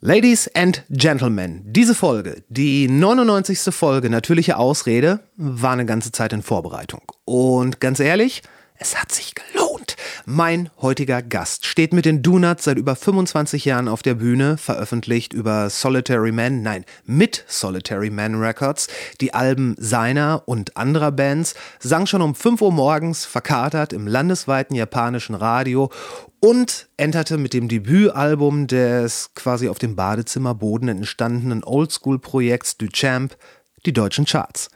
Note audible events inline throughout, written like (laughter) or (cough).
Ladies and Gentlemen, diese Folge, die 99. Folge Natürliche Ausrede, war eine ganze Zeit in Vorbereitung. Und ganz ehrlich, es hat sich gelohnt. Mein heutiger Gast steht mit den Donuts seit über 25 Jahren auf der Bühne, veröffentlicht über Solitary Man, nein, mit Solitary Man Records, die Alben seiner und anderer Bands, sang schon um 5 Uhr morgens verkatert im landesweiten japanischen Radio und enterte mit dem Debütalbum des quasi auf dem Badezimmerboden entstandenen Oldschool-Projekts Duchamp die deutschen Charts.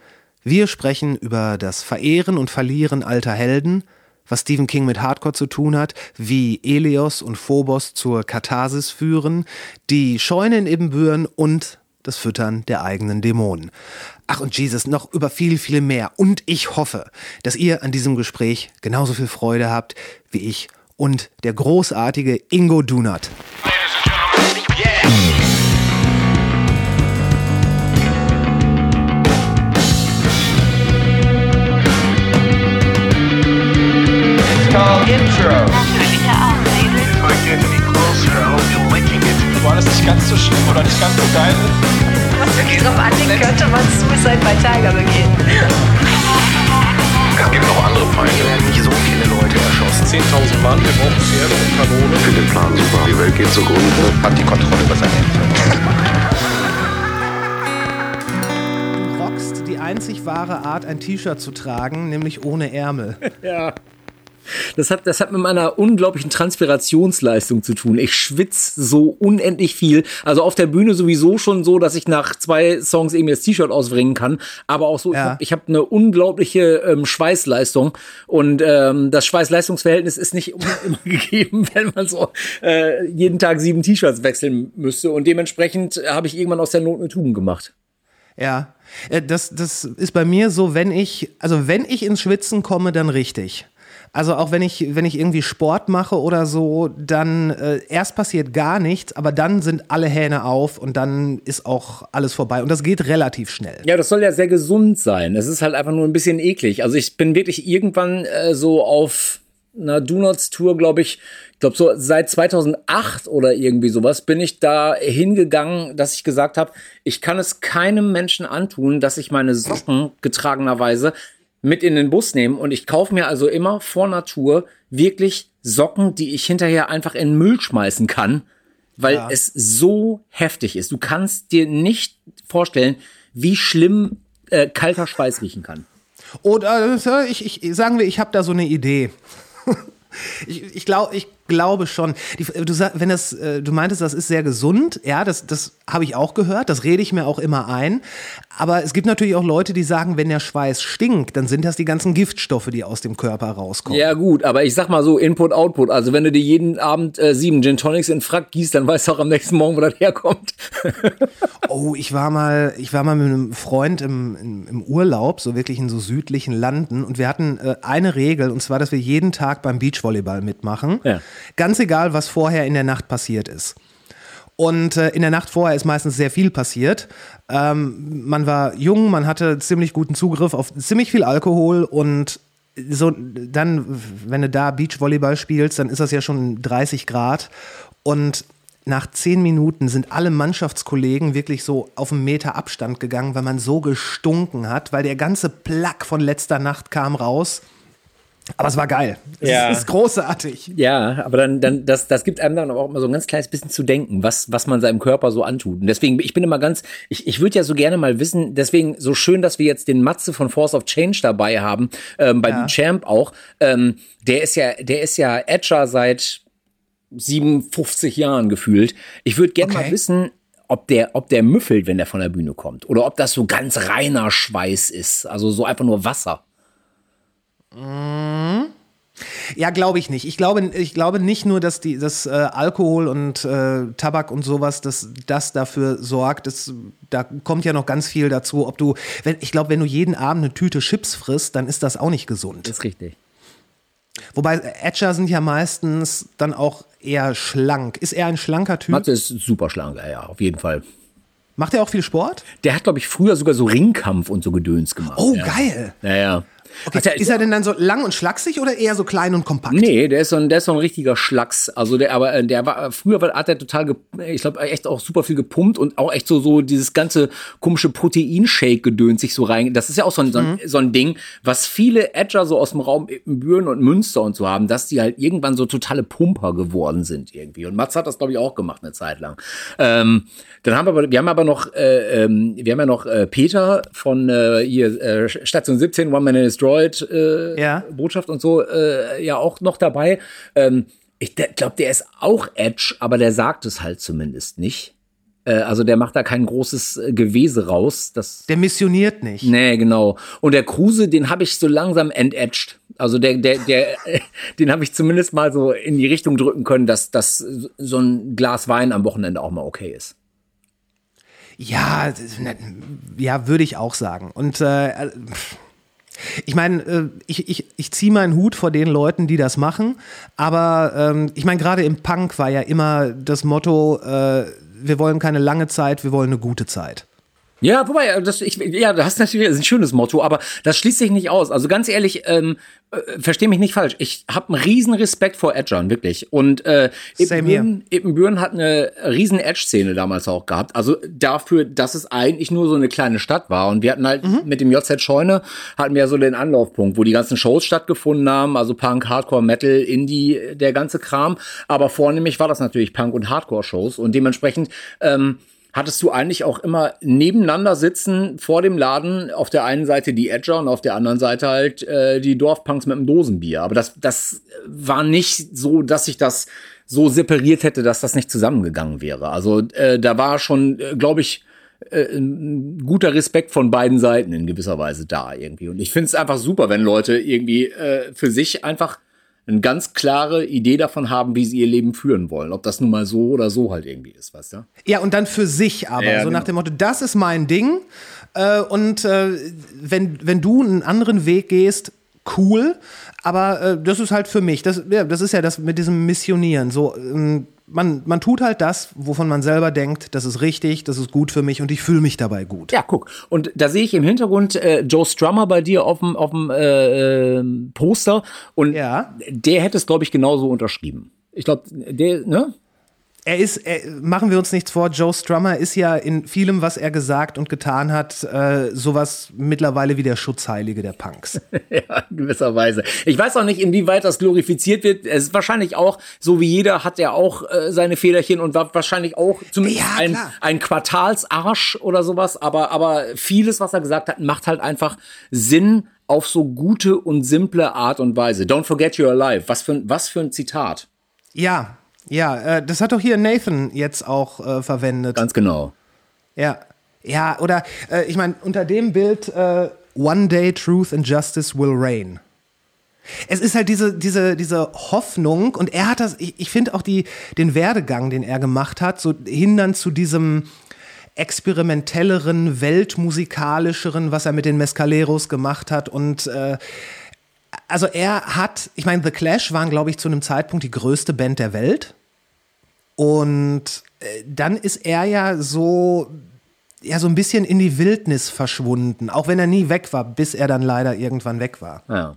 Wir sprechen über das Verehren und Verlieren alter Helden, was Stephen King mit Hardcore zu tun hat, wie Elios und Phobos zur Katharsis führen, die Scheune in Ibbenbüren und das Füttern der eigenen Dämonen. Ach und Jesus, noch über viel, viel mehr. Und ich hoffe, dass ihr an diesem Gespräch genauso viel Freude habt wie ich und der großartige Ingo Dunat. Called Intro. War das nicht ganz so schlimm oder nicht ganz so geil? Wirklich drauf anlegen könnte man Suicide bei Tiger begehen. Es gibt noch andere Feinde. Wir werden nicht so viele Leute erschossen. 10.000 Mann, wir brauchen Pferde und Kanone. Ich finde den Plan super. Die Welt geht zugrunde. Hat die Kontrolle über sein Leben. Rockst die einzig wahre Art, ein T-Shirt zu tragen, nämlich ohne Ärmel. Ja. Das hat, das hat mit meiner unglaublichen Transpirationsleistung zu tun. Ich schwitze so unendlich viel. Also auf der Bühne sowieso schon so, dass ich nach zwei Songs eben das T-Shirt ausbringen kann. Aber auch so, Ja. ich habe hab eine unglaubliche ähm, Schweißleistung. Und ähm, das Schweiß-Leistungsverhältnis ist nicht (laughs) immer gegeben, wenn man so äh, jeden Tag sieben T-Shirts wechseln müsste. Und dementsprechend habe ich irgendwann aus der Not eine Tugend gemacht. Ja, Äh, das, das ist bei mir so, wenn ich, also wenn ich ins Schwitzen komme, dann richtig. Also auch wenn ich, wenn ich irgendwie Sport mache oder so, dann äh, erst passiert gar nichts, aber dann sind alle Hähne auf und dann ist auch alles vorbei. Und das geht relativ schnell. Ja, das soll ja sehr gesund sein. Es ist halt einfach nur ein bisschen eklig. Also ich bin wirklich irgendwann äh, so auf einer Do-Nots-Tour, glaube ich, ich glaube so seit 2008 oder irgendwie sowas, bin ich da hingegangen, dass ich gesagt habe, ich kann es keinem Menschen antun, dass ich meine Socken getragenerweise mit in den Bus nehme und ich kaufe mir also immer vor Natur wirklich Socken, die ich hinterher einfach in Müll schmeißen kann, weil Ja. es so heftig ist. Du kannst dir nicht vorstellen, wie schlimm äh, kalter Schweiß riechen kann. Oder äh, ich, ich sagen wir, ich habe da so eine Idee. (laughs) Ich, ich, glaub, ich glaube schon. Die, du, sag- wenn das, äh, du meintest, das ist sehr gesund. Ja, das, das habe ich auch gehört. Das rede ich mir auch immer ein. Aber es gibt natürlich auch Leute, die sagen, wenn der Schweiß stinkt, dann sind das die ganzen Giftstoffe, die aus dem Körper rauskommen. Ja gut, aber ich sag mal so Input Output. Also wenn du dir jeden Abend äh, sieben Gin Tonics in Frack gießt, dann weißt du auch am nächsten Morgen, wo das herkommt. (laughs) Oh, ich war mal, ich war mal mit einem Freund im, im, im Urlaub, so wirklich in so südlichen Landen, und wir hatten äh, eine Regel, und zwar, dass wir jeden Tag beim Beachvolleyball mitmachen. Ja. Ganz egal, was vorher in der Nacht passiert ist. Und äh, in der Nacht vorher ist meistens sehr viel passiert. Ähm, man war jung, man hatte ziemlich guten Zugriff auf ziemlich viel Alkohol und so dann, wenn du da Beachvolleyball spielst, dann ist das ja schon 30 Grad und nach zehn Minuten sind alle Mannschaftskollegen wirklich so auf einen Meter Abstand gegangen, weil man so gestunken hat, weil der ganze Plack von letzter Nacht kam raus. Aber es war geil. Es Ja. ist, ist großartig. Ja, aber dann, dann das, das gibt einem dann auch immer so ein ganz kleines bisschen zu denken, was, was man seinem Körper so antut. Und deswegen, ich bin immer ganz, ich, ich würde ja so gerne mal wissen, deswegen so schön, dass wir jetzt den Matze von Force of Change dabei haben, ähm, bei ja. Champ auch. Ähm, der ist ja, der ist ja Edger seit 57 Jahren gefühlt. Ich würde gerne Okay. mal wissen, ob der, ob der müffelt, wenn der von der Bühne kommt. Oder ob das so ganz reiner Schweiß ist. Also so einfach nur Wasser. Ja, glaube ich nicht. Ich glaube, ich glaube nicht nur, dass die, dass äh, Alkohol und äh, Tabak und sowas, dass das dafür sorgt. Das, da kommt ja noch ganz viel dazu. Ob du, wenn, ich glaube, wenn du jeden Abend eine Tüte Chips frisst, dann ist das auch nicht gesund. ist richtig. Wobei Etcher sind ja meistens dann auch eher schlank. Ist er ein schlanker Typ? Matze ist super schlank, ja, ja, auf jeden Fall. Macht er auch viel Sport? Der hat, glaube ich, früher sogar so Ringkampf und so Gedöns gemacht. Oh, ja. geil. Ja, ja. Okay, der- ist er denn dann so lang und schlaksig oder eher so klein und kompakt? Nee, der ist so ein, der ist so ein richtiger Schlacks. Also der, aber äh, der war früher war, hat er total, ge, ich glaube echt auch super viel gepumpt und auch echt so so dieses ganze komische Proteinshake-Gedöns sich so rein. Das ist ja auch so ein, so, ein, so ein Ding, was viele Edger so aus dem Raum Büren und Münster und so haben, dass die halt irgendwann so totale Pumper geworden sind irgendwie. Und Mats hat das glaube ich auch gemacht eine Zeit lang. Ähm, dann haben wir aber, wir haben aber noch, äh, ähm, wir haben ja noch äh, Peter von äh, hier äh, Station 17 One Man Destroyed äh, Ja. Botschaft und so äh, ja auch noch dabei. Ähm, ich glaube, der ist auch Edge, aber der sagt es halt zumindest nicht. Äh, also der macht da kein großes äh, Gewese raus. Das Der missioniert nicht. Nee, genau. Und der Kruse, den habe ich so langsam entedged. Also der, der, der, äh, (laughs) den habe ich zumindest mal so in die Richtung drücken können, dass, dass so ein Glas Wein am Wochenende auch mal okay ist. Ja, ja, würde ich auch sagen. Und äh, pff. Ich meine, äh, ich, ich, ich ziehe meinen Hut vor den Leuten, die das machen. Aber ähm, ich meine, gerade im Punk war ja immer das Motto, äh, wir wollen keine lange Zeit, wir wollen eine gute Zeit. Ja, wobei, äh, das, ich, ja, das ist natürlich das ist ein schönes Motto, aber das schließt sich nicht aus. Also ganz ehrlich, ähm, äh, versteh mich nicht falsch. Ich habe einen riesen Respekt vor Edgern, wirklich. Und äh, here. Ippenbüren, Ippenbüren hat eine riesen Edge-Szene damals auch gehabt. Also dafür, dass es eigentlich nur so eine kleine Stadt war. Und wir hatten halt mit dem JZ Scheune hatten wir ja so den Anlaufpunkt, wo die ganzen Shows stattgefunden haben. Also Punk, Hardcore, Metal, Indie, der ganze Kram. Aber vornehmlich war das natürlich Punk- und Hardcore-Shows. Und dementsprechend ähm, hattest du eigentlich auch immer nebeneinander sitzen vor dem Laden, auf der einen Seite die Edger und auf der anderen Seite halt äh, die Dorfpunks mit dem Dosenbier. Aber das, das war nicht so, dass ich das so separiert hätte, dass das nicht zusammengegangen wäre. Also äh, da war schon, äh, glaube ich, äh, ein guter Respekt von beiden Seiten in gewisser Weise da irgendwie. Und ich finde es einfach super, wenn Leute irgendwie äh, für sich einfach eine ganz klare Idee davon haben, wie sie ihr Leben führen wollen. Ob das nun mal so oder so halt irgendwie ist, weißt du? Ja, und dann für sich aber. Ja, so genau. nach dem Motto, das ist mein Ding. Äh, und äh, wenn, wenn du einen anderen Weg gehst, cool. Aber äh, das ist halt für mich. Das, ja, das ist ja das mit diesem Missionieren. So, ähm, man, man tut halt das, wovon man selber denkt, das ist richtig, das ist gut für mich und ich fühle mich dabei gut. Ja, guck. Und da sehe ich im Hintergrund äh, Joe Strummer bei dir auf dem auf dem äh, äh, Poster und Ja. der hätte es glaube ich genauso unterschrieben. Ich glaube, der, ne? Er ist, er, machen wir uns nichts vor, Joe Strummer ist ja in vielem, was er gesagt und getan hat, äh, sowas mittlerweile wie der Schutzheilige der Punks. (laughs) Ja, in gewisser Weise. Ich weiß auch nicht, inwieweit das glorifiziert wird. Es ist wahrscheinlich auch, so wie jeder, hat er auch äh, seine Federchen und war wahrscheinlich auch zumindest Ja, ein, ein Quartalsarsch oder sowas. Aber, aber vieles, was er gesagt hat, macht halt einfach Sinn auf so gute und simple Art und Weise. Don't forget you're alive. Was für, ein- was für ein Zitat. Ja, ja, äh, das hat doch hier Nathan jetzt auch äh, verwendet. Ganz genau. Ja, ja, oder äh, ich meine, unter dem Bild äh, One day truth and justice will reign. Es ist halt diese, diese, diese Hoffnung und er hat das, ich, ich finde auch die, den Werdegang, den er gemacht hat, so hindern zu diesem experimentelleren, weltmusikalischeren, was er mit den Mescaleros gemacht hat und äh, also er hat, ich meine, The Clash waren, glaube ich, zu einem Zeitpunkt die größte Band der Welt. Und äh, dann ist er ja so, ja, so ein bisschen in die Wildnis verschwunden, auch wenn er nie weg war, bis er dann leider irgendwann weg war. Ja.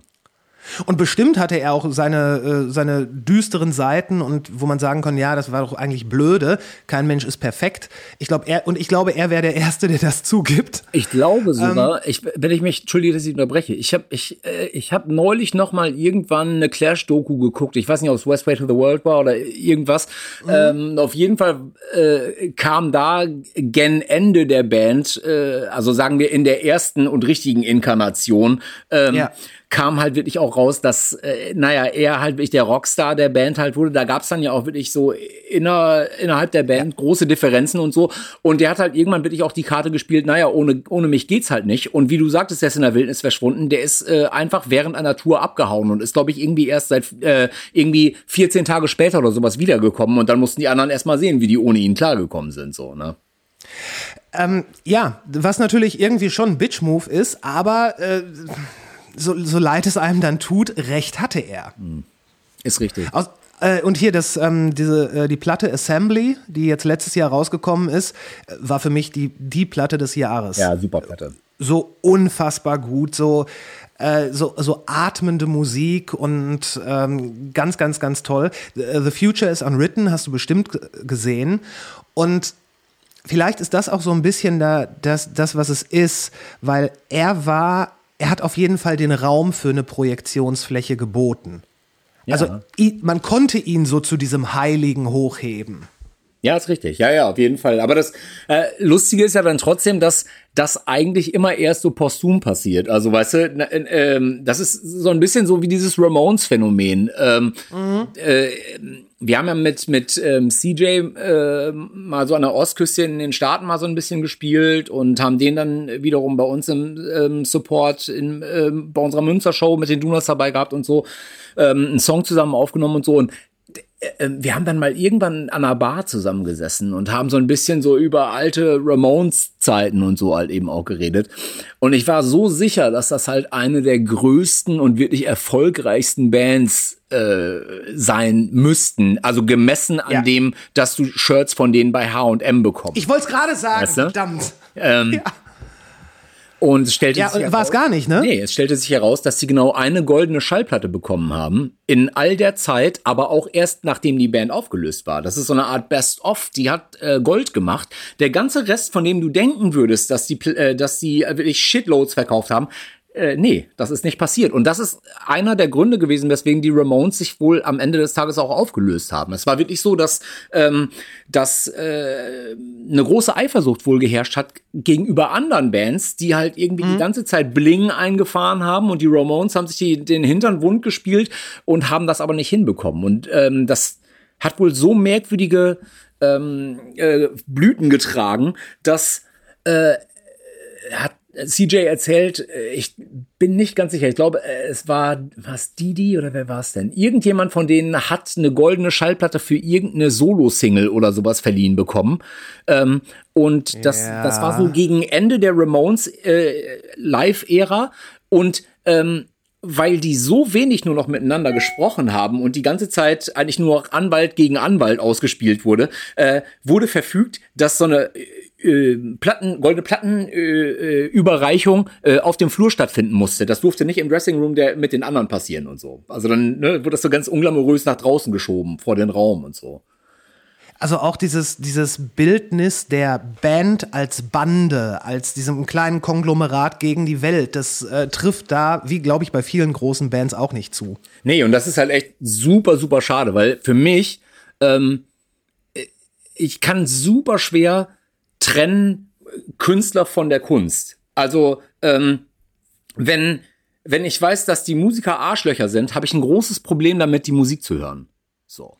Und bestimmt hatte er auch seine, äh, seine düsteren Seiten und wo man sagen kann, ja, das war doch eigentlich blöde. Kein Mensch ist perfekt. Ich glaube, er, und ich glaube, er wäre der Erste, der das zugibt. Ich glaube sogar, ich, wenn ich mich, entschuldige, dass ich unterbreche, ich habe ich, äh, ich hab neulich noch mal irgendwann eine Clash-Doku geguckt. Ich weiß nicht, ob es West Way to the World war oder irgendwas. Ähm, auf jeden Fall äh, kam da gen Ende der Band, äh, also sagen wir in der ersten und richtigen Inkarnation, ähm, Ja. Kam halt wirklich auch raus, dass, äh, naja, er halt wirklich der Rockstar der Band halt wurde. Da gab's dann ja auch wirklich so inner, innerhalb der Band große Differenzen und so. Und der hat halt irgendwann wirklich auch die Karte gespielt, naja, ohne, ohne mich geht's halt nicht. Und wie du sagtest, der ist in der Wildnis verschwunden. Der ist äh, einfach während einer Tour abgehauen und ist, glaube ich, irgendwie erst seit äh, irgendwie 14 Tage später oder sowas wiedergekommen. Und dann mussten die anderen erst mal sehen, wie die ohne ihn klargekommen sind, so, ne? Ja, was natürlich irgendwie schon ein Bitch-Move ist, aber äh, so, so leid es einem dann tut, recht hatte er. Ist richtig. Aus, äh, und hier das, ähm, diese, äh, die Platte Assembly, die jetzt letztes Jahr rausgekommen ist, äh, war für mich die, die Platte des Jahres. Ja, super Platte. so unfassbar gut, so, äh, so, so atmende Musik und ähm, ganz, ganz, ganz toll. The Future is Unwritten hast du bestimmt gesehen. Und vielleicht ist das auch so ein bisschen da, das, das, was es ist, weil er war, er hat auf jeden Fall den Raum für eine Projektionsfläche geboten. Also i- man konnte ihn so zu diesem Heiligen hochheben. Ja, ist richtig. Ja, ja, auf jeden Fall. Aber das äh, Lustige ist ja dann trotzdem, dass das eigentlich immer erst so posthum passiert. Also, weißt du, äh, ähm, das ist so ein bisschen so wie dieses Ramones-Phänomen. Ähm, äh, wir haben ja mit, mit ähm, CJ äh, mal so an der Ostküste in den Staaten mal so ein bisschen gespielt und haben den dann wiederum bei uns im ähm, Support in, ähm, bei unserer Münster-Show mit den Donuts dabei gehabt und so ähm, einen Song zusammen aufgenommen und so. Und äh, wir haben dann mal irgendwann an einer Bar zusammengesessen und haben so ein bisschen so über alte Ramones-Zeiten und so halt eben auch geredet. Und ich war so sicher, dass das halt eine der größten und wirklich erfolgreichsten Bands äh, sein müssten. Also gemessen an Ja. dem, dass du Shirts von denen bei H&M bekommst. Ich wollte es gerade sagen, Weißt du? verdammt. Ähm, (laughs) Und es stellte Ja, sich war es heraus- gar nicht, ne? Nee, es stellte sich heraus, dass sie genau eine goldene Schallplatte bekommen haben. In all der Zeit, aber auch erst nachdem die Band aufgelöst war. Das ist so eine Art Best-of, die hat äh, Gold gemacht. Der ganze Rest, von dem du denken würdest, dass die, äh, dass die wirklich Shitloads verkauft haben, äh, nee, das ist nicht passiert. Und das ist einer der Gründe gewesen, weswegen die Ramones sich wohl am Ende des Tages auch aufgelöst haben. Es war wirklich so, dass, ähm, dass äh, eine große Eifersucht wohl geherrscht hat gegenüber anderen Bands, die halt irgendwie die ganze Zeit Bling eingefahren haben und die Ramones haben sich die, den Hintern wund gespielt und haben das aber nicht hinbekommen. Und ähm, das hat wohl so merkwürdige ähm, äh, Blüten getragen, dass hat CJ erzählt, äh, ich bin nicht ganz sicher, ich glaube, äh, es war, was Didi oder wer war es denn? Irgendjemand von denen hat eine goldene Schallplatte für irgendeine Solo-Single oder sowas verliehen bekommen. Ähm, und das, Ja. das war so gegen Ende der Ramones äh, Live-Ära und ähm, weil die so wenig nur noch miteinander gesprochen haben und die ganze Zeit eigentlich nur Anwalt gegen Anwalt ausgespielt wurde, äh, wurde verfügt, dass so eine äh, Platten, goldene Plattenüberreichung äh, Überreichung, äh, auf dem Flur stattfinden musste. Das durfte nicht im Dressing Room der mit den anderen passieren und so. Also dann ne, wurde das so ganz unglamourös nach draußen geschoben vor den Raum und so. Also auch dieses, dieses Bildnis der Band als Bande, als diesem kleinen Konglomerat gegen die Welt, das äh, trifft da, wie glaube ich, bei vielen großen Bands auch nicht zu. Nee, und das ist halt echt super, super schade, weil für mich, ähm, ich kann super schwer trennen Künstler von der Kunst. Also, ähm, wenn, wenn ich weiß, dass die Musiker Arschlöcher sind, habe ich ein großes Problem damit, die Musik zu hören. So.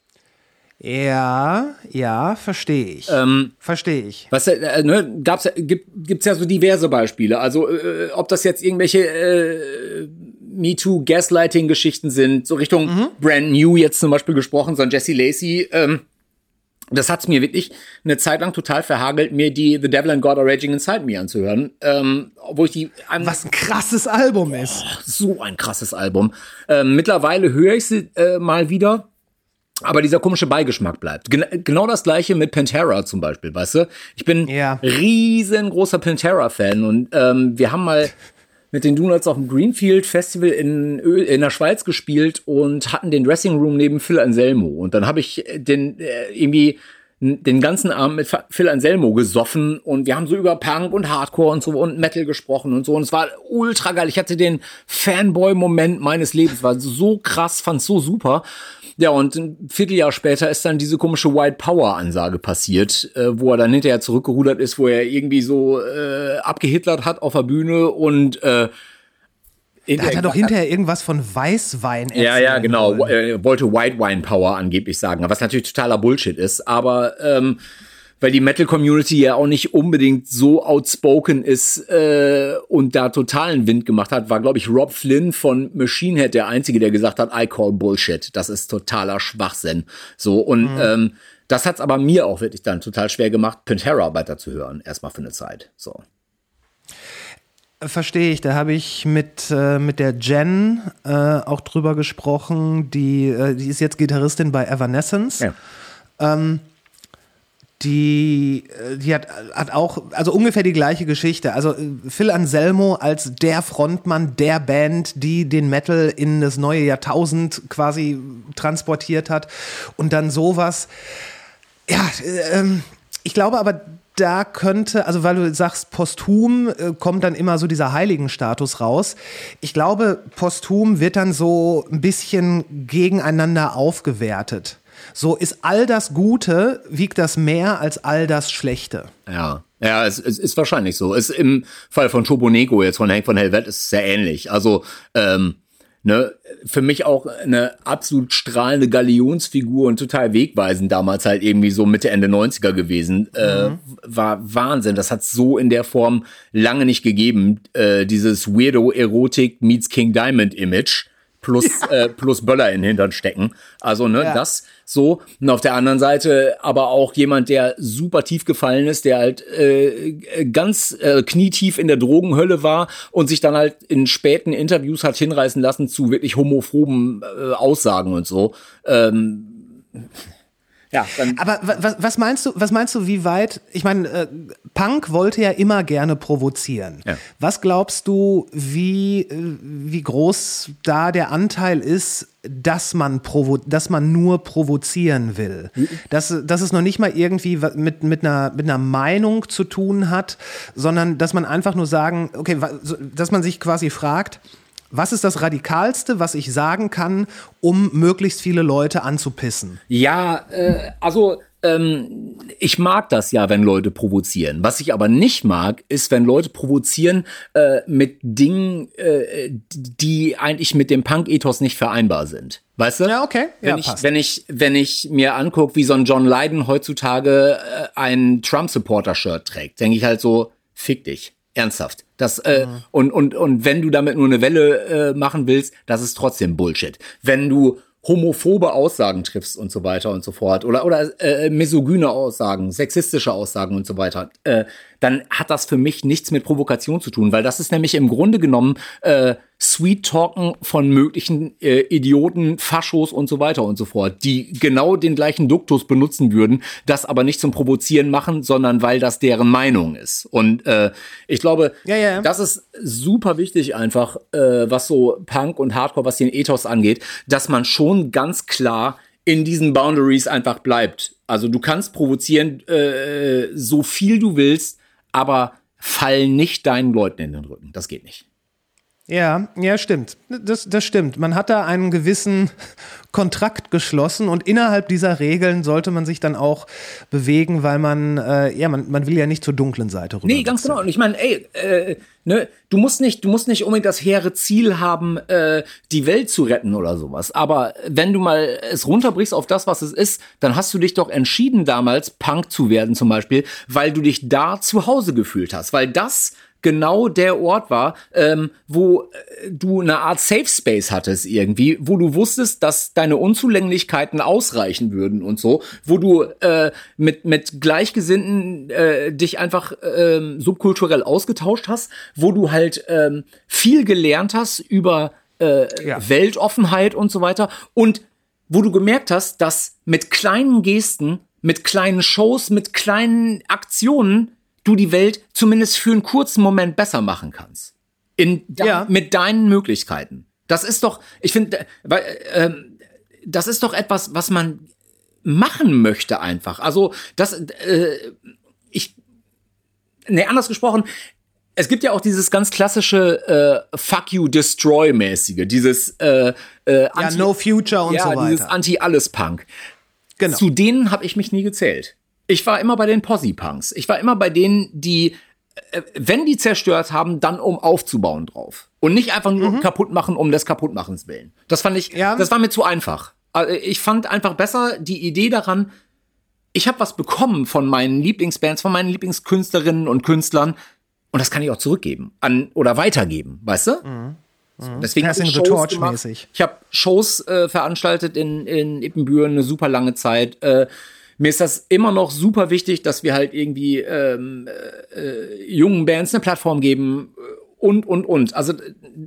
Ja, ja, verstehe ich. Ähm, verstehe ich. Was äh, ne, gab's ja- gibt gibt's ja so diverse Beispiele. Also äh, ob das jetzt irgendwelche äh, MeToo Gaslighting Geschichten sind, so Richtung Brand New jetzt zum Beispiel gesprochen, so ein Jesse Lacey. Ähm, das hat's mir wirklich eine Zeit lang total verhagelt, mir die The Devil and God Are Raging Inside Me anzuhören, ähm, wo ich die Was ein krasses Album ist. so ein krasses Album. Ähm, mittlerweile höre ich sie äh, mal wieder. Aber dieser komische Beigeschmack bleibt. Gen genau das gleiche mit Pantera zum Beispiel, weißt du? Ich bin Ja. riesengroßer Pantera-Fan und ähm, wir haben mal (laughs) mit den Donuts auf dem Greenfield Festival in, in der Schweiz gespielt und hatten den Dressing Room neben Phil Anselmo. Und dann habe ich den äh, irgendwie den ganzen Abend mit Phil Anselmo gesoffen und wir haben so über Punk und Hardcore und so und Metal gesprochen und so und es war ultra geil. Ich hatte den Fanboy-Moment meines Lebens, war so krass, fand's so super. Ja, und ein Vierteljahr später ist dann diese komische White Power Ansage passiert, äh, wo er dann hinterher zurückgerudert ist, wo er irgendwie so äh, abgehitlert hat auf der Bühne und äh, Da hat er doch hinterher irgendwas von Weißwein ja, erzählen ja, genau. wollen. Er wollte White Wine Power angeblich sagen, was natürlich totaler Bullshit ist. Aber ähm, weil die Metal Community ja auch nicht unbedingt so outspoken ist äh, und da totalen Wind gemacht hat, war glaube ich Rob Flynn von Machine Head der einzige, der gesagt hat, I call Bullshit. Das ist totaler Schwachsinn. So und ähm, das hat's aber mir auch wirklich dann total schwer gemacht, Pantera weiterzuhören, erstmal für eine Zeit. So. Verstehe ich. Da habe ich mit, äh, mit der Jen äh, auch drüber gesprochen. Die, äh, die ist jetzt Gitarristin bei Evanescence. Ja. die, äh, die hat, hat auch, also ungefähr die gleiche Geschichte. Also äh, Phil Anselmo als der Frontmann der Band, die den Metal in das neue Jahrtausend quasi transportiert hat. Und dann sowas. Ja, äh, ähm, ich glaube aber, da könnte, also weil du sagst, posthum äh, kommt dann immer so dieser Heiligenstatus raus. Ich glaube, posthum wird dann so ein bisschen gegeneinander aufgewertet. So ist all das Gute, wiegt das mehr als all das Schlechte. Ja. Ja, es, es ist wahrscheinlich so. Es im Fall von Turbonego jetzt von Hank von Helvet ist es sehr ähnlich. Also ähm, ne, für mich auch eine absolut strahlende Galionsfigur und total wegweisend damals halt irgendwie so Mitte, Ende 90er gewesen. Äh, mhm. war Wahnsinn. Das hat so in der Form lange nicht gegeben. Äh, dieses Weirdo Erotik meets King Diamond Image plus, ja. äh, plus Böller in den Hintern stecken. Also, ne, ja. das so. Und auf der anderen Seite aber auch jemand, der super tief gefallen ist, der halt äh, ganz äh, knietief in der Drogenhölle war und sich dann halt in späten Interviews hat hinreißen lassen zu wirklich homophoben äh, Aussagen und so. Ähm, ja, aber was, was, meinst du, was meinst du, wie weit, ich meine, äh, Punk wollte ja immer gerne provozieren. Ja. Was glaubst du, wie, äh, wie groß da der Anteil ist, dass man, provo dass man nur provozieren will? Dass, dass es noch nicht mal irgendwie mit, mit, einer, mit einer Meinung zu tun hat, sondern dass man einfach nur sagen, okay, dass man sich quasi fragt, was ist das Radikalste, was ich sagen kann, um möglichst viele Leute anzupissen? Ja, äh, also ähm, ich mag das ja, wenn Leute provozieren. Was ich aber nicht mag, ist, wenn Leute provozieren äh, mit Dingen, äh, die eigentlich mit dem Punk-Ethos nicht vereinbar sind. Weißt du? Ja, okay. Wenn, ja, ich, passt. wenn ich wenn ich mir angucke, wie so ein John Lydon heutzutage äh, ein Trump-Supporter-Shirt trägt, denke ich halt so, fick dich. Ernsthaft. Das, äh, mhm. und, und, und wenn du damit nur eine Welle äh, machen willst, das ist trotzdem Bullshit. Wenn du homophobe Aussagen triffst und so weiter und so fort oder oder äh, misogyne Aussagen, sexistische Aussagen und so weiter, äh, dann hat das für mich nichts mit Provokation zu tun, weil das ist nämlich im Grunde genommen äh, Sweet Talken von möglichen äh, Idioten, Faschos und so weiter und so fort, die genau den gleichen Duktus benutzen würden, das aber nicht zum Provozieren machen, sondern weil das deren Meinung ist. Und äh, ich glaube, ja, ja. das ist super wichtig einfach, äh, was so Punk und Hardcore, was den Ethos angeht, dass man schon ganz klar in diesen Boundaries einfach bleibt. Also du kannst provozieren, äh, so viel du willst, aber fall nicht deinen Leuten in den Rücken. Das geht nicht. Ja, ja, stimmt. Das, das stimmt. Man hat da einen gewissen (laughs) Kontrakt geschlossen und innerhalb dieser Regeln sollte man sich dann auch bewegen, weil man, äh, ja, man, man will ja nicht zur dunklen Seite rüber. Nee, ganz genau. Und ich meine, ey, äh, ne, du musst nicht, du musst nicht unbedingt das hehre Ziel haben, äh, die Welt zu retten oder sowas. Aber wenn du mal es runterbrichst auf das, was es ist, dann hast du dich doch entschieden damals, Punk zu werden zum Beispiel, weil du dich da zu Hause gefühlt hast. Weil das genau der Ort war, ähm, wo äh, du eine Art Safe Space hattest irgendwie, wo du wusstest, dass deine Unzulänglichkeiten ausreichen würden und so, wo du äh, mit mit Gleichgesinnten äh, dich einfach äh, subkulturell ausgetauscht hast, wo du halt äh, viel gelernt hast über äh, ja. Weltoffenheit und so weiter und wo du gemerkt hast, dass mit kleinen Gesten, mit kleinen Shows, mit kleinen Aktionen du die Welt zumindest für einen kurzen Moment besser machen kannst. In ja. mit deinen Möglichkeiten. Das ist doch, ich finde, äh, das ist doch etwas, was man machen möchte einfach. Also das, äh, ich, ne, anders gesprochen, es gibt ja auch dieses ganz klassische äh, Fuck you destroy mäßige, dieses äh, äh, Anti, ja, No Future und ja, so weiter. dieses Anti alles Punk. Genau. Zu denen habe ich mich nie gezählt. Ich war immer bei den Posse-Punks. Ich war immer bei denen, die, äh, wenn die zerstört haben, dann um aufzubauen drauf. Und nicht einfach nur mhm. kaputt machen, um des Kaputtmachens willen. Das fand ich, ja. das war mir zu einfach. Also ich fand einfach besser die Idee daran, ich habe was bekommen von meinen Lieblingsbands, von meinen Lieblingskünstlerinnen und Künstlern und das kann ich auch zurückgeben an oder weitergeben, weißt du? Mhm. Mhm. Deswegen Passing the Torch mäßig. Ich habe Shows äh, veranstaltet in in Ippenbüren eine super lange Zeit. Äh, mir ist das immer noch super wichtig, dass wir halt irgendwie ähm, äh, jungen Bands eine Plattform geben, und, und, und. Also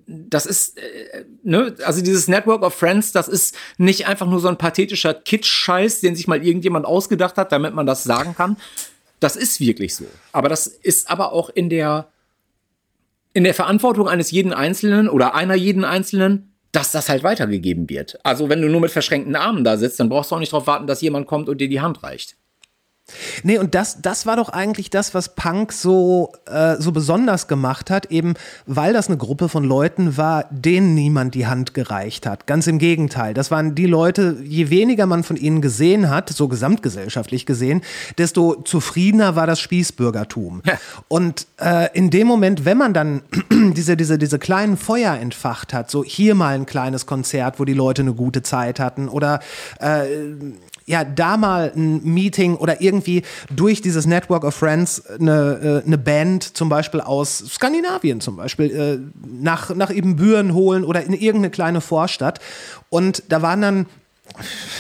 das ist, äh, ne, also dieses Network of Friends, das ist nicht einfach nur so ein pathetischer Kitsch-Scheiß, den sich mal irgendjemand ausgedacht hat, damit man das sagen kann. Das ist wirklich so. Aber das ist aber auch in der, in der Verantwortung eines jeden Einzelnen oder einer jeden Einzelnen, dass das halt weitergegeben wird. Also wenn du nur mit verschränkten Armen da sitzt, dann brauchst du auch nicht darauf warten, dass jemand kommt und dir die Hand reicht. Nee, und das, das war doch eigentlich das, was Punk so, äh, so besonders gemacht hat, eben weil das eine Gruppe von Leuten war, denen niemand die Hand gereicht hat. Ganz im Gegenteil. Das waren die Leute, je weniger man von ihnen gesehen hat, so gesamtgesellschaftlich gesehen, desto zufriedener war das Spießbürgertum. Ja. Und äh, in dem Moment, wenn man dann (clears throat) diese, diese, diese kleinen Feuer entfacht hat, so hier mal ein kleines Konzert, wo die Leute eine gute Zeit hatten oder äh, ja, da mal ein Meeting oder irgendwie durch dieses Network of Friends eine, äh, eine Band zum Beispiel aus Skandinavien zum Beispiel äh, nach, nach Ebenbüren holen oder in irgendeine kleine Vorstadt. Und da waren dann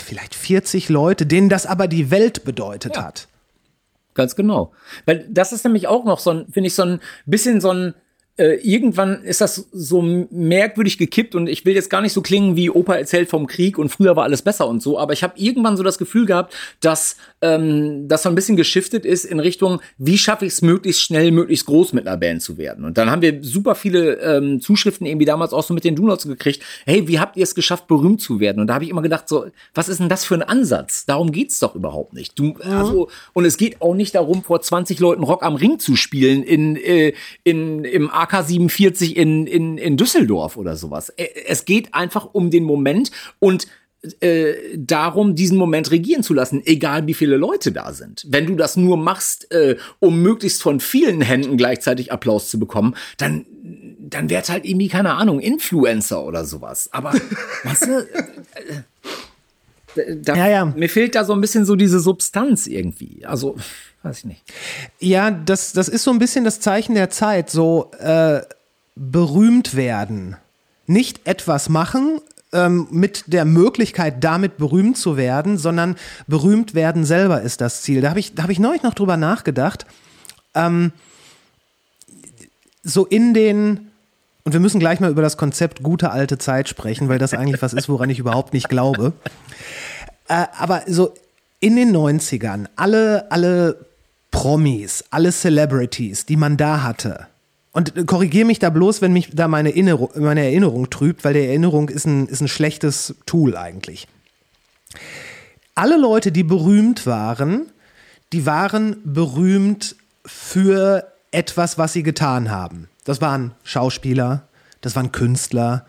vielleicht 40 Leute, denen das aber die Welt bedeutet ja. hat. Ganz genau. Weil das ist nämlich auch noch so ein, finde ich, so ein bisschen so ein äh, irgendwann ist das so merkwürdig gekippt und ich will jetzt gar nicht so klingen wie Opa erzählt vom Krieg und früher war alles besser und so, aber ich habe irgendwann so das Gefühl gehabt, dass ähm, das so ein bisschen geschiftet ist in Richtung, wie schaffe ich es möglichst schnell, möglichst groß mit einer Band zu werden. Und dann haben wir super viele ähm, Zuschriften irgendwie damals auch so mit den Donuts gekriegt, hey, wie habt ihr es geschafft, berühmt zu werden? Und da habe ich immer gedacht, so, was ist denn das für ein Ansatz? Darum geht's doch überhaupt nicht. Du, also, und es geht auch nicht darum, vor 20 Leuten Rock am Ring zu spielen in, äh, in, im AK AK-47 in, in, in Düsseldorf oder sowas. Es geht einfach um den Moment und äh, darum, diesen Moment regieren zu lassen, egal wie viele Leute da sind. Wenn du das nur machst, äh, um möglichst von vielen Händen gleichzeitig Applaus zu bekommen, dann dann wär's halt irgendwie keine Ahnung Influencer oder sowas. Aber (laughs) weißt du, äh, äh, da, ja, ja. mir fehlt da so ein bisschen so diese Substanz irgendwie. Also Weiß ich nicht. Ja, das, das ist so ein bisschen das Zeichen der Zeit, so äh, berühmt werden. Nicht etwas machen, ähm, mit der Möglichkeit, damit berühmt zu werden, sondern berühmt werden selber ist das Ziel. Da habe ich, hab ich neulich noch drüber nachgedacht. Ähm, so in den, und wir müssen gleich mal über das Konzept gute alte Zeit sprechen, weil das eigentlich was ist, woran ich überhaupt nicht glaube. Äh, aber so in den 90ern, alle, alle Promis, alle Celebrities, die man da hatte. Und korrigiere mich da bloß, wenn mich da meine Erinnerung, meine Erinnerung trübt, weil die Erinnerung ist ein, ist ein schlechtes Tool eigentlich. Alle Leute, die berühmt waren, die waren berühmt für etwas, was sie getan haben. Das waren Schauspieler, das waren Künstler,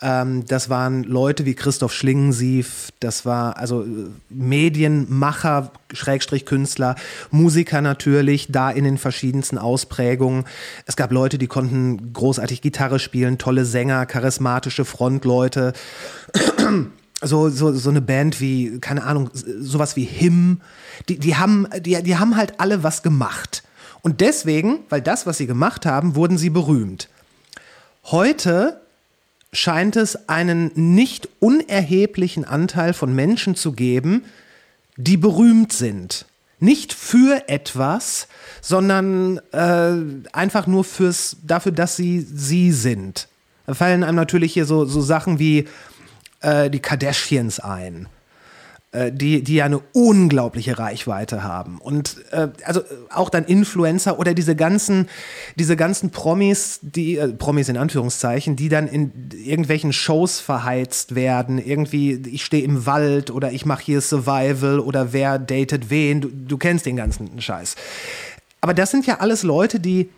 ähm, das waren Leute wie Christoph Schlingensief, das war also äh, Medienmacher, Schrägstrich Künstler, Musiker natürlich, da in den verschiedensten Ausprägungen. Es gab Leute, die konnten großartig Gitarre spielen, tolle Sänger, charismatische Frontleute. (clears throat) So, so, so eine Band wie, keine Ahnung, sowas wie Him, die, die, haben, die, die haben halt alle was gemacht. Und deswegen, weil das, was sie gemacht haben, wurden sie berühmt. Heute scheint es einen nicht unerheblichen Anteil von Menschen zu geben, die berühmt sind. Nicht für etwas, sondern äh, einfach nur fürs, dafür, dass sie sie sind. Da fallen einem natürlich hier so, so Sachen wie äh, die Kardashians ein die, die ja eine unglaubliche Reichweite haben. Und äh, also auch dann Influencer oder diese ganzen, diese ganzen Promis, die, äh, Promis in Anführungszeichen, die dann in irgendwelchen Shows verheizt werden. Irgendwie, ich stehe im Wald oder ich mache hier Survival oder wer datet wen. Du, du kennst den ganzen Scheiß. Aber das sind ja alles Leute, die.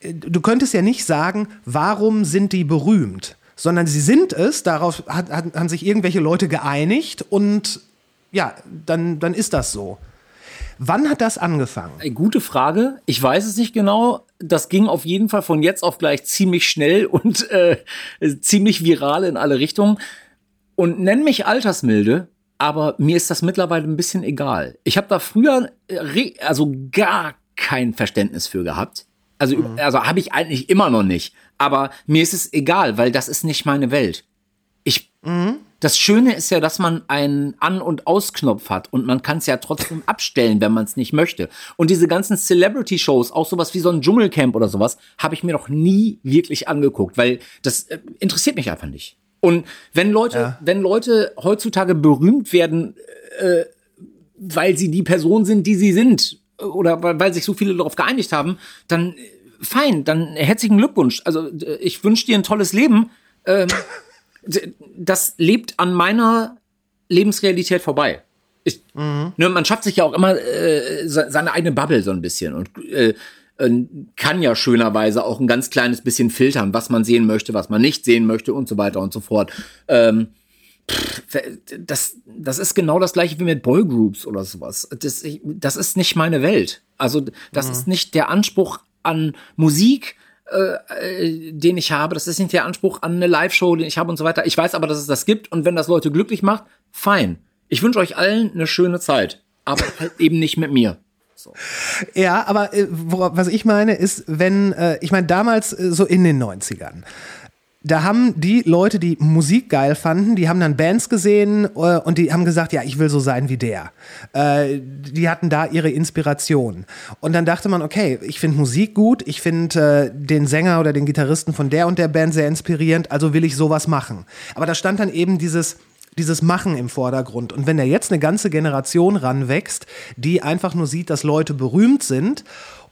Äh, du könntest ja nicht sagen, warum sind die berühmt? Sondern sie sind es, darauf hat, hat, haben sich irgendwelche Leute geeinigt und ja, dann, dann ist das so. Wann hat das angefangen? Gute Frage. Ich weiß es nicht genau. Das ging auf jeden Fall von jetzt auf gleich ziemlich schnell und äh, ziemlich viral in alle Richtungen. Und nenn mich altersmilde, aber mir ist das mittlerweile ein bisschen egal. Ich habe da früher also gar kein Verständnis für gehabt. Also, mhm. also habe ich eigentlich immer noch nicht. Aber mir ist es egal, weil das ist nicht meine Welt. Ich, mhm. das Schöne ist ja, dass man einen An- und Ausknopf hat und man kann es ja trotzdem (laughs) abstellen, wenn man es nicht möchte. Und diese ganzen Celebrity-Shows, auch sowas wie so ein Dschungelcamp oder sowas, habe ich mir noch nie wirklich angeguckt, weil das äh, interessiert mich einfach nicht. Und wenn Leute, Ja. wenn Leute heutzutage berühmt werden, äh, weil sie die Person sind, die sie sind, äh, oder weil, weil sich so viele darauf geeinigt haben, dann äh, fein, dann herzlichen Glückwunsch. Also äh, ich wünsche dir ein tolles Leben. Ähm, das lebt an meiner Lebensrealität vorbei. Ich, ne, man schafft sich ja auch immer äh, se- seine eigene Bubble so ein bisschen und äh, kann ja schönerweise auch ein ganz kleines bisschen filtern, was man sehen möchte, was man nicht sehen möchte und so weiter und so fort. Ähm, das, das ist genau das gleiche wie mit Boygroups oder sowas. Das, das ist nicht meine Welt. Also das ist nicht der Anspruch an Musik, äh, den ich habe. Das ist nicht der Anspruch an eine Live-Show, den ich habe und so weiter. Ich weiß aber, dass es das gibt und wenn das Leute glücklich macht, fein. Ich wünsche euch allen eine schöne Zeit, aber (laughs) halt eben nicht mit mir. Ja, aber äh, wora- was ich meine ist, wenn, äh, ich meine, damals äh, so in den 90ern, da haben die Leute, die Musik geil fanden, die haben dann Bands gesehen äh, und die haben gesagt, ja, ich will so sein wie der. Äh, die hatten da ihre Inspiration. Und dann dachte man, okay, ich finde Musik gut, ich finde äh, den Sänger oder den Gitarristen von der und der Band sehr inspirierend, also will ich sowas machen. Aber da stand dann eben dieses dieses Machen im Vordergrund. Und wenn da jetzt eine ganze Generation ranwächst, die einfach nur sieht, dass Leute berühmt sind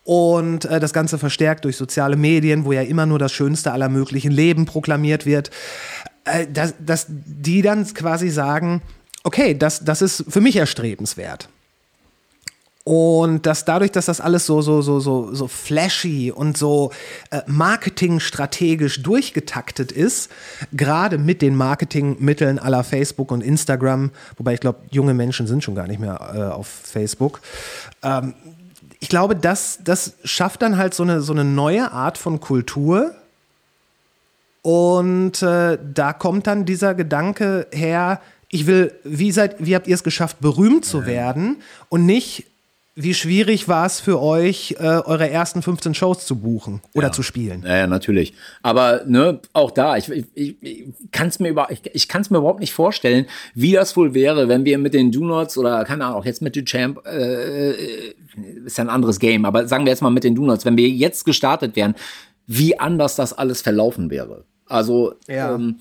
und äh, das Ganze verstärkt durch soziale Medien, wo ja immer nur das Schönste aller möglichen Leben proklamiert wird, äh, dass, dass die dann quasi sagen, okay, das, das ist für mich erstrebenswert. Und dass dadurch, dass das alles so, so, so, so, so flashy und so äh, marketingstrategisch durchgetaktet ist, gerade mit den Marketingmitteln aller Facebook und Instagram, wobei ich glaube, junge Menschen sind schon gar nicht mehr äh, auf Facebook. Ähm, ich glaube, das, das schafft dann halt so eine, so eine neue Art von Kultur. Und äh, da kommt dann dieser Gedanke her, ich will, wie, seid, wie habt ihr es geschafft, berühmt zu werden und nicht, wie schwierig war es für euch, äh, eure ersten 15 Shows zu buchen oder zu spielen? Ja, ja, natürlich. Aber ne, auch da, ich, ich, ich, kann es mir, über, ich, ich kann's mir überhaupt nicht vorstellen, wie das wohl wäre, wenn wir mit den Do-Nots oder keine Ahnung, auch jetzt mit Duchamp, äh, äh, ist ja ein anderes Game, aber sagen wir jetzt mal mit den Do-Nots, wenn wir jetzt gestartet wären, wie anders das alles verlaufen wäre. Also Ja. ähm,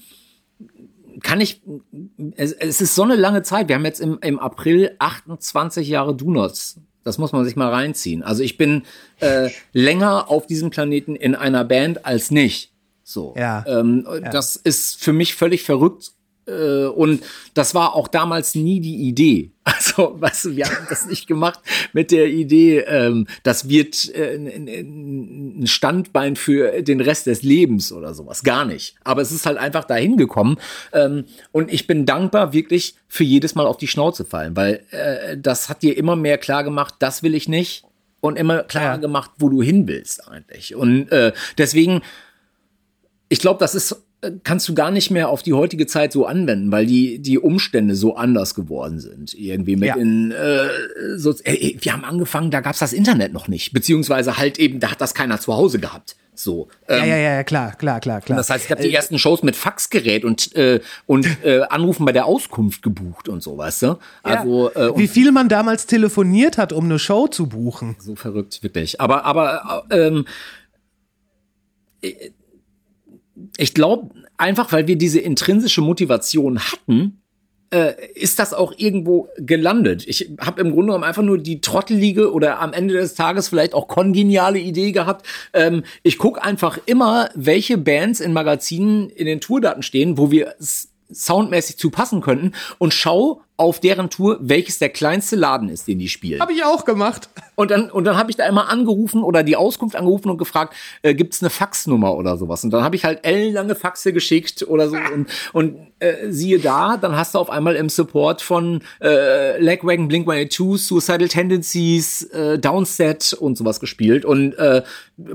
kann ich, es, es ist so eine lange Zeit. Wir haben jetzt im, im April 28 Jahre Do-Nots. Das muss man sich mal reinziehen. Also ich bin äh, (laughs) länger auf diesem Planeten in einer Band als nicht. So. Ja. Ähm, Das ist für mich völlig verrückt. Äh, Und das war auch damals nie die Idee. (laughs) Also, weißt du, wir haben das nicht gemacht mit der Idee, ähm, das wird äh, ein- ein ein Standbein für den Rest des Lebens oder sowas. Gar nicht. Aber es ist halt einfach dahin gekommen. Ähm, Und ich bin dankbar, wirklich für jedes Mal auf die Schnauze fallen, weil äh, das hat dir immer mehr klar gemacht, das will ich nicht. Und immer klar Ja. gemacht, wo du hin willst eigentlich. Und äh, deswegen ich glaube, das ist kannst du gar nicht mehr auf die heutige Zeit so anwenden, weil die die Umstände so anders geworden sind. Irgendwie mit Ja. in äh, so, äh, wir haben angefangen, da gab's das Internet noch nicht, beziehungsweise halt eben, da hat das keiner zu Hause gehabt. So. Ja, Ähm, ja, ja, ja, klar, klar, klar, klar. Das heißt, ich habe die ersten Shows mit Faxgerät und äh, und (laughs) äh, Anrufen bei der Auskunft gebucht und so, weißt du? Also äh, und Wie viel man damals telefoniert hat, um eine Show zu buchen. so verrückt, wirklich. Aber, aber ähm, ich glaube, einfach weil wir diese intrinsische Motivation hatten, äh, ist das auch irgendwo gelandet. Ich habe im Grunde genommen einfach nur die trottelige oder am Ende des Tages vielleicht auch kongeniale Idee gehabt. Ähm, ich guck einfach immer, welche Bands in Magazinen in den Tourdaten stehen, wo wir soundmäßig zu passen könnten und schau auf deren Tour, welches der kleinste Laden ist, den die spielen. Habe ich auch gemacht. Und dann, und dann habe ich da immer angerufen oder die Auskunft angerufen und gefragt, äh, gibt's eine Faxnummer oder sowas? Und dann habe ich halt ellenlange Faxe geschickt oder so. Und, und äh, siehe da, dann hast du auf einmal im Support von äh, Legwagon, Blink-182, Suicidal Tendencies, äh, Downset und sowas gespielt und äh,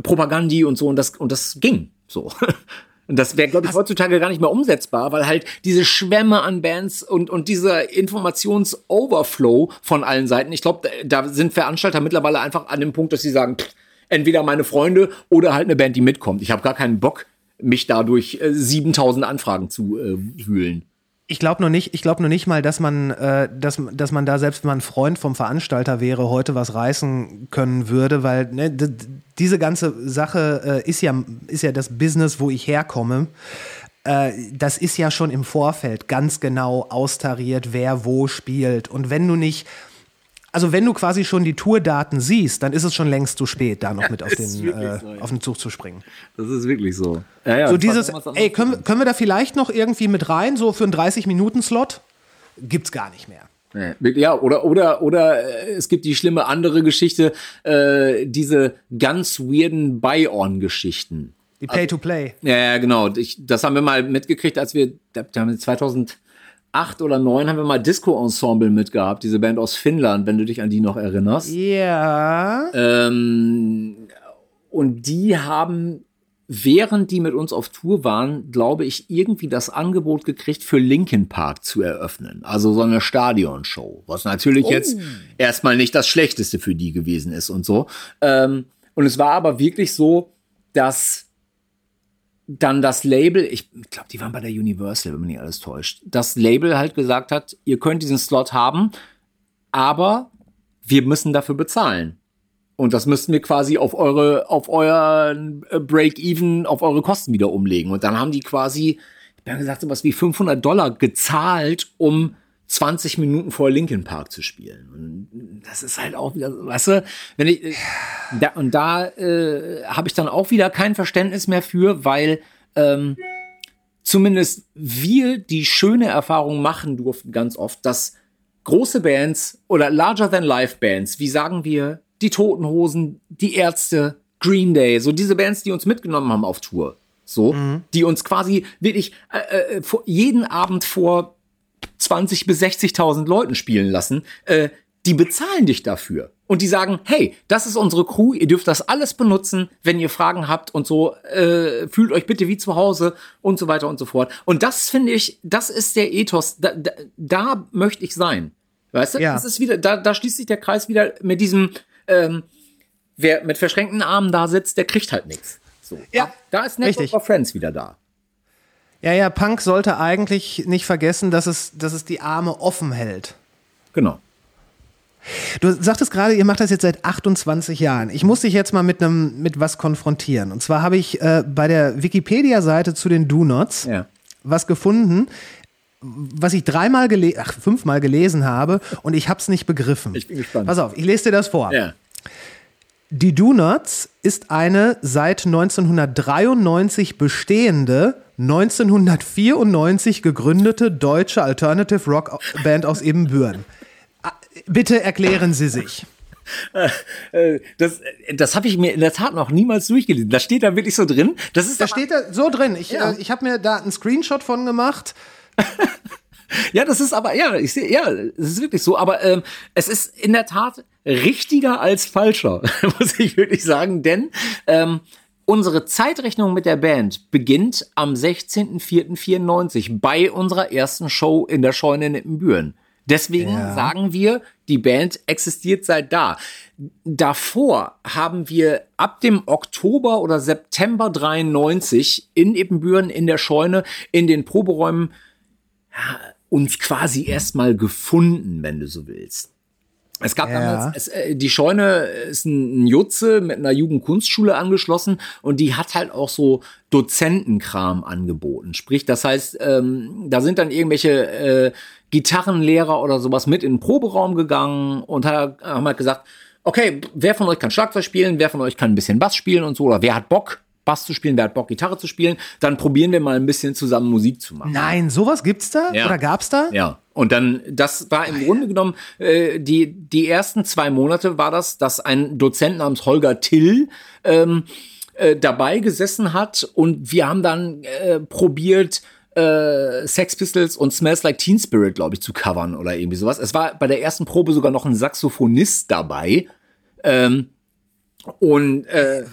Propagandi und so. Und das, und das ging so. (laughs) Und das wäre, glaube ich, heutzutage gar nicht mehr umsetzbar, weil halt diese Schwämme an Bands und, und dieser Informations-Overflow von allen Seiten, ich glaube, da sind Veranstalter mittlerweile einfach an dem Punkt, dass sie sagen, pff, entweder meine Freunde oder halt eine Band, die mitkommt. Ich habe gar keinen Bock, mich dadurch äh, 7000 Anfragen zu äh, wühlen. Ich glaube nur nicht, ich glaube nur nicht mal, dass man, äh, dass, dass man da selbst wenn man Freund vom Veranstalter wäre, heute was reißen können würde, weil ne, diese ganze Sache äh, ist ja ist ja das Business, wo ich herkomme. Äh, das ist ja schon im Vorfeld ganz genau austariert, wer wo spielt. Und wenn du nicht also wenn du quasi schon die Tourdaten siehst, dann ist es schon längst zu spät, da noch mit auf den, äh, so, ja. auf den Zug zu springen. Das ist wirklich so. Ja, ja, so dieses, ey, können, können wir da vielleicht noch irgendwie mit rein, so für einen 30-Minuten-Slot? Gibt's gar nicht mehr. Ja, oder oder oder äh, es gibt die schlimme andere Geschichte, äh, diese ganz weirden Buy-on-Geschichten. Die Pay-to-Play. Also, ja, genau. Ich, das haben wir mal mitgekriegt, als wir 2000 acht oder neun haben wir mal Disco-Ensemble mitgehabt, diese Band aus Finnland, wenn du dich an die noch erinnerst. Ja. Yeah. Ähm, und die haben, während die mit uns auf Tour waren, glaube ich, irgendwie das Angebot gekriegt, für Linkin Park zu eröffnen. Also so eine Stadionshow, was natürlich oh. jetzt erstmal nicht das Schlechteste für die gewesen ist und so. Ähm, und es war aber wirklich so, dass dann das Label, ich glaube, die waren bei der Universal, wenn man nicht alles täuscht, das Label halt gesagt hat, ihr könnt diesen Slot haben, aber wir müssen dafür bezahlen. Und das müssten wir quasi auf eure, auf euer äh, Break-Even, auf eure Kosten wieder umlegen. Und dann haben die quasi, ich habe gesagt, sowas wie 500 Dollar gezahlt, um 20 Minuten vor Linkin Park zu spielen. Und das ist halt auch wieder, weißt du, wenn ich, da, und da äh, habe ich dann auch wieder kein Verständnis mehr für, weil ähm, zumindest wir die schöne Erfahrung machen durften ganz oft, dass große Bands oder larger than life Bands, wie sagen wir, die Toten Hosen, die Ärzte, Green Day, so diese Bands, die uns mitgenommen haben auf Tour, so, die uns quasi wirklich äh, äh, jeden Abend vor 20 bis 60.000 Leuten spielen lassen, äh, die bezahlen dich dafür. Und die sagen, hey, das ist unsere Crew, ihr dürft das alles benutzen, wenn ihr Fragen habt und so, äh, fühlt euch bitte wie zu Hause und so weiter und so fort. Und das finde ich, das ist der Ethos, da, da, da möchte ich sein. Weißt du? Ja. Das ist wieder, da, da schließt sich der Kreis wieder mit diesem, ähm, wer mit verschränkten Armen da sitzt, der kriegt halt nichts. So. Ja, Da ist Network richtig. of Friends wieder da. Ja, ja, Punk sollte eigentlich nicht vergessen, dass es, dass es die Arme offen hält. Genau. Du sagtest gerade, ihr macht das jetzt seit 28 Jahren. Ich muss dich jetzt mal mit einem mit was konfrontieren. Und zwar habe ich äh, bei der Wikipedia-Seite zu den Do-Nots Ja. was gefunden, was ich dreimal gelesen, ach fünfmal gelesen habe und ich habe es nicht begriffen. Ich bin gespannt. Pass auf, ich lese dir das vor. Ja. Die Do-Nots ist eine seit 1993 bestehende, 1994 gegründete deutsche Alternative Rock Band aus Ebenbüren. Ah, Bitte erklären Sie sich. Äh, das, das habe ich mir in der Tat noch niemals durchgelesen. Das steht da wirklich so drin. Das ist Da steht da so drin. Ich, Ja. äh, ich habe mir da einen Screenshot von gemacht. (laughs) ja, das ist aber ja, ich sehe, ja, es ist wirklich so. Aber ähm, es ist in der Tat richtiger als falscher, (laughs) muss ich wirklich sagen, denn ähm, unsere Zeitrechnung mit der Band beginnt am 16.04.94 bei unserer ersten Show in der Scheune in Ippenbüren. Deswegen sagen wir, die Band existiert seit da. Davor haben wir ab dem Oktober oder September 93 in Ippenbüren in der Scheune in den Proberäumen ja, uns quasi erstmal gefunden, wenn du so willst. Es gab Ja. damals, es, äh, die Scheune ist ein, ein Jutze mit einer Jugendkunstschule angeschlossen und die hat halt auch so Dozentenkram angeboten. Sprich, das heißt, ähm, da sind dann irgendwelche äh, Gitarrenlehrer oder sowas mit in den Proberaum gegangen und hat, haben halt gesagt, okay, wer von euch kann Schlagzeug spielen, wer von euch kann ein bisschen Bass spielen und so, oder wer hat Bock, Bass zu spielen, wer hat Bock, Gitarre zu spielen, dann probieren wir mal ein bisschen zusammen Musik zu machen. Nein, sowas gibt's da? Ja. Oder gab's da? Ja. Und dann, das war im Grunde genommen, äh, die, die ersten zwei Monate war das, dass ein Dozent namens Holger Till ähm, äh, dabei gesessen hat und wir haben dann äh, probiert, äh, Sex Pistols und Smells Like Teen Spirit, glaube ich, zu covern oder irgendwie sowas. Es war bei der ersten Probe sogar noch ein Saxophonist dabei. Ähm, und äh,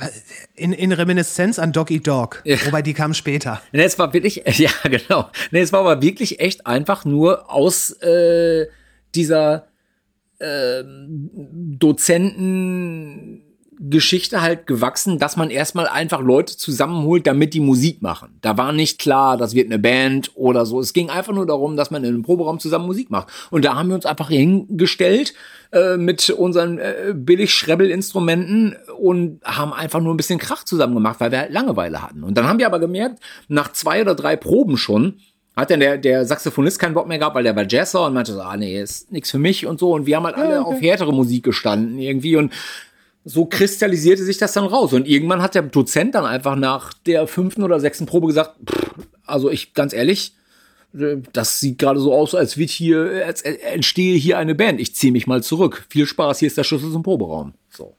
In, in Reminiszenz an Dog Eat Dog. Wobei die kam später. Nee, es war wirklich, (laughs) ja, genau. Nee, es war aber wirklich echt einfach nur aus äh, dieser ähm, Geschichte halt gewachsen, dass man erstmal einfach Leute zusammenholt, damit die Musik machen. Da war nicht klar, das wird eine Band oder so. Es ging einfach nur darum, dass man in einem Proberaum zusammen Musik macht. Und da haben wir uns einfach hingestellt äh, mit unseren äh, billig Schrebbel-Instrumenten und haben einfach nur ein bisschen Krach zusammen gemacht, weil wir halt Langeweile hatten. Und dann haben wir aber gemerkt, nach zwei oder drei Proben schon, hat dann der, der Saxophonist keinen Bock mehr gehabt, weil der war Jazzer und meinte so, ah nee, ist nix für mich und so. Und wir haben halt alle auf härtere Musik gestanden irgendwie und so kristallisierte sich das dann raus. Und irgendwann hat der Dozent dann einfach nach der fünften oder sechsten Probe gesagt, pff, also ich, ganz ehrlich, äh, das sieht gerade so aus, als wird hier, als entstehe hier eine Band. Ich ziehe mich mal zurück. Viel Spaß, hier ist der Schlüssel zum Proberaum. So.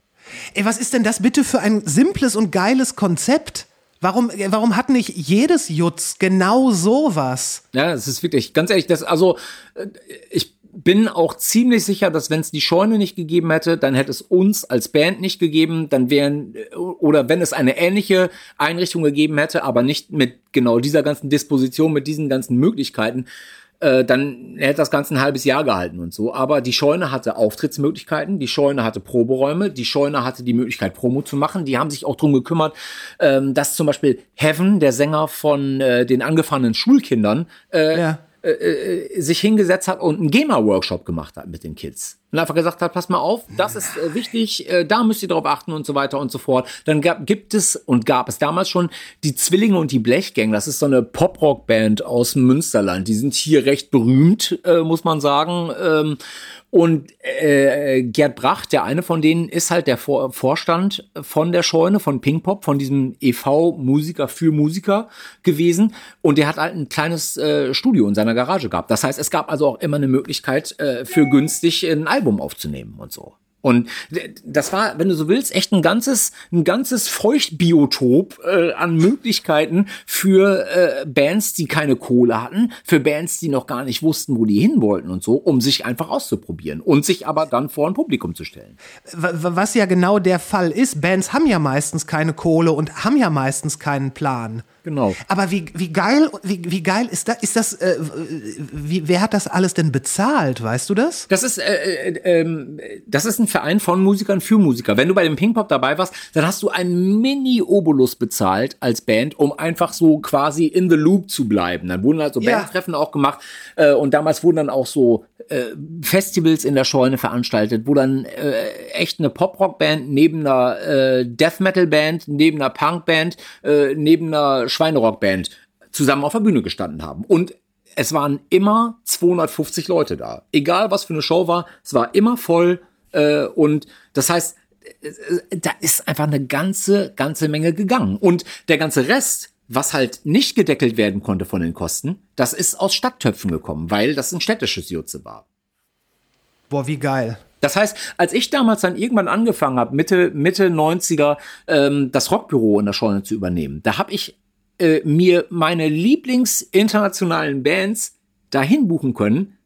Ey, was ist denn das bitte für ein simples und geiles Konzept? Warum, äh, warum hat nicht jedes Jutz genau sowas? Ja, es ist wirklich, ganz ehrlich, das, also, äh, ich bin auch ziemlich sicher, dass wenn es die Scheune nicht gegeben hätte, dann hätte es uns als Band nicht gegeben, dann wären, oder wenn es eine ähnliche Einrichtung gegeben hätte, aber nicht mit genau dieser ganzen Disposition, mit diesen ganzen Möglichkeiten, äh, dann hätte das Ganze ein halbes Jahr gehalten und so. Aber die Scheune hatte Auftrittsmöglichkeiten, die Scheune hatte Proberäume, die Scheune hatte die Möglichkeit, Promo zu machen. Die haben sich auch drum gekümmert, ähm, dass zum Beispiel Heaven, der Sänger von äh, den angefahrenen Schulkindern, äh, Ja. Äh, äh, sich hingesetzt hat und einen GEMA-Workshop gemacht hat mit den Kids. Und einfach gesagt hat, pass mal auf, das ist äh, wichtig, äh, da müsst ihr drauf achten und so weiter und so fort. Dann gab, gibt es und gab es damals schon die Zwillinge und die Blechgänge. Das ist so eine Pop-Rock-Band aus Münsterland. Die sind hier recht berühmt, äh, muss man sagen. Ähm, und äh, Gerd Brach, der eine von denen, ist halt der Vor Vorstand von der Scheune, von Pink Pop, von diesem e.V. Musiker für Musiker gewesen. Und der hat halt ein kleines äh, Studio in seiner Garage gehabt. Das heißt, es gab also auch immer eine Möglichkeit, äh, für günstig ein Album aufzunehmen und so. Und das war, wenn du so willst, echt ein ganzes, ein ganzes Feuchtbiotop äh, an Möglichkeiten für äh, Bands, die keine Kohle hatten, für Bands, die noch gar nicht wussten, wo die hin wollten und so, um sich einfach auszuprobieren und sich aber dann vor ein Publikum zu stellen. Was ja genau der Fall ist. Bands haben ja meistens keine Kohle und haben ja meistens keinen Plan. Genau. Aber wie, wie geil, wie, wie geil ist das, ist das, äh, wie, wer hat das alles denn bezahlt, weißt du das? Das ist, äh, äh, ähm, das ist ein Verein von Musikern für Musiker. Wenn du bei dem Ping Pop dabei warst, dann hast du einen Mini-Obolus bezahlt als Band, um einfach so quasi in the loop zu bleiben. Dann wurden halt so Ja. Bandtreffen auch gemacht äh, und damals wurden dann auch so äh, Festivals in der Scheune veranstaltet, wo dann äh, echt eine Pop-Rock-Band neben einer äh, Death-Metal-Band, neben einer Punk-Band, äh, neben einer Schweinerock-Band zusammen auf der Bühne gestanden haben. Und es waren immer 250 Leute da. Egal was für eine Show war, es war immer voll. Äh, und das heißt, äh, da ist einfach eine ganze, ganze Menge gegangen. Und der ganze Rest, was halt nicht gedeckelt werden konnte von den Kosten, das ist aus Stadttöpfen gekommen, weil das ein städtisches Jutze war. Boah, wie geil. Das heißt, als ich damals dann irgendwann angefangen habe, Mitte, Mitte 90er, ähm, das Rockbüro in der Scheune zu übernehmen, da habe ich äh, mir meine Lieblingsinternationalen Bands dahin buchen können,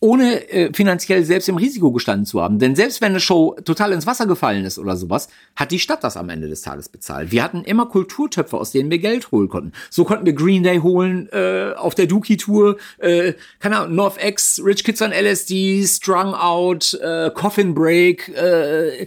ohne äh, finanziell selbst im Risiko gestanden zu haben. Denn selbst wenn eine Show total ins Wasser gefallen ist oder sowas, hat die Stadt das am Ende des Tages bezahlt. Wir hatten immer Kulturtöpfe, aus denen wir Geld holen konnten. So konnten wir Green Day holen äh, auf der Dookie-Tour, äh, keine Ahnung, North X, Rich Kids on LSD, Strung Out, äh, Coffin Break, äh,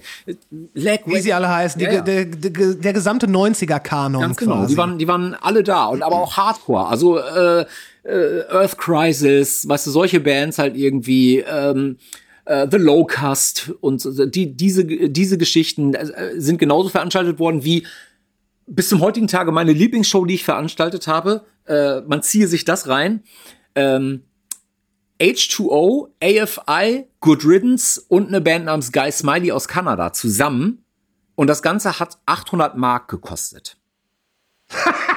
Leg Wie sie alle heißen, die, Ja, ja. Der, der, der gesamte 90er-Kanon Ganz genau. quasi. Die waren, die waren alle da und aber auch Hardcore. Also äh, äh, Earth Crisis, weißt du, solche Bands halt irgendwie. Ähm, äh, The Lowcast und so, die, diese, diese Geschichten äh, sind genauso veranstaltet worden wie bis zum heutigen Tage meine Lieblingsshow, die ich veranstaltet habe. Äh, man ziehe sich das rein. Ähm, H2O, AFI, Good Riddance und eine Band namens Guy Smiley aus Kanada zusammen. Und das Ganze hat 800 Mark gekostet. (laughs)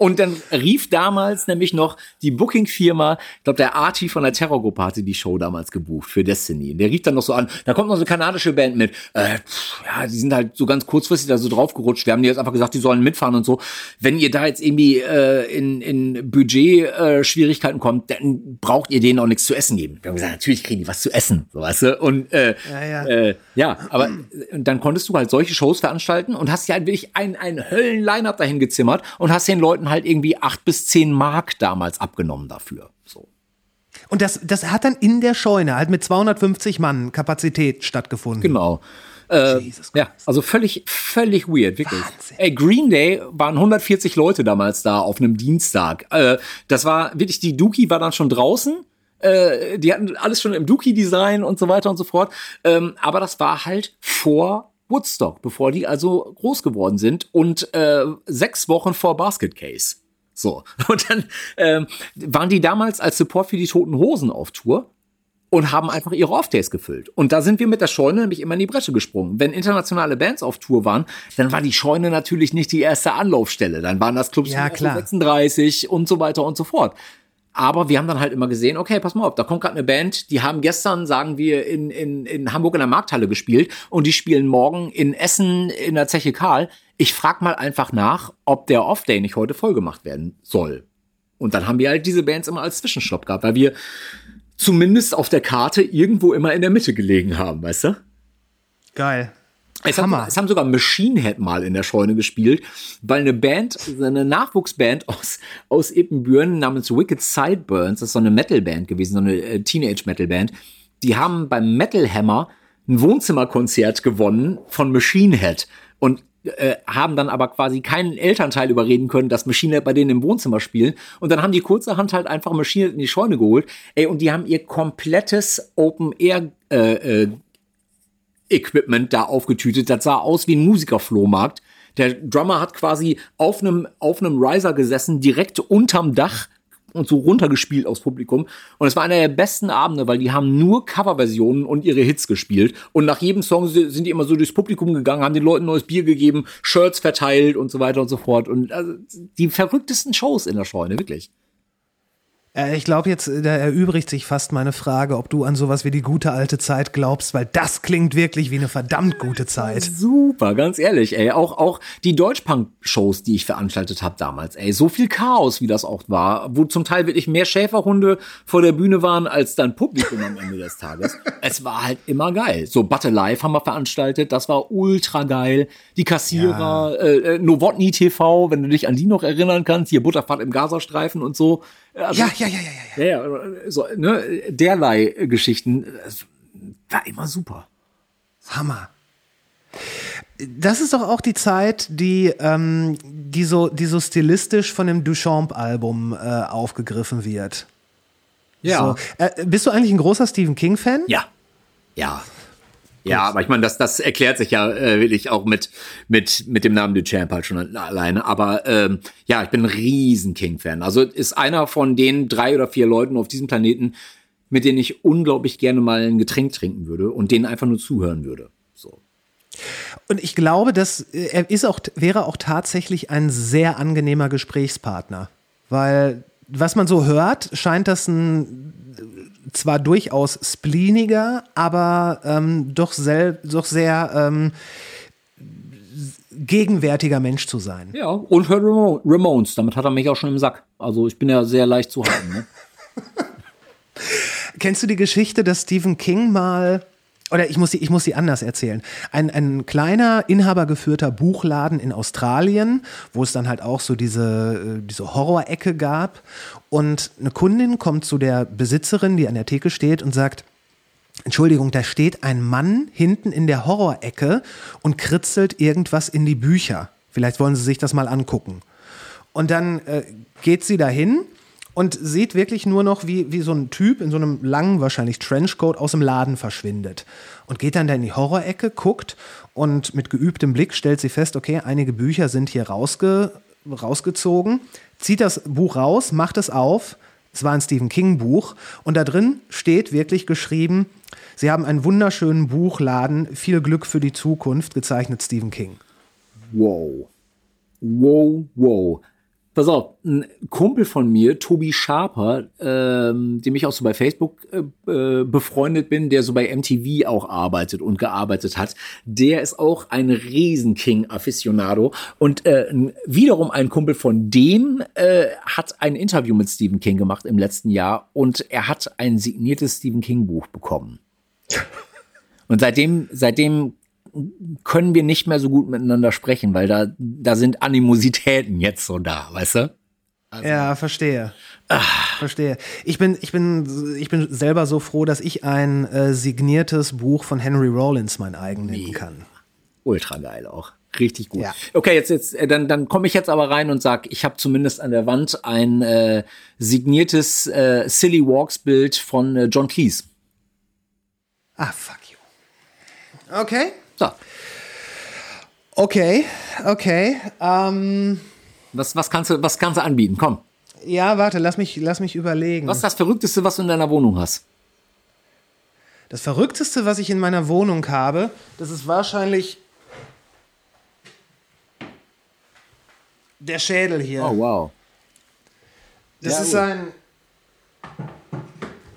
Und dann rief damals nämlich noch die Booking-Firma, ich glaube, der Artie von der Terrorgruppe hatte die Show damals gebucht für Destiny. Und der rief dann noch so an, da kommt noch so eine kanadische Band mit. Äh, ja, die sind halt so ganz kurzfristig da so draufgerutscht. Wir haben die jetzt einfach gesagt, die sollen mitfahren und so. Wenn ihr da jetzt irgendwie äh, in, in Budget-Schwierigkeiten kommt, dann braucht ihr denen auch nichts zu essen geben. Wir haben gesagt, natürlich kriegen die was zu essen, so weißt du. Und äh, Ja, ja. Äh, ja, aber äh, dann konntest du halt solche Shows veranstalten und hast ja halt wirklich ein, ein Höllen-Line-Up dahin gezimmert und hast den Leuten halt irgendwie acht bis zehn Mark damals abgenommen dafür. So. Und das, das hat dann in der Scheune halt mit 250 Mann Kapazität stattgefunden. Genau. Äh, Jesus ja, also völlig, völlig weird, wirklich. Wahnsinn. Ey, Green Day waren 140 Leute damals da auf einem Dienstag. Äh, das war wirklich, die Dookie war dann schon draußen. Äh, die hatten alles schon im Dookie-Design und so weiter und so fort. Ähm, aber das war halt vor Woodstock, bevor die also groß geworden sind und äh, sechs Wochen vor Basket Case. So. (laughs) Und dann ähm, waren die damals als Support für die Toten Hosen auf Tour und haben einfach ihre Off-Days gefüllt. Und da sind wir mit der Scheune nämlich immer in die Bresche gesprungen. Wenn internationale Bands auf Tour waren, dann war die Scheune natürlich nicht die erste Anlaufstelle. Dann waren das Clubs Ja, wie klar. 36 und so weiter und so fort. Aber wir haben dann halt immer gesehen, okay, pass mal auf, da kommt gerade eine Band, die haben gestern, sagen wir, in, in, in Hamburg in der Markthalle gespielt und die spielen morgen in Essen in der Zeche Karl. Ich frag mal einfach nach, ob der Off-Day nicht heute vollgemacht werden soll. Und dann haben wir halt diese Bands immer als Zwischenstopp gehabt, weil wir zumindest auf der Karte irgendwo immer in der Mitte gelegen haben, weißt du? Geil. Es haben, Hammer. es haben sogar Machine Head mal in der Scheune gespielt, weil eine Band, eine Nachwuchsband aus, aus Ippenbüren namens Wicked Sideburns, das ist so eine Metalband gewesen, so eine äh, Teenage-Metal-Band, die haben beim Metal Hammer ein Wohnzimmerkonzert gewonnen von Machine Head und äh, haben dann aber quasi keinen Elternteil überreden können, dass Machine Head bei denen im Wohnzimmer spielen. Und dann haben die kurzerhand halt einfach Machine Head in die Scheune geholt. Ey, und die haben ihr komplettes Open Air äh, äh, Equipment da aufgetütet. Das sah aus wie ein Musikerflohmarkt. Der Drummer hat quasi auf einem auf einem Riser gesessen, direkt unterm Dach und so runtergespielt aufs Publikum. Und es war einer der besten Abende, weil die haben nur Coverversionen und ihre Hits gespielt. Und nach jedem Song si- sind die immer so durchs Publikum gegangen, haben den Leuten neues Bier gegeben, Shirts verteilt und so weiter und so fort. Und also, die verrücktesten Shows in der Scheune, wirklich. Äh, ich glaube jetzt, äh, da erübrigt sich fast meine Frage, ob du an sowas wie die gute alte Zeit glaubst, weil das klingt wirklich wie eine verdammt gute Zeit. Super, ganz ehrlich, ey. Auch, auch die Deutschpunk-Shows, die ich veranstaltet habe damals, ey. So viel Chaos, wie das auch war, wo zum Teil wirklich mehr Schäferhunde vor der Bühne waren, als dann Publikum am Ende des Tages. (laughs) Es war halt immer geil. So, Battle Live haben wir veranstaltet, das war ultra geil. Die Kassierer, äh, äh, Novotny TV, wenn du dich an die noch erinnern kannst, hier Butterfahrt im Gazastreifen und so. Also, Ja, ja, ja, ja, ja. ja, ja, so, ne, derlei Geschichten. War immer super. Hammer. Das ist doch auch die Zeit, die, ähm, die, so, die so stilistisch von dem Duchamp-Album äh, aufgegriffen wird. So. Äh, bist du eigentlich ein großer Stephen King-Fan? Ja. Ja. Ja, aber ich meine, das, das erklärt sich ja äh, wirklich auch mit, mit, mit dem Namen Duchamp halt schon alleine. Aber ähm, ja, ich bin ein riesen King-Fan. Also ist einer von den drei oder vier Leuten auf diesem Planeten, mit denen ich unglaublich gerne mal ein Getränk trinken würde und denen einfach nur zuhören würde. So. Und ich glaube, dass äh, er ist auch, wäre auch tatsächlich ein sehr angenehmer Gesprächspartner. Weil, was man so hört, scheint das ein zwar durchaus spleeniger, aber ähm, doch, sel doch sehr ähm, gegenwärtiger Mensch zu sein. Ja, und hört Ramo- Ramones, damit hat er mich auch schon im Sack. Also ich bin ja sehr leicht zu haben. Ne? (laughs) Kennst du die Geschichte, dass Stephen King mal, oder ich muss sie, ich muss sie anders erzählen, ein, ein kleiner, inhabergeführter Buchladen in Australien, wo es dann halt auch so diese, äh, diese Horrorecke gab. Und eine Kundin kommt zu der Besitzerin, die an der Theke steht und sagt, Entschuldigung, da steht ein Mann hinten in der Horrorecke und kritzelt irgendwas in die Bücher. Vielleicht wollen Sie sich das mal angucken. Und dann äh, geht sie dahin und sieht wirklich nur noch, wie, wie so ein Typ in so einem langen, wahrscheinlich Trenchcoat aus dem Laden verschwindet. Und geht dann da in die Horrorecke, guckt und mit geübtem Blick stellt sie fest, okay, einige Bücher sind hier rausge, rausgezogen, zieht das Buch raus, macht es auf. Es war ein Stephen King Buch und da drin steht wirklich geschrieben, Sie haben einen wunderschönen Buchladen, viel Glück für die Zukunft, gezeichnet Stephen King. Wow. Wow, wow. Pass auf, ein Kumpel von mir, Tobi Schaper, ähm, dem ich auch so bei Facebook äh, äh, befreundet bin, der so bei MTV auch arbeitet und gearbeitet hat, der ist auch ein riesen King-Afficionado. Und äh, wiederum ein Kumpel von dem äh, hat ein Interview mit Stephen King gemacht im letzten Jahr und er hat ein signiertes Stephen King-Buch bekommen. (laughs) Und seitdem, seitdem können wir nicht mehr so gut miteinander sprechen, weil da, da sind Animositäten jetzt so da, weißt du? ja, verstehe. Verstehe. Ich bin, ich bin, ich bin selber so froh, dass ich ein äh, signiertes Buch von Henry Rollins mein eigen nennen kann. Ultra geil auch. Richtig gut. Ja. Okay, jetzt, jetzt, äh, dann, dann komme ich jetzt aber rein und sag, ich habe zumindest an der Wand ein äh, signiertes äh, Silly Walks Bild von äh, John Cleese. Ah, fuck you. Okay. So, Okay, okay. Ähm, was, was kannst du, was kannst du anbieten? Komm. ja, warte, lass mich, lass mich überlegen. Was ist das Verrückteste, was du in deiner Wohnung hast? Das Verrückteste, was ich in meiner Wohnung habe, das ist wahrscheinlich der Schädel hier. Oh, wow. das ja, ist gut. ein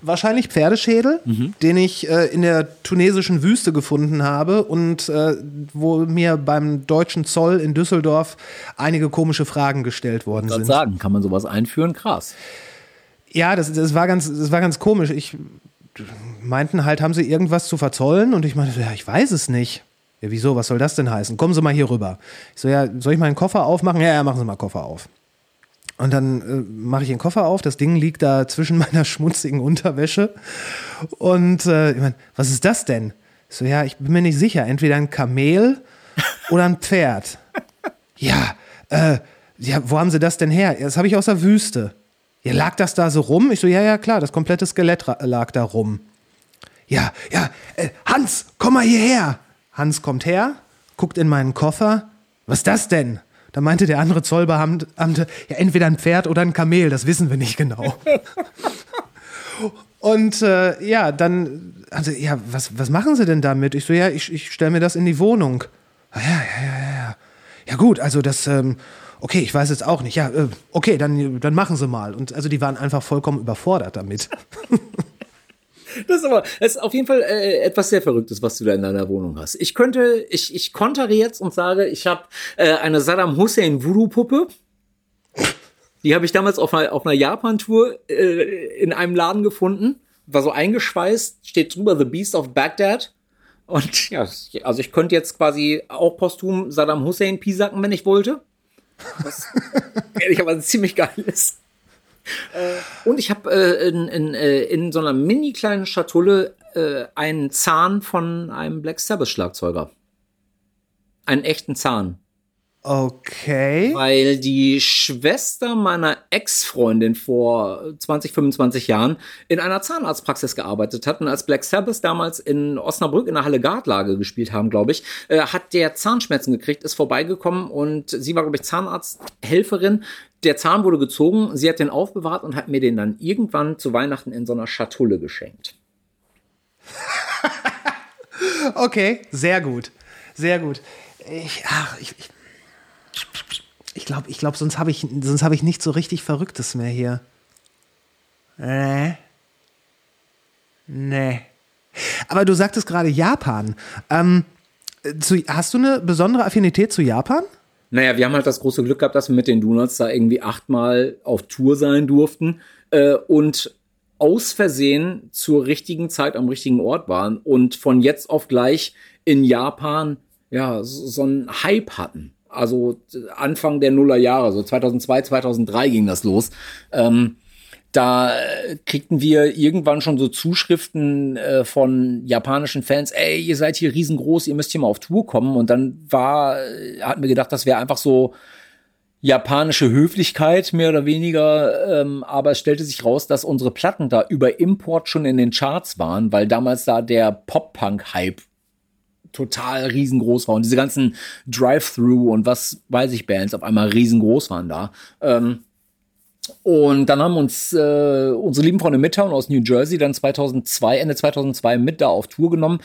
wahrscheinlich Pferdeschädel, den ich äh, in der tunesischen Wüste gefunden habe und äh, wo mir beim deutschen Zoll in Düsseldorf einige komische Fragen gestellt worden sind. sagen? Kann man sowas einführen? Krass. Ja, das, das, war ganz, das war ganz komisch. Ich meinten halt, haben sie irgendwas zu verzollen? Und ich meinte, ja, ich weiß es nicht. Ja, wieso? Was soll das denn heißen? Kommen Sie mal hier rüber. Ich so, ja, soll ich meinen Koffer aufmachen? Ja, ja, machen Sie mal Koffer auf. Und dann äh, mache ich den Koffer auf. Das Ding liegt da zwischen (laughs) meiner schmutzigen Unterwäsche. Und äh, ich meine, was ist das denn? Ich so, ja, ich bin mir nicht sicher. Entweder ein Kamel (laughs) oder ein Pferd. Ja, äh, ja, wo haben Sie das denn her? Das habe ich aus der Wüste. Ja, lag das da so rum? Ich so, ja, ja, klar, das komplette Skelett lag da rum. Ja, ja, äh, Hans, komm mal hierher. Hans kommt her, guckt in meinen Koffer. Was ist das denn? Da meinte der andere Zollbeamte, ja, entweder ein Pferd oder ein Kamel, das wissen wir nicht genau. (laughs) Und äh, ja, dann, also, ja, was, was machen Sie denn damit? Ich so, ja, ich, ich stelle mir das in die Wohnung. Ah, ja, ja, ja, ja, ja. Ja, gut, also das, ähm, okay, ich weiß jetzt auch nicht. Ja, äh, okay, dann, dann machen Sie mal. Und also die waren einfach vollkommen überfordert damit. (laughs) Das ist aber, das ist auf jeden Fall äh, etwas sehr Verrücktes, was du da in deiner Wohnung hast. Ich könnte, ich, ich kontere jetzt und sage, ich habe äh, eine Saddam Hussein Voodoo-Puppe. Die habe ich damals auf einer, auf einer Japan-Tour äh, in einem Laden gefunden. War so eingeschweißt, steht drüber The Beast of Baghdad. Und ja, also ich könnte jetzt quasi auch posthum Saddam Hussein piesacken, wenn ich wollte. Was (laughs) ehrlicherweise ziemlich geil ist. Äh, und ich habe äh, in, in, äh, in so einer mini kleinen Schatulle äh, einen Zahn von einem Black Sabbath Schlagzeuger. Einen echten Zahn. Okay. Weil die Schwester meiner Ex-Freundin vor 20, 25 Jahren in einer Zahnarztpraxis gearbeitet hat. Und als Black Sabbath damals in Osnabrück in der Halle Gartlage gespielt haben, glaube ich, äh, hat der Zahnschmerzen gekriegt, ist vorbeigekommen und sie war, glaube ich, Zahnarzthelferin. Der Zahn wurde gezogen, sie hat den aufbewahrt und hat mir den dann irgendwann zu Weihnachten in so einer Schatulle geschenkt. (laughs) Okay, sehr gut. Sehr gut. Ich, ach, ich, ich, ich glaube, ich glaub, sonst habe ich, sonst hab ich nicht so richtig Verrücktes mehr hier. Nee. Nee. Aber du sagtest gerade Japan. Ähm, zu, hast du eine besondere Affinität zu Japan? Naja, wir haben halt das große Glück gehabt, dass wir mit den Donuts da irgendwie achtmal auf Tour sein durften äh, und aus Versehen zur richtigen Zeit am richtigen Ort waren und von jetzt auf gleich in Japan ja so, so einen Hype hatten. Also äh, Anfang der Nullerjahre, so 2002, 2003 ging das los. Ähm, da kriegten wir irgendwann schon so Zuschriften äh, von japanischen Fans, ey, ihr seid hier riesengroß, ihr müsst hier mal auf Tour kommen. Und dann war, äh, hatten wir gedacht, das wäre einfach so japanische Höflichkeit, mehr oder weniger. Ähm, aber es stellte sich raus, dass unsere Platten da über Import schon in den Charts waren, weil damals da der Pop-Punk-Hype total riesengroß war. Und diese ganzen Drive-Thru und was weiß ich Bands auf einmal riesengroß waren da. Ähm, und dann haben uns äh, unsere lieben Freunde Midtown aus New Jersey dann 2002, Ende 2002 mit da auf Tour genommen.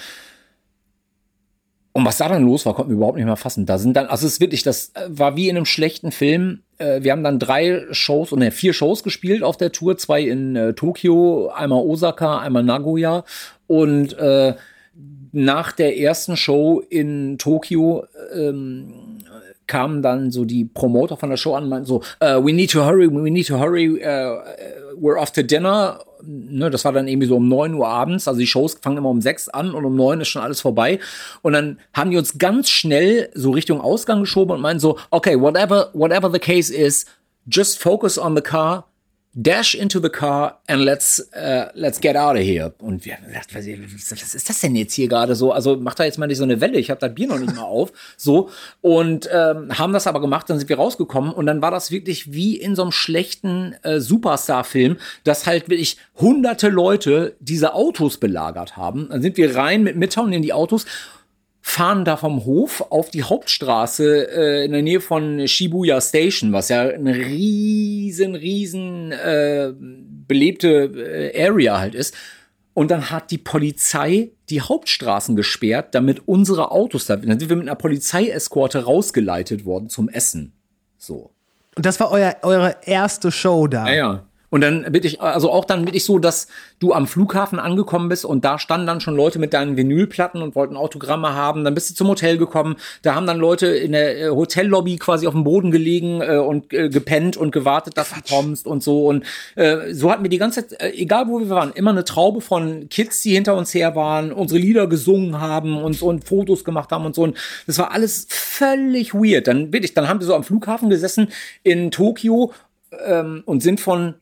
Und was da dann los war, konnten wir überhaupt nicht mehr fassen. Da sind dann, also es ist wirklich, das war wie in einem schlechten Film. Äh, wir haben dann drei Shows ne, vier Shows gespielt auf der Tour, zwei in äh, Tokio, einmal Osaka, einmal Nagoya. Und äh, nach der ersten Show in Tokio ähm, kamen dann so die Promoter von der Show an meinten so, uh, we need to hurry, we need to hurry, uh, we're to dinner. Ne, das war dann irgendwie so um neun Uhr abends, also die Shows fangen immer um sechs an und um neun ist schon alles vorbei. Und dann haben die uns ganz schnell so Richtung Ausgang geschoben und meinten so, okay, whatever, whatever the case is, just focus on the car, dash into the car and let's uh, let's get out of here. Und wir haben gedacht, was was ist das denn jetzt hier gerade so? Also mach da jetzt mal nicht so eine Welle. Ich habe das Bier noch nicht mal auf. (laughs) So und ähm, haben das aber gemacht. Dann sind wir rausgekommen und dann war das wirklich wie in so einem schlechten äh, Superstar-Film, dass halt wirklich hunderte Leute diese Autos belagert haben. Dann sind wir rein mit Midtown in die Autos fahren da vom Hof auf die Hauptstraße äh, in der Nähe von Shibuya Station, was ja eine riesen, riesen äh, belebte äh, Area halt ist. Und dann hat die Polizei die Hauptstraßen gesperrt, damit unsere Autos da. Dann sind wir mit einer Polizeieskorte rausgeleitet worden zum Essen. So. Und das war euer, eure erste Show da. Ja, ja. Und dann wirklich, also auch dann wirklich so, dass du am Flughafen angekommen bist und da standen dann schon Leute mit deinen Vinylplatten und wollten Autogramme haben. Dann bist du zum Hotel gekommen. Da haben dann Leute in der äh, Hotellobby quasi auf dem Boden gelegen äh, und äh, gepennt und gewartet, dass du kommst und so. Und äh, so hatten wir die ganze Zeit, äh, egal wo wir waren, immer eine Traube von Kids, die hinter uns her waren, unsere Lieder gesungen haben und so und Fotos gemacht haben und so. Und das war alles völlig weird. Dann wirklich, dann haben wir so am Flughafen gesessen in Tokio ähm, und sind von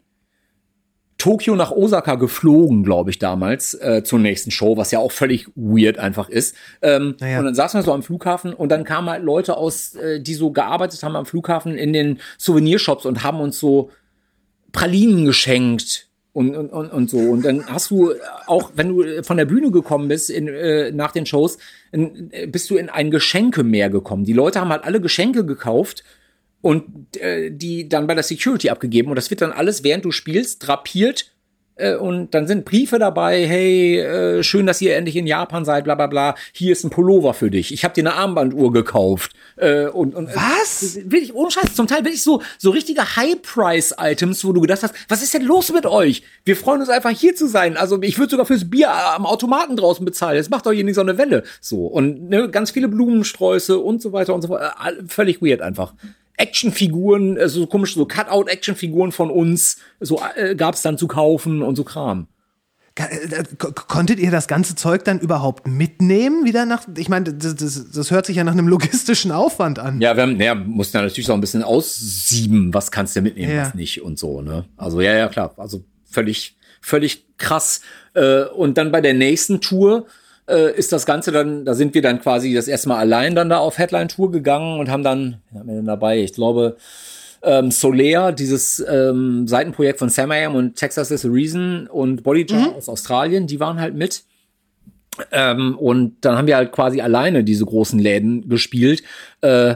Tokio nach Osaka geflogen, glaube ich, damals äh, zur nächsten Show, was ja auch völlig weird einfach ist. Ähm, Naja. Und dann saßen wir so am Flughafen und dann kamen halt Leute aus, äh, die so gearbeitet haben am Flughafen in den Souvenirshops und haben uns so Pralinen geschenkt und, und, und, und so. Und dann hast du auch, wenn du von der Bühne gekommen bist in, äh, nach den Shows, in, äh, bist du in ein Geschenkemeer gekommen. Die Leute haben halt alle Geschenke gekauft und äh, die dann bei der Security abgegeben. Und das wird dann alles, während du spielst, drapiert. Äh, und dann sind Briefe dabei, hey, äh, schön, dass ihr endlich in Japan seid, bla bla bla. Hier ist ein Pullover für dich. Ich habe dir eine Armbanduhr gekauft. Äh, und, und, Was? Äh, wirklich, ohne Scheiß, zum Teil wirklich so, so richtige High-Price-Items, wo du gedacht hast, was ist denn los mit euch? Wir freuen uns einfach hier zu sein. Also ich würde sogar fürs Bier am Automaten draußen bezahlen. Jetzt macht doch hier nicht so eine Welle. So. Und ne, ganz viele Blumensträuße und so weiter und so fort. Äh, Völlig weird einfach. Actionfiguren, äh, so komisch, so Cutout-Actionfiguren von uns, so äh, gab's dann zu kaufen und so Kram. Äh, ko- Konntet ihr das ganze Zeug dann überhaupt mitnehmen? Wieder nach. Ich meine, das, das, das hört sich ja nach einem logistischen Aufwand an. Ja, wir haben, ja, mussten ja natürlich auch ein bisschen aussieben, was kannst du mitnehmen, Ja. was nicht und so, ne? Also, ja, ja, klar. Also völlig, völlig krass. Äh, und dann bei der nächsten Tour äh, ist das Ganze dann, da sind wir dann quasi das erste Mal allein dann da auf Headline-Tour gegangen und haben dann, was haben wir denn dabei? Ich glaube, ähm, Solea, dieses ähm, Seitenprojekt von Sam Am und Texas is the Reason und Body Jar aus Australien, die waren halt mit. Ähm, und dann haben wir halt quasi alleine diese großen Läden gespielt. Äh,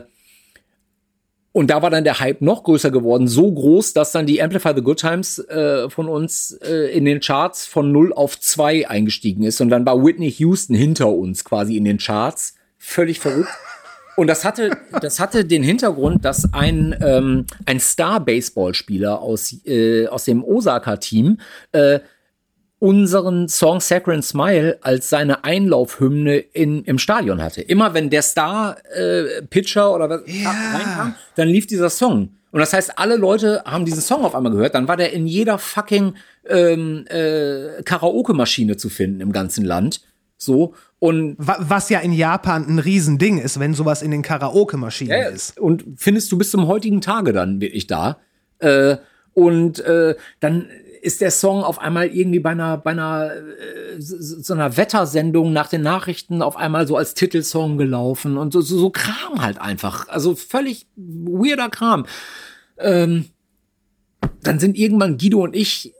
und da war dann der Hype noch größer geworden, so groß, dass dann die Amplify the Good Times äh, von uns äh, in den Charts von 0 auf 2 eingestiegen ist. Und dann war Whitney Houston hinter uns quasi in den Charts. Völlig verrückt. Und das hatte, das hatte den Hintergrund, dass ein, ähm, ein Star-Baseballspieler aus, äh, aus dem Osaka-Team äh, unseren Song Saccharine Smile als seine Einlaufhymne in, im Stadion hatte. Immer wenn der Star-Pitcher oder was reinkam, dann lief dieser Song. Und das heißt, alle Leute haben diesen Song auf einmal gehört. Dann war der in jeder fucking ähm, äh, Karaoke-Maschine zu finden im ganzen Land. So. Und Wa- Was ja in Japan ein Riesending ist, wenn sowas in den Karaoke-Maschinen ja, ist. und findest du bis zum heutigen Tage dann wirklich da. Äh, und äh, dann ist der Song auf einmal irgendwie bei einer, bei einer äh, so, einer Wettersendung nach den Nachrichten auf einmal so als Titelsong gelaufen und so, so, so Kram halt einfach. Also völlig weirder Kram. Ähm, dann sind irgendwann Guido und ich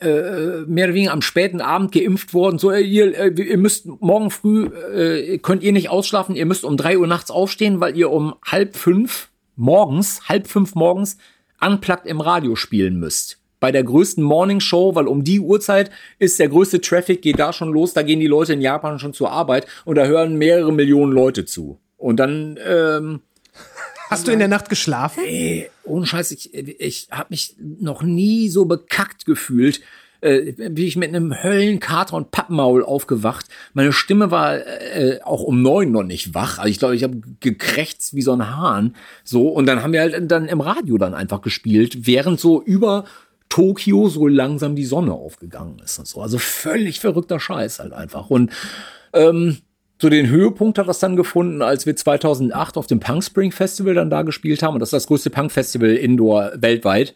äh, mehr oder weniger am späten Abend geimpft worden. So, ihr, äh, ihr müsst morgen früh, äh, könnt ihr nicht ausschlafen, ihr müsst um drei Uhr nachts aufstehen, weil ihr um halb fünf morgens, halb fünf morgens, unplugged im Radio spielen müsst. Bei der größten Morning Show, weil um die Uhrzeit ist der größte Traffic, geht da schon los, da gehen die Leute in Japan schon zur Arbeit und da hören mehrere Millionen Leute zu. Und dann, ähm, Hast du in der Nacht geschlafen? Ey, ohne Scheiß, ich, ich habe mich noch nie so bekackt gefühlt. Äh, bin ich mit einem Höllenkater und Pappmaul aufgewacht. Meine Stimme war äh, auch um neun noch nicht wach. Also ich glaube, ich habe gekrächzt wie so ein Hahn. So und dann haben wir halt dann im Radio dann einfach gespielt, während so über Tokio so langsam die Sonne aufgegangen ist und so. Also völlig verrückter Scheiß halt einfach. Und ähm, So den Höhepunkt hat das dann gefunden, als wir 2008 auf dem Punk Spring Festival dann da gespielt haben. Und das ist das größte Punk Festival Indoor weltweit.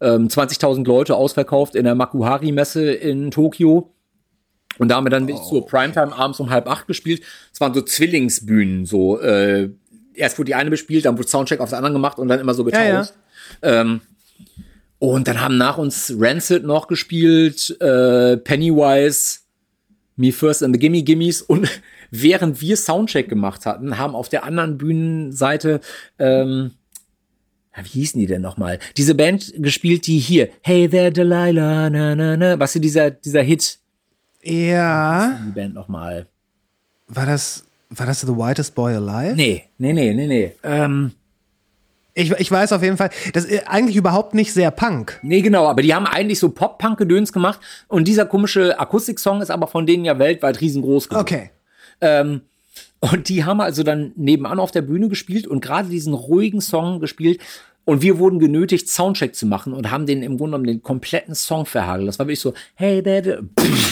Ähm, 20.000 Leute ausverkauft in der Makuhari Messe in Tokio. Und da haben wir dann wirklich zur Primetime abends um halb acht gespielt. Es waren so Zwillingsbühnen, so äh, erst wurde die eine bespielt, dann wurde Soundcheck auf der anderen gemacht und dann immer so getauscht. Ja, Ähm, und dann haben nach uns Rancid noch gespielt, äh, Pennywise, Me First and the Gimme Gimmies und (laughs) während wir Soundcheck gemacht hatten, haben auf der anderen Bühnenseite ähm, wie hießen die denn nochmal? Diese Band gespielt, die hier, Hey there Delilah, na na na, was ist dieser, dieser Hit, Ja. die Band nochmal? War das, war das The Whitest Boy Alive? Nee, nee, nee, nee, nee. Ähm, Ich, ich weiß auf jeden Fall, das ist eigentlich überhaupt nicht sehr Punk. nee, genau, aber die haben eigentlich so Pop-Punk-Gedöns gemacht und dieser komische Akustik-Song ist aber von denen ja weltweit riesengroß geworden. Okay. Ähm, und die haben also dann nebenan auf der Bühne gespielt und gerade diesen ruhigen Song gespielt. Und wir wurden genötigt, Soundcheck zu machen und haben den im Grunde genommen den kompletten Song verhagelt. Das war wirklich so, hey, pff,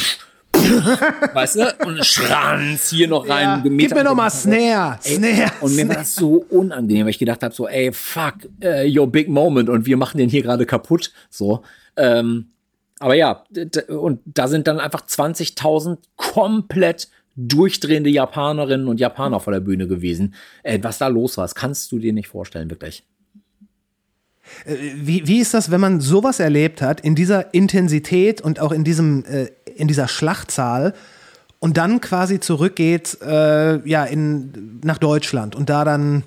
weißt du? Und Schranz hier noch rein. Ja, gib mir noch mal. Snare, Ey, Snare, Und mir war das so unangenehm, weil ich gedacht habe, so, ey, fuck, äh, your big moment und wir machen den hier gerade kaputt. So. Ähm, aber ja, und da sind dann einfach 20.000 komplett durchdrehende Japanerinnen und Japaner vor der Bühne gewesen. Ey, was da los war, das kannst du dir nicht vorstellen, wirklich. Wie, wie ist das, wenn man sowas erlebt hat, in dieser Intensität und auch in, diesem, äh, in dieser Schlachtzahl und dann quasi zurückgeht äh, ja, in, nach Deutschland und da dann,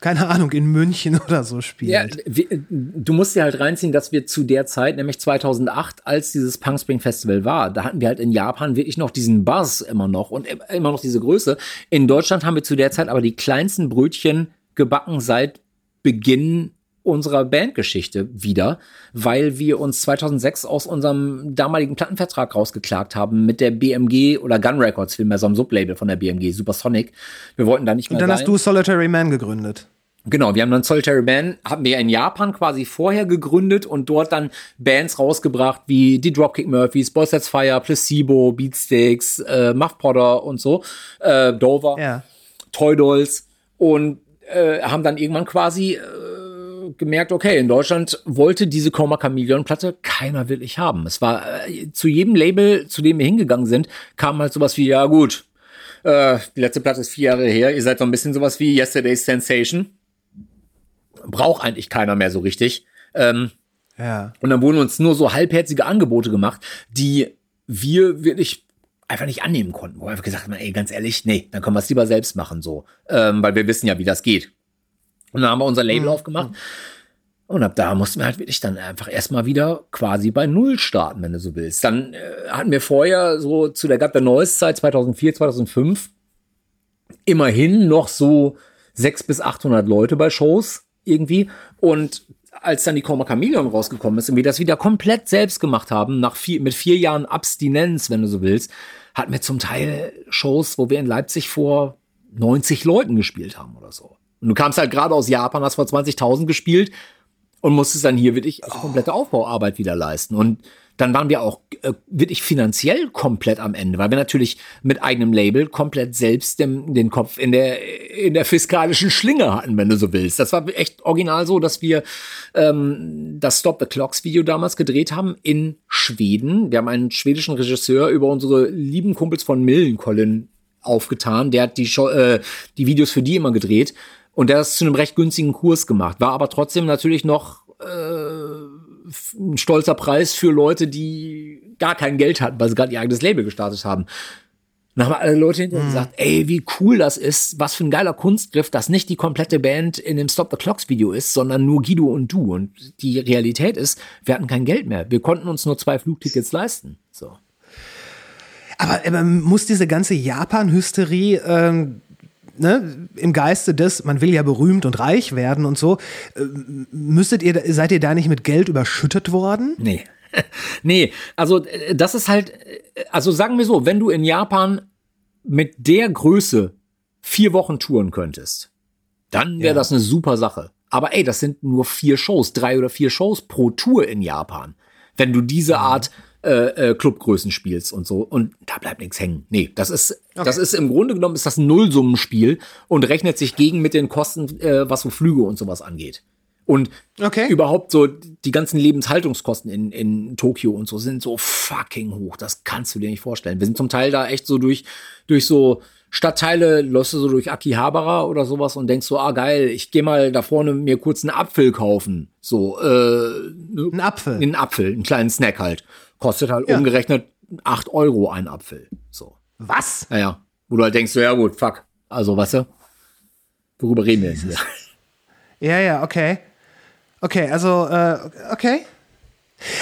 keine Ahnung, in München (laughs) oder so spielt? Ja, wir, du musst dir halt reinziehen, dass wir zu der Zeit, nämlich 2008, als dieses Punk Spring Festival war, da hatten wir halt in Japan wirklich noch diesen Buzz immer noch und immer noch diese Größe. In Deutschland haben wir zu der Zeit aber die kleinsten Brötchen gebacken seit Beginn unserer Bandgeschichte wieder, weil wir uns 2006 aus unserem damaligen Plattenvertrag rausgeklagt haben mit der BMG oder Gun Records, vielmehr so einem Sublabel von der BMG, Supersonic. Wir wollten da nicht mehr und dann sein. hast du Solitary Man gegründet. Genau, wir haben dann Solitary Man, haben wir in Japan quasi vorher gegründet und dort dann Bands rausgebracht wie die Dropkick Murphys, Boys That's Fire, Placebo, Beatsticks, äh, Muff Potter und so, äh, Dover, Ja. Toy Dolls und äh, haben dann irgendwann quasi äh, gemerkt, okay, in Deutschland wollte diese Coma Chameleon Platte keiner wirklich haben. Es war äh, zu jedem Label, zu dem wir hingegangen sind, kam halt sowas wie, ja gut, äh, die letzte Platte ist vier Jahre her, ihr seid so ein bisschen sowas wie Yesterday's Sensation braucht eigentlich keiner mehr so richtig. Ähm, Ja. und dann wurden uns nur so halbherzige Angebote gemacht, die wir wirklich einfach nicht annehmen konnten. Wo wir einfach gesagt haben, ey, ganz ehrlich, nee, dann können wir es lieber selbst machen, so. Ähm, weil wir wissen ja, wie das geht. Und dann haben wir unser Label aufgemacht. Und ab da mussten wir halt wirklich dann einfach erstmal wieder quasi bei Null starten, wenn du so willst. Dann äh, hatten wir vorher so zu der Gap der Neues Zeit 2004, 2005 immerhin noch so 600 bis 800 Leute bei Shows irgendwie. Und als dann die Coma Chameleon rausgekommen ist und wir das wieder komplett selbst gemacht haben, nach vier, mit vier Jahren Abstinenz, wenn du so willst, hatten wir zum Teil Shows, wo wir in Leipzig vor 90 Leuten gespielt haben oder so. Und du kamst halt gerade aus Japan, hast vor 20.000 gespielt und musstest dann hier wirklich also komplette Aufbauarbeit wieder leisten. Und dann waren wir auch äh, wirklich finanziell komplett am Ende, weil wir natürlich mit eigenem Label komplett selbst den, den Kopf in der, in der fiskalischen Schlinge hatten, wenn du so willst. Das war echt original so, dass wir ähm, das Stop the Clocks Video damals gedreht haben in Schweden. Wir haben einen schwedischen Regisseur über unsere lieben Kumpels von Millencolin aufgetan. Der hat die, Show, äh, die Videos für die immer gedreht. Und der es zu einem recht günstigen Kurs gemacht. War aber trotzdem natürlich noch ein stolzer Preis für Leute, die gar kein Geld hatten, weil sie gerade ihr eigenes Label gestartet haben. Und dann haben alle Leute hinterher gesagt, ey, wie cool das ist, was für ein geiler Kunstgriff, dass nicht die komplette Band in dem Stop the Clocks Video ist, sondern nur Guido und du. Und die Realität ist, wir hatten kein Geld mehr. Wir konnten uns nur zwei Flugtickets leisten. So. Aber äh, muss diese ganze Japan-Hysterie ähm, ne, im Geiste des, man will ja berühmt und reich werden und so, äh, müsstet ihr, seid ihr da nicht mit Geld überschüttet worden? Nee. (laughs) nee, also äh, das ist halt, äh, also sagen wir so, wenn du in Japan mit der Größe vier Wochen touren könntest, dann wäre Ja. das eine super Sache. Aber ey, das sind nur vier Shows, drei oder vier Shows pro Tour in Japan. Wenn du diese Art äh, äh, Clubgrößen spielst und so. Und da bleibt nichts hängen. Nee, das ist, das ist im Grunde genommen ist das ein Nullsummenspiel und rechnet sich gegen mit den Kosten, äh, was so Flüge und sowas angeht. Und Okay. überhaupt so die ganzen Lebenshaltungskosten in, in Tokio und so sind so fucking hoch. Das kannst du dir nicht vorstellen. Wir sind zum Teil da echt so durch, durch so Stadtteile, läufst du so durch Akihabara oder sowas und denkst so, ah geil, ich gehe mal da vorne mir kurz einen Apfel kaufen. So, äh, Ein Apfel. einen Apfel, einen kleinen Snack halt. Kostet halt Ja. umgerechnet acht Euro ein Apfel. So. Was? Naja. Wo du halt denkst, so, ja gut, fuck. Also, weißt du? Worüber reden wir jetzt hier? Ja, ja, okay. Okay, also, äh, okay.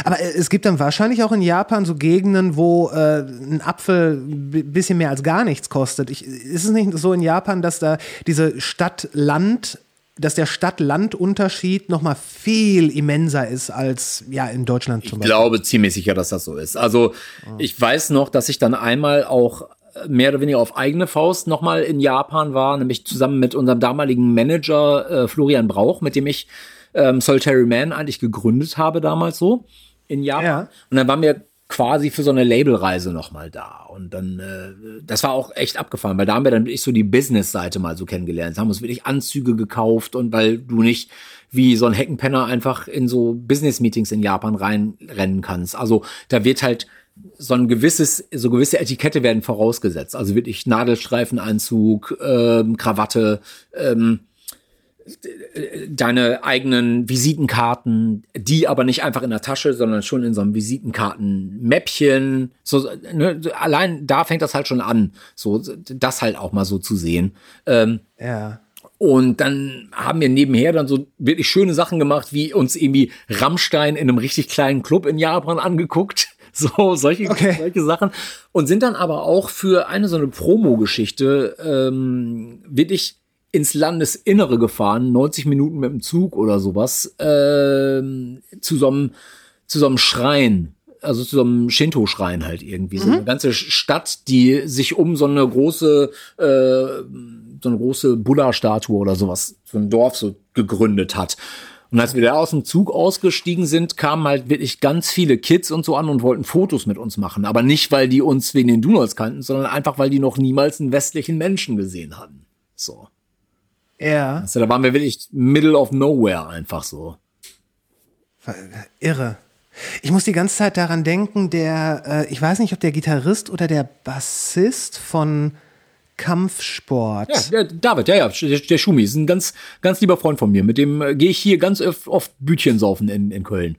Aber äh, es gibt dann wahrscheinlich auch in Japan so Gegenden, wo äh, ein Apfel ein bisschen mehr als gar nichts kostet. Ich, ist es nicht so in Japan, dass da diese Stadt-Land, dass der Stadt-Land-Unterschied nochmal viel immenser ist als ja in Deutschland zum Ich glaube ziemlich sicher, dass das so ist. Also ich weiß noch, dass ich dann einmal auch äh, mehr oder weniger auf eigene Faust nochmal in Japan war, nämlich zusammen mit unserem damaligen Manager äh, Florian Brauch, mit dem ich ähm, Solitary Man eigentlich gegründet habe damals so in Japan. Ja. Und dann waren wir quasi für so eine Labelreise nochmal da. Und dann, äh, das war auch echt abgefahren, weil da haben wir dann wirklich so die Business-Seite mal so kennengelernt. Da haben uns wirklich Anzüge gekauft und weil du nicht wie so ein Heckenpenner einfach in so Business-Meetings in Japan reinrennen kannst. Also da wird halt so ein gewisses, so gewisse Etikette werden vorausgesetzt. Also wirklich Nadelstreifenanzug, ähm, Krawatte, ähm, deine eigenen Visitenkarten, die aber nicht einfach in der Tasche, sondern schon in so einem Visitenkarten-Mäppchen. So, ne, allein da fängt das halt schon an, so das halt auch mal so zu sehen. Ähm, Ja. und dann haben wir nebenher dann so wirklich schöne Sachen gemacht, wie uns irgendwie Rammstein in einem richtig kleinen Club in Japan angeguckt. (laughs) So, solche, Okay. solche Sachen. Und sind dann aber auch für eine so eine Promo-Geschichte ähm, wirklich ins Landesinnere gefahren, 90 Minuten mit dem Zug oder sowas, ähm, zu so einem, zu so einem Schrein. Also zu so einem Shinto-Schrein halt irgendwie. So eine ganze Stadt, die sich um so eine große äh, so eine große Buddha-Statue oder sowas, so ein Dorf so gegründet hat. Und als wir da aus dem Zug ausgestiegen sind, kamen halt wirklich ganz viele Kids und so an und wollten Fotos mit uns machen. Aber nicht, weil die uns wegen den Donuts kannten, sondern einfach, weil die noch niemals einen westlichen Menschen gesehen hatten. So. Ja. Also da waren wir wirklich middle of nowhere einfach so. Irre. Ich muss die ganze Zeit daran denken, der, äh, ich weiß nicht, ob der Gitarrist oder der Bassist von Kampfsport. Ja, der David, ja, ja, der, Schumi ist ein ganz, ganz lieber Freund von mir. Mit dem äh, gehe ich hier ganz oft, oft Bütchen saufen in, in Köln.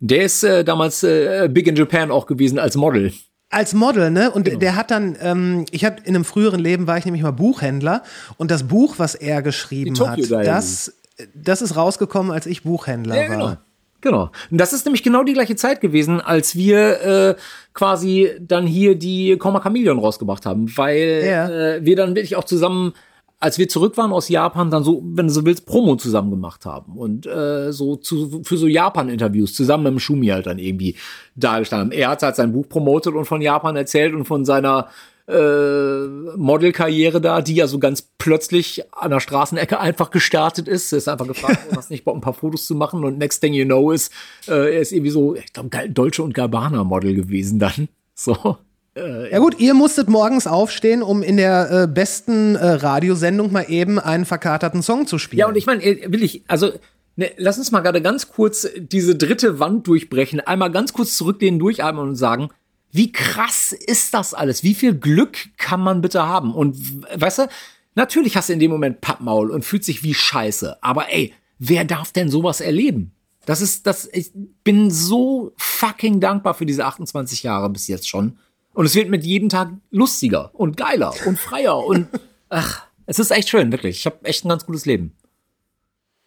Der ist äh, damals äh, Big in Japan auch gewesen als Model. Als Model, ne? Und Genau. der hat dann, ähm, ich habe in einem früheren Leben war ich nämlich mal Buchhändler und das Buch, was er geschrieben hat, das, das ist rausgekommen, als ich Buchhändler Ja, genau. war. Genau. Und das ist nämlich genau die gleiche Zeit gewesen, als wir äh, quasi dann hier die Komma Chameleon rausgebracht haben, weil Ja. äh, wir dann wirklich auch zusammen, als wir zurück waren aus Japan, dann so, wenn du so willst, Promo zusammen gemacht haben und äh, so zu, für so Japan-Interviews zusammen mit dem Schumi halt dann irgendwie dargestanden haben. Er hat halt sein Buch promotet und von Japan erzählt und von seiner äh, Modelkarriere da, die ja so ganz plötzlich an der Straßenecke einfach gestartet ist. Er ist einfach gefragt, hast nicht Bock, ein paar Fotos zu machen und next thing you know ist, äh, er ist irgendwie so, ich glaube, Deutsche und Gabbana Model gewesen dann. So. Ja gut, ihr musstet morgens aufstehen, um in der äh, besten äh, Radiosendung mal eben einen verkaterten Song zu spielen. Ja, und ich meine, äh, will ich, also, ne, lass uns mal gerade ganz kurz diese dritte Wand durchbrechen, einmal ganz kurz zurücklehnen, durchatmen und sagen, wie krass ist das alles? Wie viel Glück kann man bitte haben? Und weißt du, natürlich hast du in dem Moment Pappmaul und fühlt sich wie Scheiße. Aber ey, wer darf denn sowas erleben? Das ist, das, ich bin so fucking dankbar für diese 28 Jahre bis jetzt schon. Und es wird mit jedem Tag lustiger und geiler und freier und, (laughs) ach, es ist echt schön, wirklich. Ich habe echt ein ganz gutes Leben.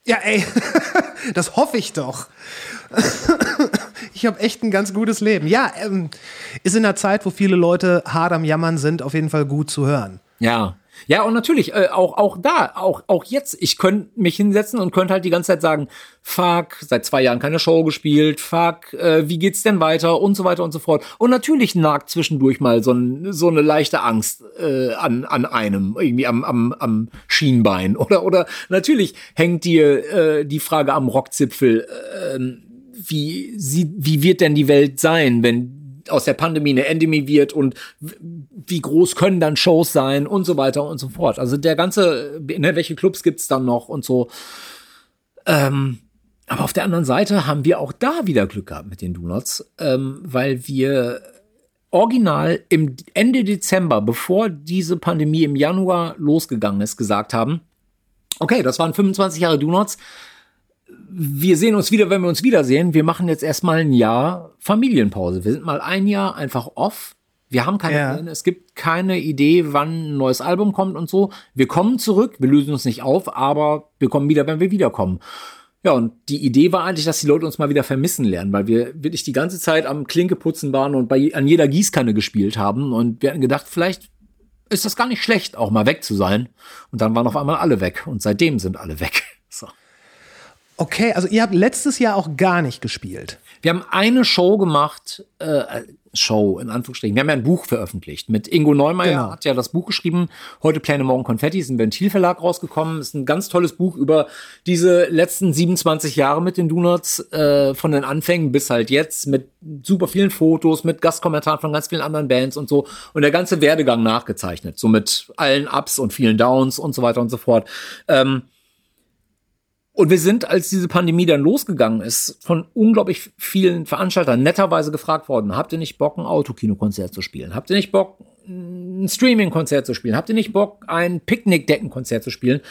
Ja, ey, (laughs) das hoffe ich doch. (laughs) Ich habe echt ein ganz gutes Leben. Ja, ähm, ist in einer Zeit, wo viele Leute hart am Jammern sind, auf jeden Fall gut zu hören. Ja. Ja, und natürlich, äh, auch, auch da, auch, auch jetzt, ich könnte mich hinsetzen und könnte halt die ganze Zeit sagen, fuck, seit zwei Jahren keine Show gespielt, fuck, äh, wie geht's denn weiter und so weiter und so fort. Und natürlich nagt zwischendurch mal so, ein, so eine leichte Angst äh, an, an einem, irgendwie am, am, am Schienbein. (laughs) Oder, oder natürlich hängt dir äh, die Frage am Rockzipfel, ähm, wie, sie, wie wird denn die Welt sein, wenn aus der Pandemie eine Endemie wird und wie groß können dann Shows sein und so weiter und so fort. Also der ganze, ne, welche Clubs gibt's dann noch und so. Ähm, aber auf der anderen Seite haben wir auch da wieder Glück gehabt mit den Donuts, ähm, weil wir original im Ende Dezember, bevor diese Pandemie im Januar losgegangen ist, gesagt haben, okay, das waren 25 Jahre Donuts. Wir sehen uns wieder, wenn wir uns wiedersehen. Wir machen jetzt erstmal ein Jahr Familienpause. Wir sind mal ein Jahr einfach off. Wir haben keine Ja. Es gibt keine Idee, wann ein neues Album kommt und so. Wir kommen zurück. Wir lösen uns nicht auf, aber wir kommen wieder, wenn wir wiederkommen. Ja, und die Idee war eigentlich, dass die Leute uns mal wieder vermissen lernen, weil wir wirklich die ganze Zeit am Klinkeputzen waren und bei, an jeder Gießkanne gespielt haben. Und wir hatten gedacht, vielleicht ist das gar nicht schlecht, auch mal weg zu sein. Und dann waren auf einmal alle weg. Und seitdem sind alle weg. Okay, also ihr habt letztes Jahr auch gar nicht gespielt. Wir haben eine Show gemacht, äh, Show in Anführungsstrichen. Wir haben ja ein Buch veröffentlicht. Mit Ingo Neumeier Genau. hat ja das Buch geschrieben. Heute Pläne, morgen Konfetti. Ist im Ventilverlag rausgekommen. Ist ein ganz tolles Buch über diese letzten 27 Jahre mit den Donuts, äh, von den Anfängen bis halt jetzt, mit super vielen Fotos, mit Gastkommentaren von ganz vielen anderen Bands und so. Und der ganze Werdegang nachgezeichnet. So mit allen Ups und vielen Downs und so weiter und so fort. Ähm, und wir sind, als diese Pandemie dann losgegangen ist, von unglaublich vielen Veranstaltern netterweise gefragt worden, habt ihr nicht Bock, ein Autokinokonzert zu spielen? Habt ihr nicht Bock, ein Streaming-Konzert zu spielen? Habt ihr nicht Bock, ein Picknickdeckenkonzert zu spielen?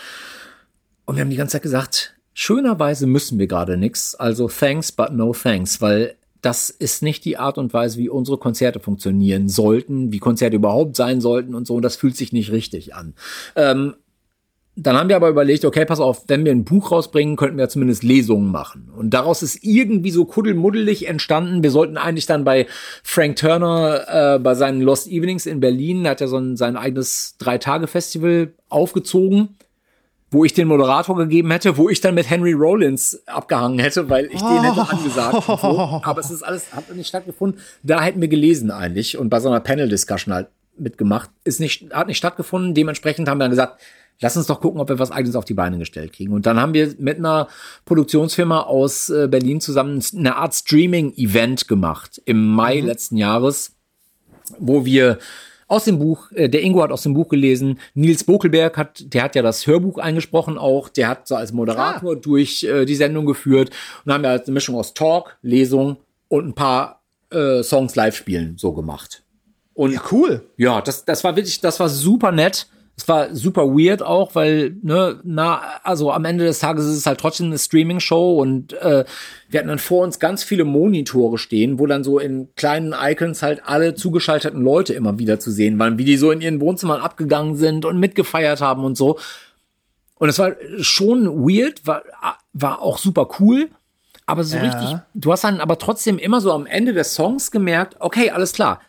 Und wir haben die ganze Zeit gesagt, schönerweise müssen wir gerade nix, also thanks, but no thanks, weil das ist nicht die Art und Weise, wie unsere Konzerte funktionieren sollten, wie Konzerte überhaupt sein sollten und so, und das fühlt sich nicht richtig an. Ähm, dann haben wir aber überlegt, okay, pass auf, wenn wir ein Buch rausbringen, könnten wir zumindest Lesungen machen. Und daraus ist irgendwie so kuddelmuddelig entstanden. Wir sollten eigentlich dann bei Frank Turner, äh, bei seinen Lost Evenings in Berlin, da hat er so ein, sein eigenes Drei-Tage-Festival aufgezogen, wo ich den Moderator gegeben hätte, wo ich dann mit Henry Rollins abgehangen hätte, weil ich den hätte angesagt. Und so. Aber es ist alles, hat nicht stattgefunden. Da hätten wir gelesen eigentlich und bei so einer Panel-Discussion halt mitgemacht. Ist nicht, hat nicht stattgefunden. Dementsprechend haben wir dann gesagt, lass uns doch gucken, ob wir was eigenes auf die Beine gestellt kriegen. Und dann haben wir mit einer Produktionsfirma aus äh, Berlin zusammen eine Art Streaming-Event gemacht im Mai letzten Jahres, wo wir aus dem Buch, äh, der Ingo hat aus dem Buch gelesen, Nils Bokelberg hat, der hat ja das Hörbuch eingesprochen auch, der hat so als Moderator durch äh, die Sendung geführt und haben ja halt eine Mischung aus Talk, Lesung und ein paar äh, Songs live spielen so gemacht. Und Ja, cool. ja, das, das war wirklich, das war super nett. Es war super weird auch, weil, ne, na, also am Ende des Tages ist es halt trotzdem eine Streaming-Show und äh, wir hatten dann vor uns ganz viele Monitore stehen, wo dann so in kleinen Icons halt alle zugeschalteten Leute immer wieder zu sehen waren, wie die so in ihren Wohnzimmern abgegangen sind und mitgefeiert haben und so. Und es war schon weird, war, war auch super cool. Aber so richtig, du hast dann aber trotzdem immer so am Ende des Songs gemerkt, okay, alles klar,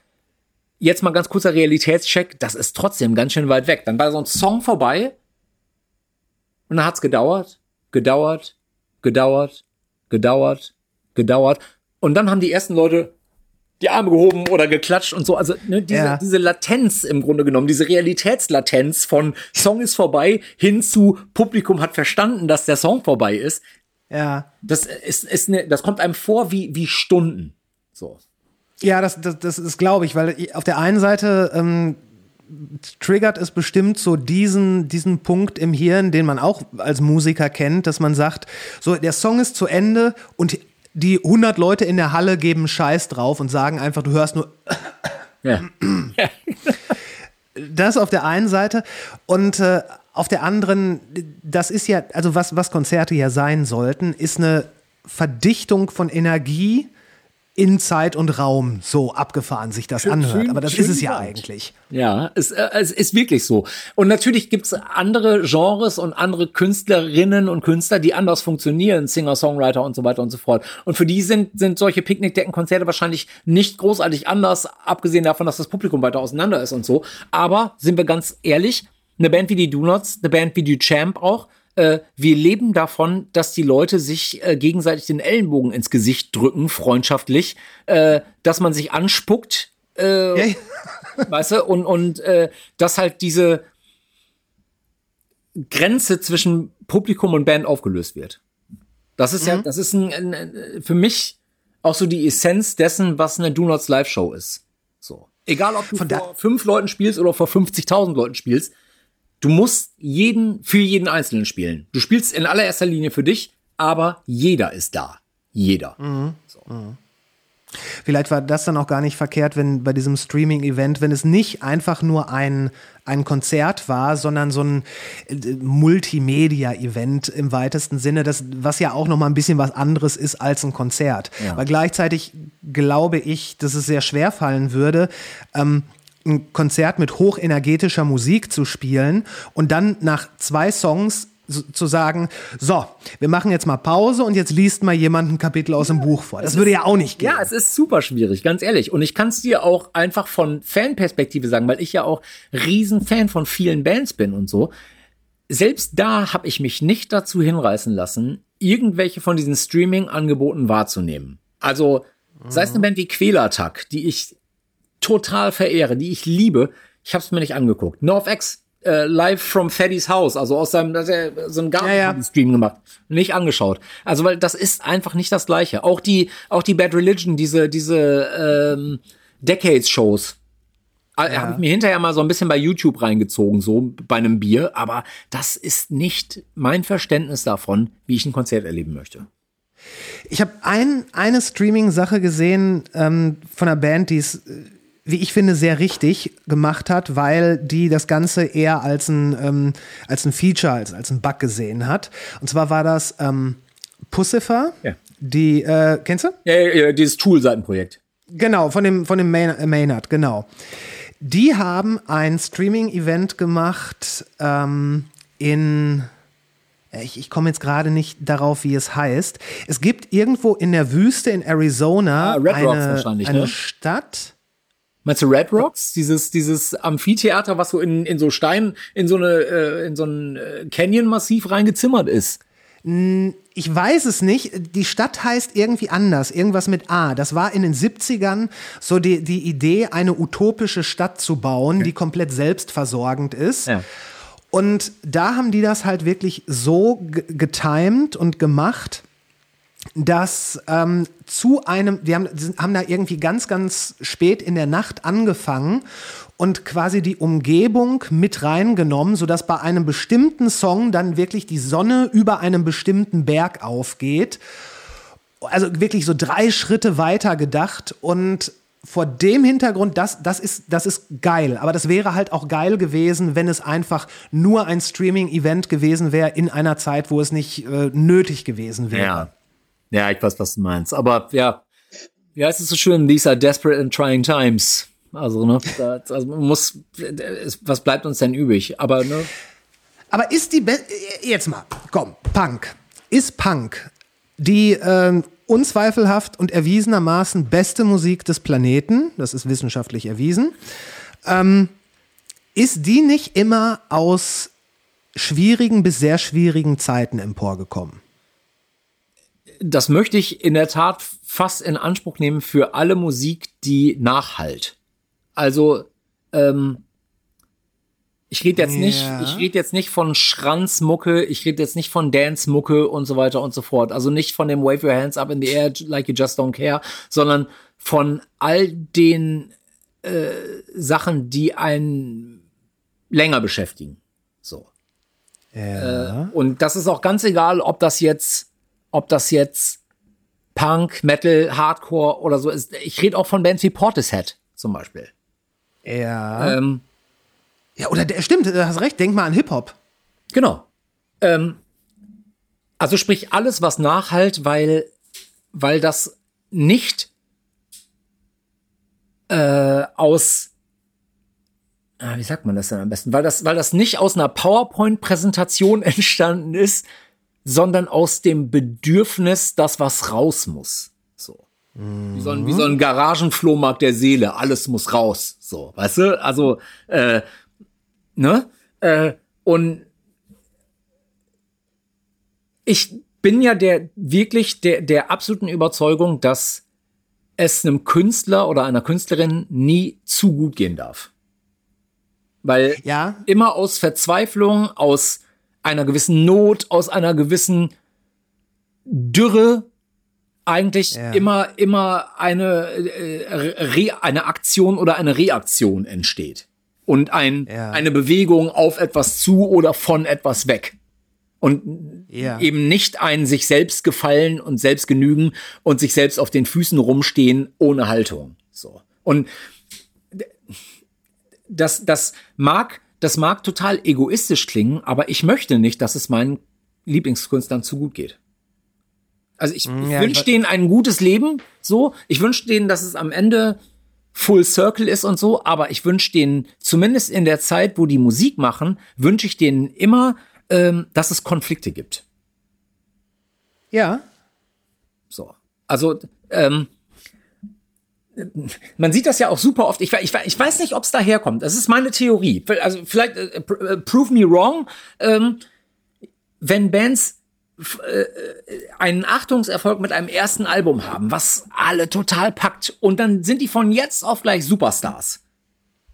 jetzt mal ganz kurzer Realitätscheck, das ist trotzdem ganz schön weit weg. Dann war so ein Song vorbei und dann hat's gedauert, gedauert, gedauert, gedauert, gedauert und dann haben die ersten Leute die Arme gehoben oder geklatscht und so. Also ne, diese, Ja. diese Latenz im Grunde genommen, diese Realitätslatenz von Song ist vorbei hin zu Publikum hat verstanden, dass der Song vorbei ist. Ja. Das ist, ist ne, das kommt einem vor wie, wie Stunden. So. Ja, das, das, das ist, glaube ich, weil auf der einen Seite ähm, triggert es bestimmt so diesen, diesen Punkt im Hirn, den man auch als Musiker kennt, dass man sagt, so der Song ist zu Ende und die 100 Leute in der Halle geben Scheiß drauf und sagen einfach, du hörst nur Ja. (clears throat) das auf der einen Seite und äh, auf der anderen, das ist ja, also was, was Konzerte ja sein sollten, ist eine Verdichtung von Energie in Zeit und Raum. So abgefahren sich das anhört. schön- Aber das ist es ja gesagt. eigentlich. Ja, es, äh, es ist wirklich so. Und natürlich gibt's andere Genres und andere Künstlerinnen und Künstler, die anders funktionieren, Singer, Songwriter und so weiter und so fort. Und für die sind, sind solche Picknickdeckenkonzerte wahrscheinlich nicht großartig anders, abgesehen davon, dass das Publikum weiter auseinander ist und so. Aber sind wir ganz ehrlich, eine Band wie die Donuts, eine Band wie die Champ auch, äh, wir leben davon, dass die Leute sich äh, gegenseitig den Ellenbogen ins Gesicht drücken, freundschaftlich, äh, dass man sich anspuckt, äh, (laughs) weißt du, und, und äh, dass halt diese Grenze zwischen Publikum und Band aufgelöst wird. Das ist ja, das ist ein, ein, für mich auch so die Essenz dessen, was eine Do Nots Live Show ist. So. Egal, ob du Von vor fünf Leuten spielst oder vor 50.000 Leuten spielst, du musst jeden, für jeden Einzelnen spielen. Du spielst in allererster Linie für dich, aber jeder ist da. Jeder. Mhm. Vielleicht war das dann auch gar nicht verkehrt, wenn bei diesem Streaming-Event, wenn es nicht einfach nur ein, ein Konzert war, sondern so ein äh, Multimedia-Event im weitesten Sinne, das, was ja auch noch mal ein bisschen was anderes ist als ein Konzert. Ja. Weil gleichzeitig glaube ich, dass es sehr schwer fallen würde, ähm, ein Konzert mit hochenergetischer Musik zu spielen und dann nach zwei Songs so- zu sagen, so, wir machen jetzt mal Pause und jetzt liest mal jemand ein Kapitel aus dem Buch vor. Das würde ja auch nicht gehen. Ja, es ist super schwierig, ganz ehrlich. Und ich kann es dir auch einfach von Fanperspektive sagen, weil ich ja auch Riesenfan von vielen Bands bin und so. Selbst da habe ich mich nicht dazu hinreißen lassen, irgendwelche von diesen Streaming-Angeboten wahrzunehmen. Also, sei es eine Band wie Quälertag, die ich total verehre, die ich liebe, ich habe es mir nicht angeguckt. NorthX äh, live from Freddy's House, also aus seinem das ist ja so ein Ja, ja. Garten-Stream gemacht, nicht angeschaut. Also weil das ist einfach nicht das Gleiche. Auch die auch die Bad Religion, diese diese ähm, Decades-Shows. Ja. Habe ich mir hinterher mal so ein bisschen bei YouTube reingezogen, so bei einem Bier, aber das ist nicht mein Verständnis davon, wie ich ein Konzert erleben möchte. Ich habe ein, eine Streaming-Sache gesehen ähm, von einer Band, die es, äh, wie ich finde, sehr richtig gemacht hat, weil die das Ganze eher als ein, ähm, als ein Feature, als, als ein Bug gesehen hat. Und zwar war das ähm, Pussifer, Ja. die, äh, kennst du? Ja, ja, ja, dieses Tool-Seitenprojekt. Genau, von dem, von dem Mayn- Maynard, genau. Die haben ein Streaming-Event gemacht ähm, in. Ich, ich komme jetzt gerade nicht darauf, wie es heißt. Es gibt irgendwo in der Wüste in Arizona Ah, eine, eine ne? Stadt. Meinst du Red Rocks? Dieses, dieses Amphitheater, was so in, in so Stein, in so eine, äh, in so ein äh, Canyon-Massiv reingezimmert ist. Ich weiß es nicht. Die Stadt heißt irgendwie anders. Irgendwas mit A. Das war in den 70ern so die, die Idee, eine utopische Stadt zu bauen, die komplett selbstversorgend ist. Ja. Und da haben die das halt wirklich so ge- getimed und gemacht, dass ähm, zu einem, die haben, die haben da irgendwie ganz, ganz spät in der Nacht angefangen und quasi die Umgebung mit reingenommen, sodass bei einem bestimmten Song dann wirklich die Sonne über einem bestimmten Berg aufgeht. Also wirklich so drei Schritte weiter gedacht und vor dem Hintergrund, das, das, ist, das ist geil. Aber das wäre halt auch geil gewesen, wenn es einfach nur ein Streaming-Event gewesen wäre in einer Zeit, wo es nicht äh, nötig gewesen wäre. Ja. Ja, ich weiß, was du meinst. Aber ja, ja, es ist so schön, these are desperate and trying times. Also, ne, da, also man muss, es, was bleibt uns denn übrig? Aber, ne, Aber ist die, Be jetzt mal, komm, Punk. Ist Punk die ähm, unzweifelhaft und erwiesenermaßen beste Musik des Planeten, das ist wissenschaftlich erwiesen, ähm, ist die nicht immer aus schwierigen bis sehr schwierigen Zeiten emporgekommen? Das möchte ich in der Tat fast in Anspruch nehmen für alle Musik, die nachhalt. Also, ähm, ich rede jetzt nicht, Ja. ich rede jetzt nicht von Schranzmucke, ich rede jetzt nicht von Dance-Mucke und so weiter und so fort. Also nicht von dem Wave Your Hands Up in the Air like you just don't care, sondern von all den äh, Sachen, die einen länger beschäftigen. So. Ja. Äh, und das ist auch ganz egal, ob das jetzt, ob das jetzt Punk, Metal, Hardcore oder so ist. Ich rede auch von Bands wie Portishead zum Beispiel. ja. Ähm, ja, oder der, stimmt, du hast recht, denk mal an Hip-Hop. genau. Ähm, also sprich alles, was nachhalt, weil, weil das nicht äh, aus ah, wie sagt man das denn am besten? Weil das, weil das nicht aus einer PowerPoint-Präsentation (laughs) entstanden ist, sondern aus dem Bedürfnis, dass was raus muss. So. Wie so ein, wie so ein Garagenflohmarkt der Seele. Alles muss raus. So, weißt du? Also, äh, ne? Äh, und ich bin ja der, wirklich der, der absoluten Überzeugung, dass es einem Künstler oder einer Künstlerin nie zu gut gehen darf. Weil Ja. immer aus Verzweiflung, aus einer gewissen Not, aus einer gewissen Dürre eigentlich Ja. immer, immer eine, äh, Re eine Aktion oder eine Reaktion entsteht. Und ein, Ja. eine Bewegung auf etwas zu oder von etwas weg. Und Ja. eben nicht ein sich selbst gefallen und selbst genügen und sich selbst auf den Füßen rumstehen ohne Haltung. So. Und das, das mag, das mag total egoistisch klingen, aber ich möchte nicht, dass es meinen Lieblingskünstlern zu gut geht. Also ich, ich ja, wünsche denen ein gutes Leben, so. Ich wünsche denen, dass es am Ende Full Circle ist und so, aber ich wünsche denen, zumindest in der Zeit, wo die Musik machen, wünsche ich denen immer, ähm, dass es Konflikte gibt. Ja. So. Also, ähm, man sieht das ja auch super oft. Ich, ich, ich weiß nicht, ob es daherkommt. Das ist meine Theorie. Also vielleicht äh, äh, prove me wrong. Ähm, wenn Bands f- äh, einen Achtungserfolg mit einem ersten Album haben, was alle total packt, und dann sind die von jetzt auf gleich Superstars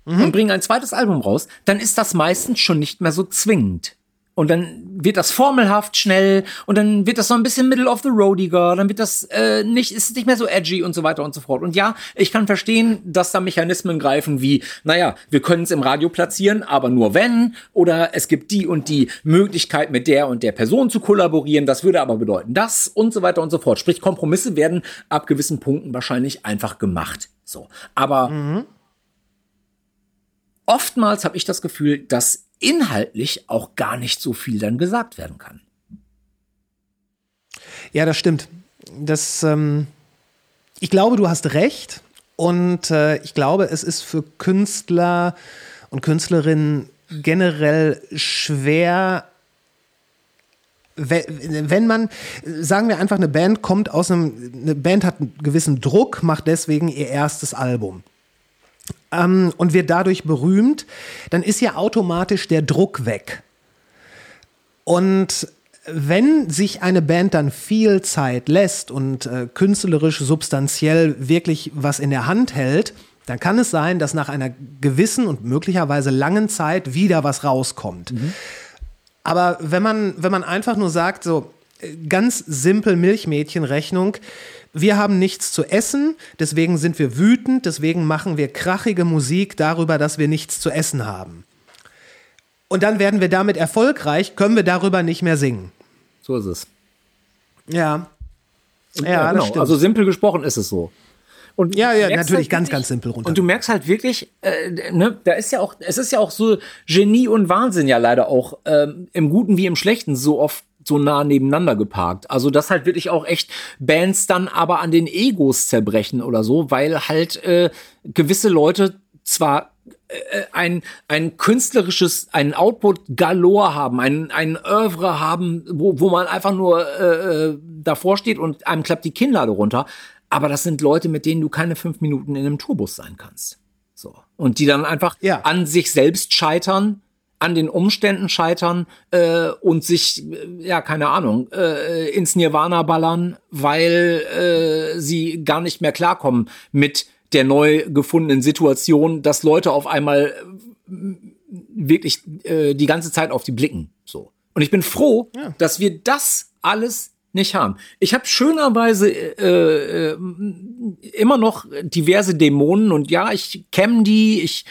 und bringen ein zweites Album raus, dann ist das meistens schon nicht mehr so zwingend. Und dann wird das formelhaft schnell und dann wird das so ein bisschen middle of the roadiger, dann wird das äh, nicht, ist es nicht mehr so edgy und so weiter und so fort. Und ja, ich kann verstehen, dass da Mechanismen greifen wie, naja, wir können es im Radio platzieren, aber nur wenn, oder es gibt die und die Möglichkeit, mit der und der Person zu kollaborieren, das würde aber bedeuten das und so weiter und so fort. Sprich, Kompromisse werden ab gewissen Punkten wahrscheinlich einfach gemacht. So. Aber oftmals habe ich das Gefühl, dass inhaltlich auch gar nicht so viel dann gesagt werden kann. Ja, das stimmt. Das, ähm, ich glaube, du hast recht. Und äh, ich glaube, es ist für Künstler und Künstlerinnen generell schwer, we- wenn man, sagen wir einfach, eine Band kommt aus einem, eine Band hat einen gewissen Druck, macht deswegen ihr erstes Album ähm, und wird dadurch berühmt, dann ist ja automatisch der Druck weg. Und wenn sich eine Band dann viel Zeit lässt und äh, künstlerisch substanziell wirklich was in der Hand hält, dann kann es sein, dass nach einer gewissen und möglicherweise langen Zeit wieder was rauskommt. Aber wenn man, wenn man einfach nur sagt, so äh, ganz simpel Milchmädchenrechnung, wir haben nichts zu essen, deswegen sind wir wütend, deswegen machen wir krachige Musik darüber, dass wir nichts zu essen haben. Und dann werden wir damit erfolgreich, können wir darüber nicht mehr singen. So ist es. Ja. Ja, das stimmt. Also simpel gesprochen ist es so. Und Ja, ja, merkst natürlich halt ganz, wirklich- ganz simpel runter. Und du merkst halt wirklich, äh, ne, da ist ja auch, es ist ja auch so Genie und Wahnsinn ja leider auch ähm, im Guten wie im Schlechten so oft so nah nebeneinander geparkt. Also dass halt wirklich auch echt Bands dann aber an den Egos zerbrechen oder so, weil halt äh, gewisse Leute zwar äh, ein, ein künstlerisches, ein Output galore haben, ein, ein Oeuvre haben, wo, wo man einfach nur äh, äh, davor steht und einem klappt die Kinnlade runter. Aber das sind Leute, mit denen du keine fünf Minuten in einem Tourbus sein kannst. So. Und die dann einfach Ja. an sich selbst scheitern, an den Umständen scheitern äh, und sich, äh, ja, keine Ahnung, äh, ins Nirvana ballern, weil äh, sie gar nicht mehr klarkommen mit der neu gefundenen Situation, dass Leute auf einmal äh, wirklich äh, die ganze Zeit auf die blicken. So. Und ich bin froh, dass wir das alles nicht haben. Ich habe schönerweise äh, äh, immer noch diverse Dämonen und ja, ich kämm die, ich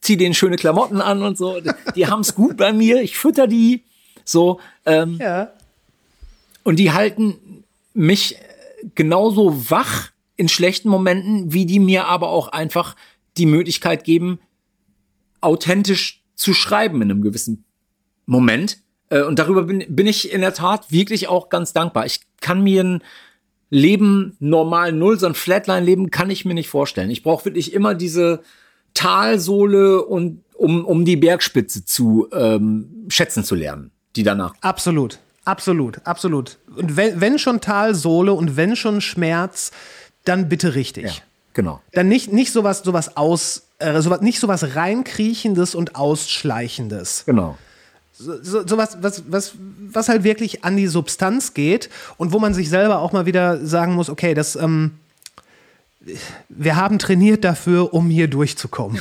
zieh denen schöne Klamotten an und so. Die haben's gut bei mir, ich fütter die. So, ähm, ja. und die halten mich genauso wach in schlechten Momenten, wie die mir aber auch einfach die Möglichkeit geben, authentisch zu schreiben in einem gewissen Moment. Äh, Und darüber bin, bin ich in der Tat wirklich auch ganz dankbar. Ich kann mir ein Leben normal null, so ein Flatline-Leben kann ich mir nicht vorstellen. Ich brauche wirklich immer diese Talsohle und um, um die Bergspitze zu ähm, schätzen zu lernen, die danach Absolut. Absolut, absolut. Und wenn, wenn schon Talsohle und wenn schon Schmerz, dann bitte richtig. Genau. Dann nicht, nicht sowas, sowas aus, äh, sowas, nicht sowas reinkriechendes und ausschleichendes. Genau. so, so was, was, was, was halt wirklich an die Substanz geht und wo man sich selber auch mal wieder sagen muss, okay, das, ähm, wir haben trainiert dafür, um hier durchzukommen.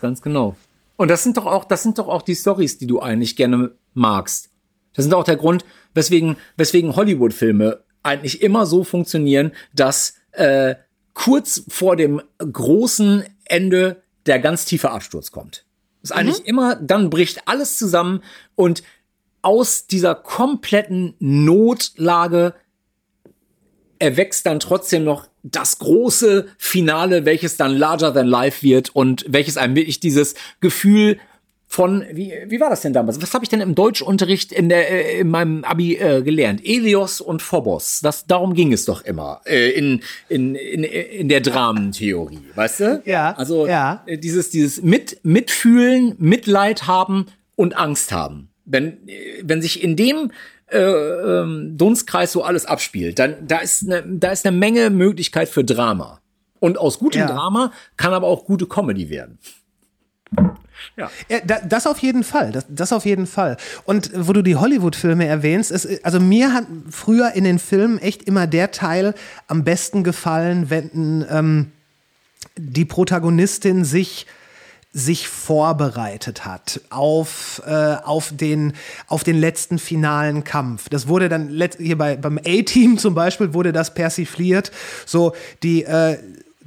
Ganz genau. Und das sind doch auch, das sind doch auch die Stories, die du eigentlich gerne magst. Das sind auch der Grund, weswegen, weswegen Hollywood-Filme eigentlich immer so funktionieren, dass äh, kurz vor dem großen Ende der ganz tiefe Absturz kommt. Ist eigentlich immer, dann bricht alles zusammen und aus dieser kompletten Notlage erwächst dann trotzdem noch das große Finale, welches dann larger than life wird und welches einem wirklich dieses Gefühl von wie, wie war das denn damals? Was habe ich denn im Deutschunterricht in der äh, in meinem Abi äh, gelernt? Elios und Phobos. Das darum ging es doch immer äh, in, in in in der Dramentheorie, weißt du? Ja, Also ja. äh, dieses dieses mit mitfühlen, Mitleid haben und Angst haben. Wenn äh, wenn sich in dem äh, ähm, Dunstkreis so alles abspielt, dann da ist eine da ist eine Menge Möglichkeit für Drama. Und aus gutem Ja. Drama kann aber auch gute Comedy werden. Ja, da, das auf jeden Fall, das, das auf jeden Fall. Und wo du die Hollywood-Filme erwähnst, es, also mir hat früher in den Filmen echt immer der Teil am besten gefallen, wenn ähm, die Protagonistin sich sich vorbereitet hat auf, äh, auf, den, auf den letzten finalen Kampf. Das wurde dann hier bei, beim A-Team (laughs) zum Beispiel wurde das persifliert. So die äh,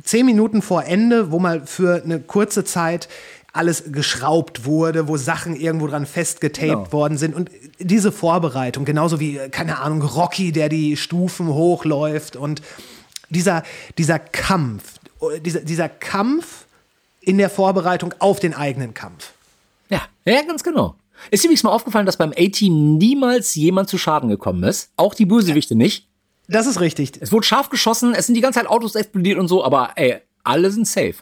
zehn Minuten vor Ende, wo mal für eine kurze Zeit alles geschraubt wurde, wo Sachen irgendwo dran festgetaped Genau. worden sind. Und diese Vorbereitung, genauso wie, äh, keine Ahnung, Rocky, der die Stufen hochläuft und dieser, dieser Kampf, äh, dieser, dieser Kampf in der Vorbereitung auf den eigenen Kampf. Ja, ja, ganz genau. Ist übrigens mal aufgefallen, dass beim A-Team niemals jemand zu Schaden gekommen ist. Auch die Bösewichte nicht. Das ist richtig. Es wurde scharf geschossen, es sind die ganze Zeit Autos explodiert und so, aber ey, alle sind safe.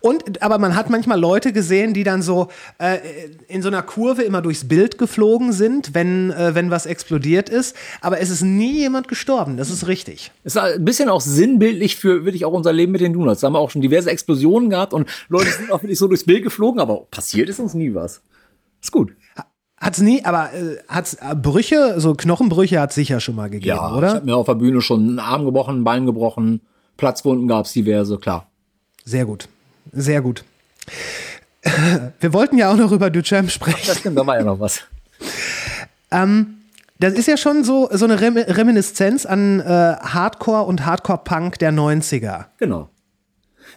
Und aber man hat manchmal Leute gesehen, die dann so äh, in so einer Kurve immer durchs Bild geflogen sind, wenn, äh, wenn was explodiert ist. Aber es ist nie jemand gestorben. Das ist richtig. Ist ein bisschen auch sinnbildlich für wirklich auch unser Leben mit den Donuts. Da haben wir auch schon diverse Explosionen gehabt und Leute sind auch wirklich so durchs Bild geflogen, aber passiert ist uns nie was. Ist gut. Hat's nie, aber äh, hat's äh, Brüche, so Knochenbrüche hat sicher schon mal gegeben, Ja, ich oder? habe mir auf der Bühne schon einen Arm gebrochen, ein Bein gebrochen, Platzwunden gab's diverse, klar. Sehr gut. Sehr gut. (laughs) Wir wollten ja auch noch über Duchamp sprechen. Das stimmt, da war ja noch was. Das ist ja schon so, so eine Rem Reminiszenz an äh, Hardcore und Hardcore-Punk der 90er. Genau.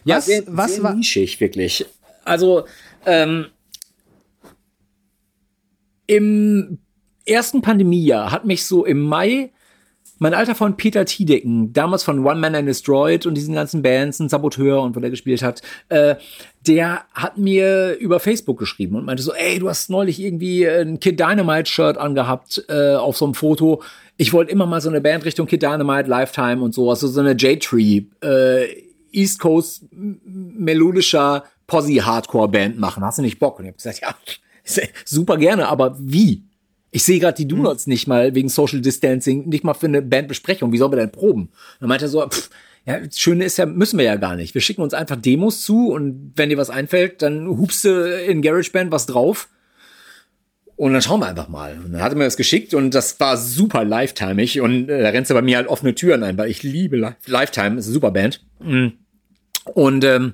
Ja, Was- sehr, was sehr war- nischig, wirklich. Also, ähm, im ersten Pandemiejahr hat mich so im Mai mein alter Freund Peter Tiedecken, damals von One Man and Destroyed und diesen ganzen Bands, ein Saboteur und wo der gespielt hat, äh, der hat mir über Facebook geschrieben und meinte so, ey, du hast neulich irgendwie ein Kid Dynamite Shirt angehabt äh, auf so einem Foto. Ich wollte immer mal so eine Band Richtung Kid Dynamite, Lifetime und so, also so eine J-Tree, äh, East Coast melodischer Posse-Hardcore-Band machen. Hast du nicht Bock? Und ich hab gesagt, ja, (laughs) super gerne, aber wie? Ich sehe gerade die Donuts nicht mal wegen Social Distancing, nicht mal für eine Bandbesprechung. Wie sollen wir denn proben? Dann meinte er so, pff, ja, das Schöne ist ja, müssen wir ja gar nicht. Wir schicken uns einfach Demos zu und wenn dir was einfällt, dann hupst du in GarageBand was drauf. Und dann schauen wir einfach mal. Und dann hat er mir das geschickt und das war super lifetimig. Und äh, da rennst du bei mir halt offene Türen ein, weil ich liebe Li Lifetime, ist eine super Band. Mhm. Und ähm,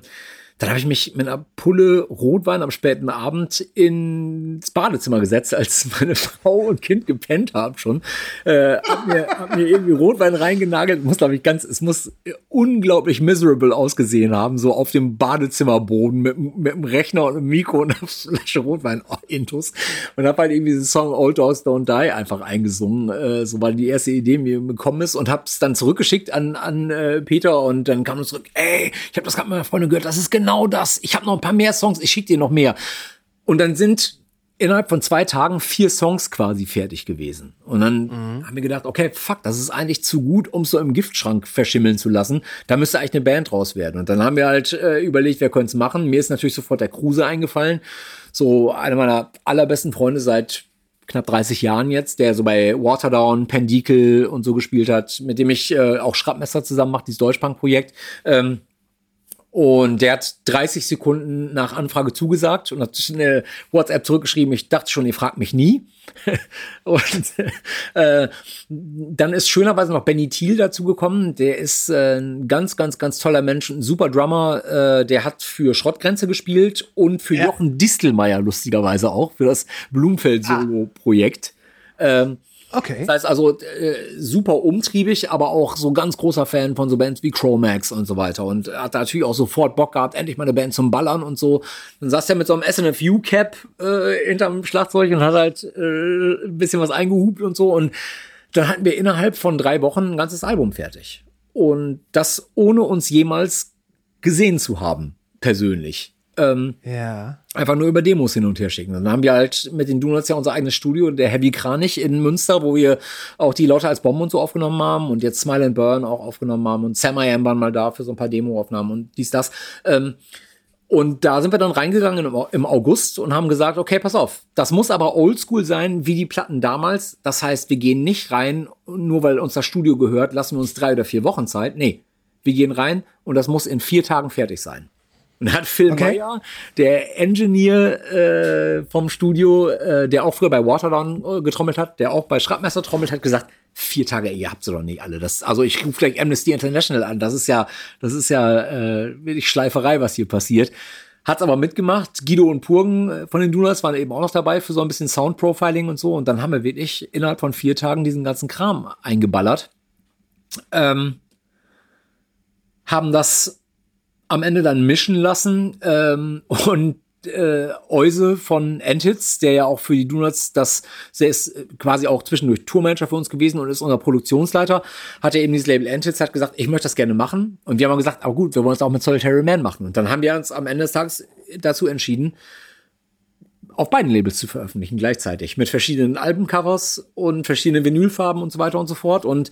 dann habe ich mich mit einer Pulle Rotwein am späten Abend ins Badezimmer gesetzt, als (laughs) meine Frau und Kind gepennt haben schon. Äh, hab, mir, hab mir irgendwie Rotwein reingenagelt. Muss, glaube ich, ganz, es muss unglaublich miserable ausgesehen haben, so auf dem Badezimmerboden mit, mit dem Rechner und einem Mikro und einer Flasche Rotwein oh, intus. Und habe halt irgendwie diesen Song Old Dogs Don't Die einfach eingesungen, äh, so weil die erste Idee mir gekommen ist und hab's dann zurückgeschickt an, an äh, Peter und dann kam es zurück, ey, ich habe das gerade mit meiner Freundin gehört, das ist genau das. Ich habe noch ein paar mehr Songs, ich schick dir noch mehr. Und dann sind innerhalb von zwei Tagen vier Songs quasi fertig gewesen. Und dann haben wir gedacht, okay, fuck, das ist eigentlich zu gut, um so im Giftschrank verschimmeln zu lassen. Da müsste eigentlich eine Band draus werden. Und dann haben wir halt äh, überlegt, wer könnte es machen. Mir ist natürlich sofort der Kruse eingefallen. So einer meiner allerbesten Freunde seit knapp 30 Jahren jetzt, der so bei Waterdown, Pendikel und so gespielt hat, mit dem ich äh, auch Schraubmesser zusammen mache, dieses Deutschpunk-Projekt. Ähm, und der hat 30 Sekunden nach Anfrage zugesagt und hat schnell WhatsApp zurückgeschrieben, ich dachte schon, ihr fragt mich nie. (laughs) und äh, dann ist schönerweise noch Benny Thiel dazugekommen. Der ist äh, ein ganz, ganz, ganz toller Mensch, ein super Drummer. Äh, der hat für Schrottgrenze gespielt und für Ja. Jochen Distelmeier lustigerweise auch, für das Blumenfeld-Solo-Projekt. Ähm, Okay. Das heißt also äh, super umtriebig, aber auch so ganz großer Fan von so Bands wie Chromax und so weiter und hat natürlich auch sofort Bock gehabt, endlich mal eine Band zum Ballern und so. Dann saß er mit so einem SNFU Cap äh, hinterm Schlagzeug und hat halt äh, ein bisschen was eingehupt und so und dann hatten wir innerhalb von drei Wochen ein ganzes Album fertig und das ohne uns jemals gesehen zu haben persönlich. Ähm, Ja. einfach nur über Demos hin und her schicken. Dann haben wir halt mit den Donuts ja unser eigenes Studio, der Heavy Kranich in Münster, wo wir auch die Leute als Bomben und so aufgenommen haben und jetzt Smile and Burn auch aufgenommen haben und Sam I Am waren mal da für so ein paar Demo-Aufnahmen und dies, das. Ähm, und da sind wir dann reingegangen im, August und haben gesagt, okay, pass auf, das muss aber oldschool sein, wie die Platten damals. Das heißt, wir gehen nicht rein, nur weil uns das Studio gehört, lassen wir uns drei oder vier Wochen Zeit. Nee, wir gehen rein und das muss in vier Tagen fertig sein. Und hat Phil Okay. Meyer, der Engineer äh, vom Studio, äh, der auch früher bei Waterdown äh, getrommelt hat, der auch bei Schraubmesser trommelt, hat gesagt, vier Tage, ihr habt sie doch nicht alle. Das, also ich rufe gleich Amnesty International an. Das ist ja, das ist ja äh, wirklich Schleiferei, was hier passiert. Hat's aber mitgemacht. Guido und Purgen äh, von den Donuts waren eben auch noch dabei für so ein bisschen Soundprofiling und so. Und dann haben wir wirklich innerhalb von vier Tagen diesen ganzen Kram eingeballert. Ähm, haben das am Ende dann mischen lassen ähm, und äh, Euse von Entits, der ja auch für die Donuts das, der ist äh, quasi auch zwischendurch Tourmanager für uns gewesen und ist unser Produktionsleiter, hat ja eben dieses Label Entits, hat gesagt, ich möchte das gerne machen und wir haben gesagt, aber gut, wir wollen es auch mit Solitary Man machen und dann haben wir uns am Ende des Tages dazu entschieden, auf beiden Labels zu veröffentlichen gleichzeitig mit verschiedenen Albencovers und verschiedenen Vinylfarben und so weiter und so fort und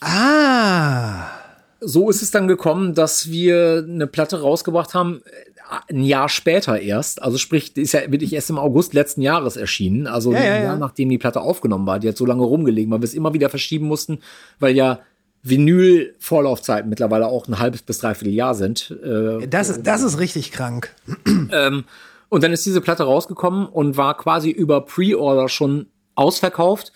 Ah. So ist es dann gekommen, dass wir eine Platte rausgebracht haben, äh, ein Jahr später erst. Also sprich, die ist ja wirklich erst im August letzten Jahres erschienen. Also Ja, ein ja, Jahr ja. nachdem die Platte aufgenommen war. Die hat so lange rumgelegen, weil wir es immer wieder verschieben mussten, weil ja Vinyl-Vorlaufzeiten mittlerweile auch ein halbes bis dreiviertel Jahr sind. Äh, Das ist, das ist richtig krank. ähm, und dann ist diese Platte rausgekommen und war quasi über Pre-Order schon ausverkauft.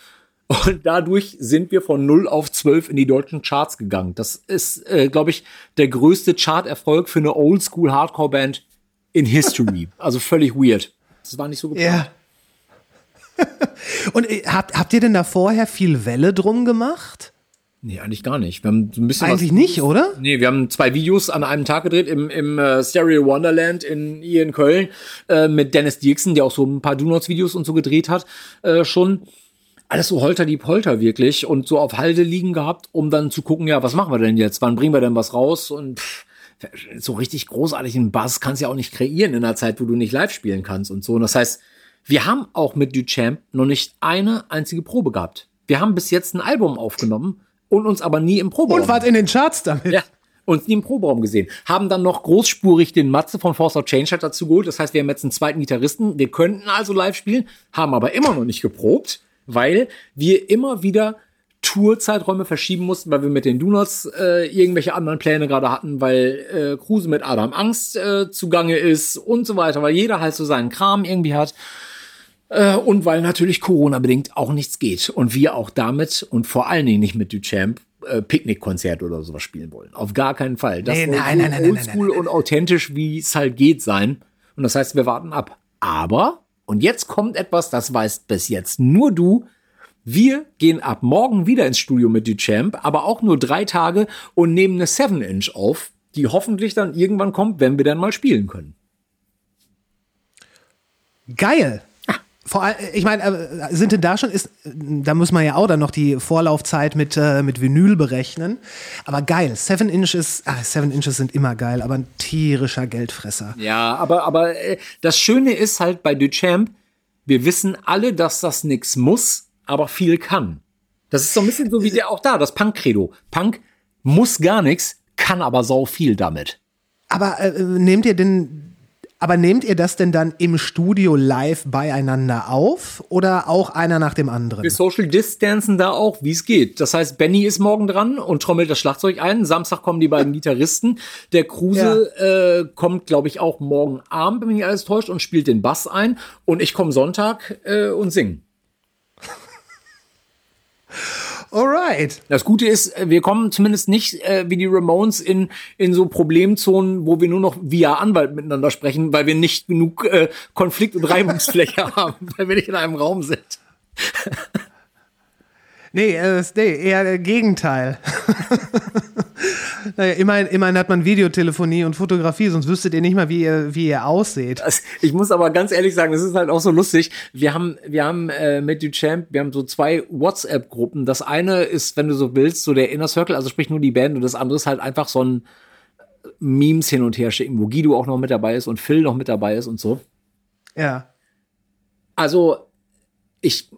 Und dadurch sind wir von 0 auf 12 in die deutschen Charts gegangen. Das ist, äh, glaube ich, der größte Charterfolg für eine Oldschool-Hardcore-Band in History. (laughs) also völlig weird. Das war nicht so geplant. Ja. (laughs) Und äh, habt, habt ihr denn da vorher viel Welle drum gemacht? Nee, eigentlich gar nicht. Wir haben so ein bisschen Eigentlich was, nicht, oder? Nee, wir haben zwei Videos an einem Tag gedreht im, im äh, Stereo Wonderland in hier in Köln äh, mit Dennis Dirksen, der auch so ein paar Donuts-Videos und so gedreht hat, äh, schon. Alles so holter die Polter wirklich und so auf Halde liegen gehabt, um dann zu gucken, ja, was machen wir denn jetzt? Wann bringen wir denn was raus? Und pff, so richtig großartigen Buzz kannst du ja auch nicht kreieren in einer Zeit, wo du nicht live spielen kannst und so. Und das heißt, wir haben auch mit Duchamp noch nicht eine einzige Probe gehabt. Wir haben bis jetzt ein Album aufgenommen und uns aber nie im Proberaum Und wart in den Charts damit? ja. Uns nie im Proberaum gesehen. Haben dann noch großspurig den Matze von Force of Change hat dazu geholt. Das heißt, wir haben jetzt einen zweiten Gitarristen. Wir könnten also live spielen, haben aber immer noch nicht geprobt, weil wir immer wieder Tourzeiträume verschieben mussten, weil wir mit den Donuts äh, irgendwelche anderen Pläne gerade hatten, weil äh, Kruse mit Adam Angst äh, zugange ist und so weiter, weil jeder halt so seinen Kram irgendwie hat. Äh, und weil natürlich Corona-bedingt auch nichts geht. Und wir auch damit und vor allen Dingen nicht mit Duchamp äh, Picknickkonzert oder sowas spielen wollen. Auf gar keinen Fall. Das Nee, nein, nein, nein, nein, oldschool und authentisch, wie es halt geht, sein. Und das heißt, wir warten ab. Aber, und jetzt kommt etwas, das weißt bis jetzt nur du, wir gehen ab morgen wieder ins Studio mit Duchamp, aber auch nur drei Tage und nehmen eine 7-Inch auf, die hoffentlich dann irgendwann kommt, wenn wir dann mal spielen können. Geil. Vor allem, ich meine, äh, sind denn da schon, ist, da muss man ja auch dann noch die Vorlaufzeit mit, äh, mit Vinyl berechnen. Aber geil, Seven Inches, ah, Seven Inches sind immer geil, aber ein tierischer Geldfresser. Ja, aber, aber äh, das Schöne ist halt bei Duchamp, wir wissen alle, dass das nix muss, aber viel kann. Das ist so ein bisschen so wie der auch da, das Punk-Credo. Punk muss gar nichts, kann aber sau viel damit. Aber äh, nehmt ihr denn, aber nehmt ihr das denn dann im Studio live beieinander auf oder auch einer nach dem anderen? Wir Social Distancen da auch, wie es geht. Das heißt, Benny ist morgen dran und trommelt das Schlagzeug ein. Samstag kommen die beiden Gitarristen. Der Kruse äh, kommt, glaube ich, auch morgen Abend, wenn mich nicht alles täuscht, und spielt den Bass ein. Und ich komme Sonntag äh, und singe. (laughs) Alright. Das Gute ist, äh, wir kommen zumindest nicht äh, wie die Ramones in, in so Problemzonen, wo wir nur noch via Anwalt miteinander sprechen, weil wir nicht genug äh, Konflikt- und Reibungsfläche (laughs) haben, weil wir nicht in einem Raum sind. Nee, äh, nee eher das Gegenteil. (laughs) naja, immerhin, immerhin hat man Videotelefonie und Fotografie, sonst wüsstet ihr nicht mal, wie ihr, wie ihr aussieht. Das- Ich muss aber ganz ehrlich sagen, es ist halt auch so lustig. Wir haben, wir haben äh, mit Duchamp, wir haben so zwei WhatsApp-Gruppen. Das eine ist, wenn du so willst, so der Inner Circle, also sprich nur die Band, und das andere ist halt einfach so ein Memes hin und her schicken, wo Guido auch noch mit dabei ist und Phil noch mit dabei ist und so. Ja. Also, ich.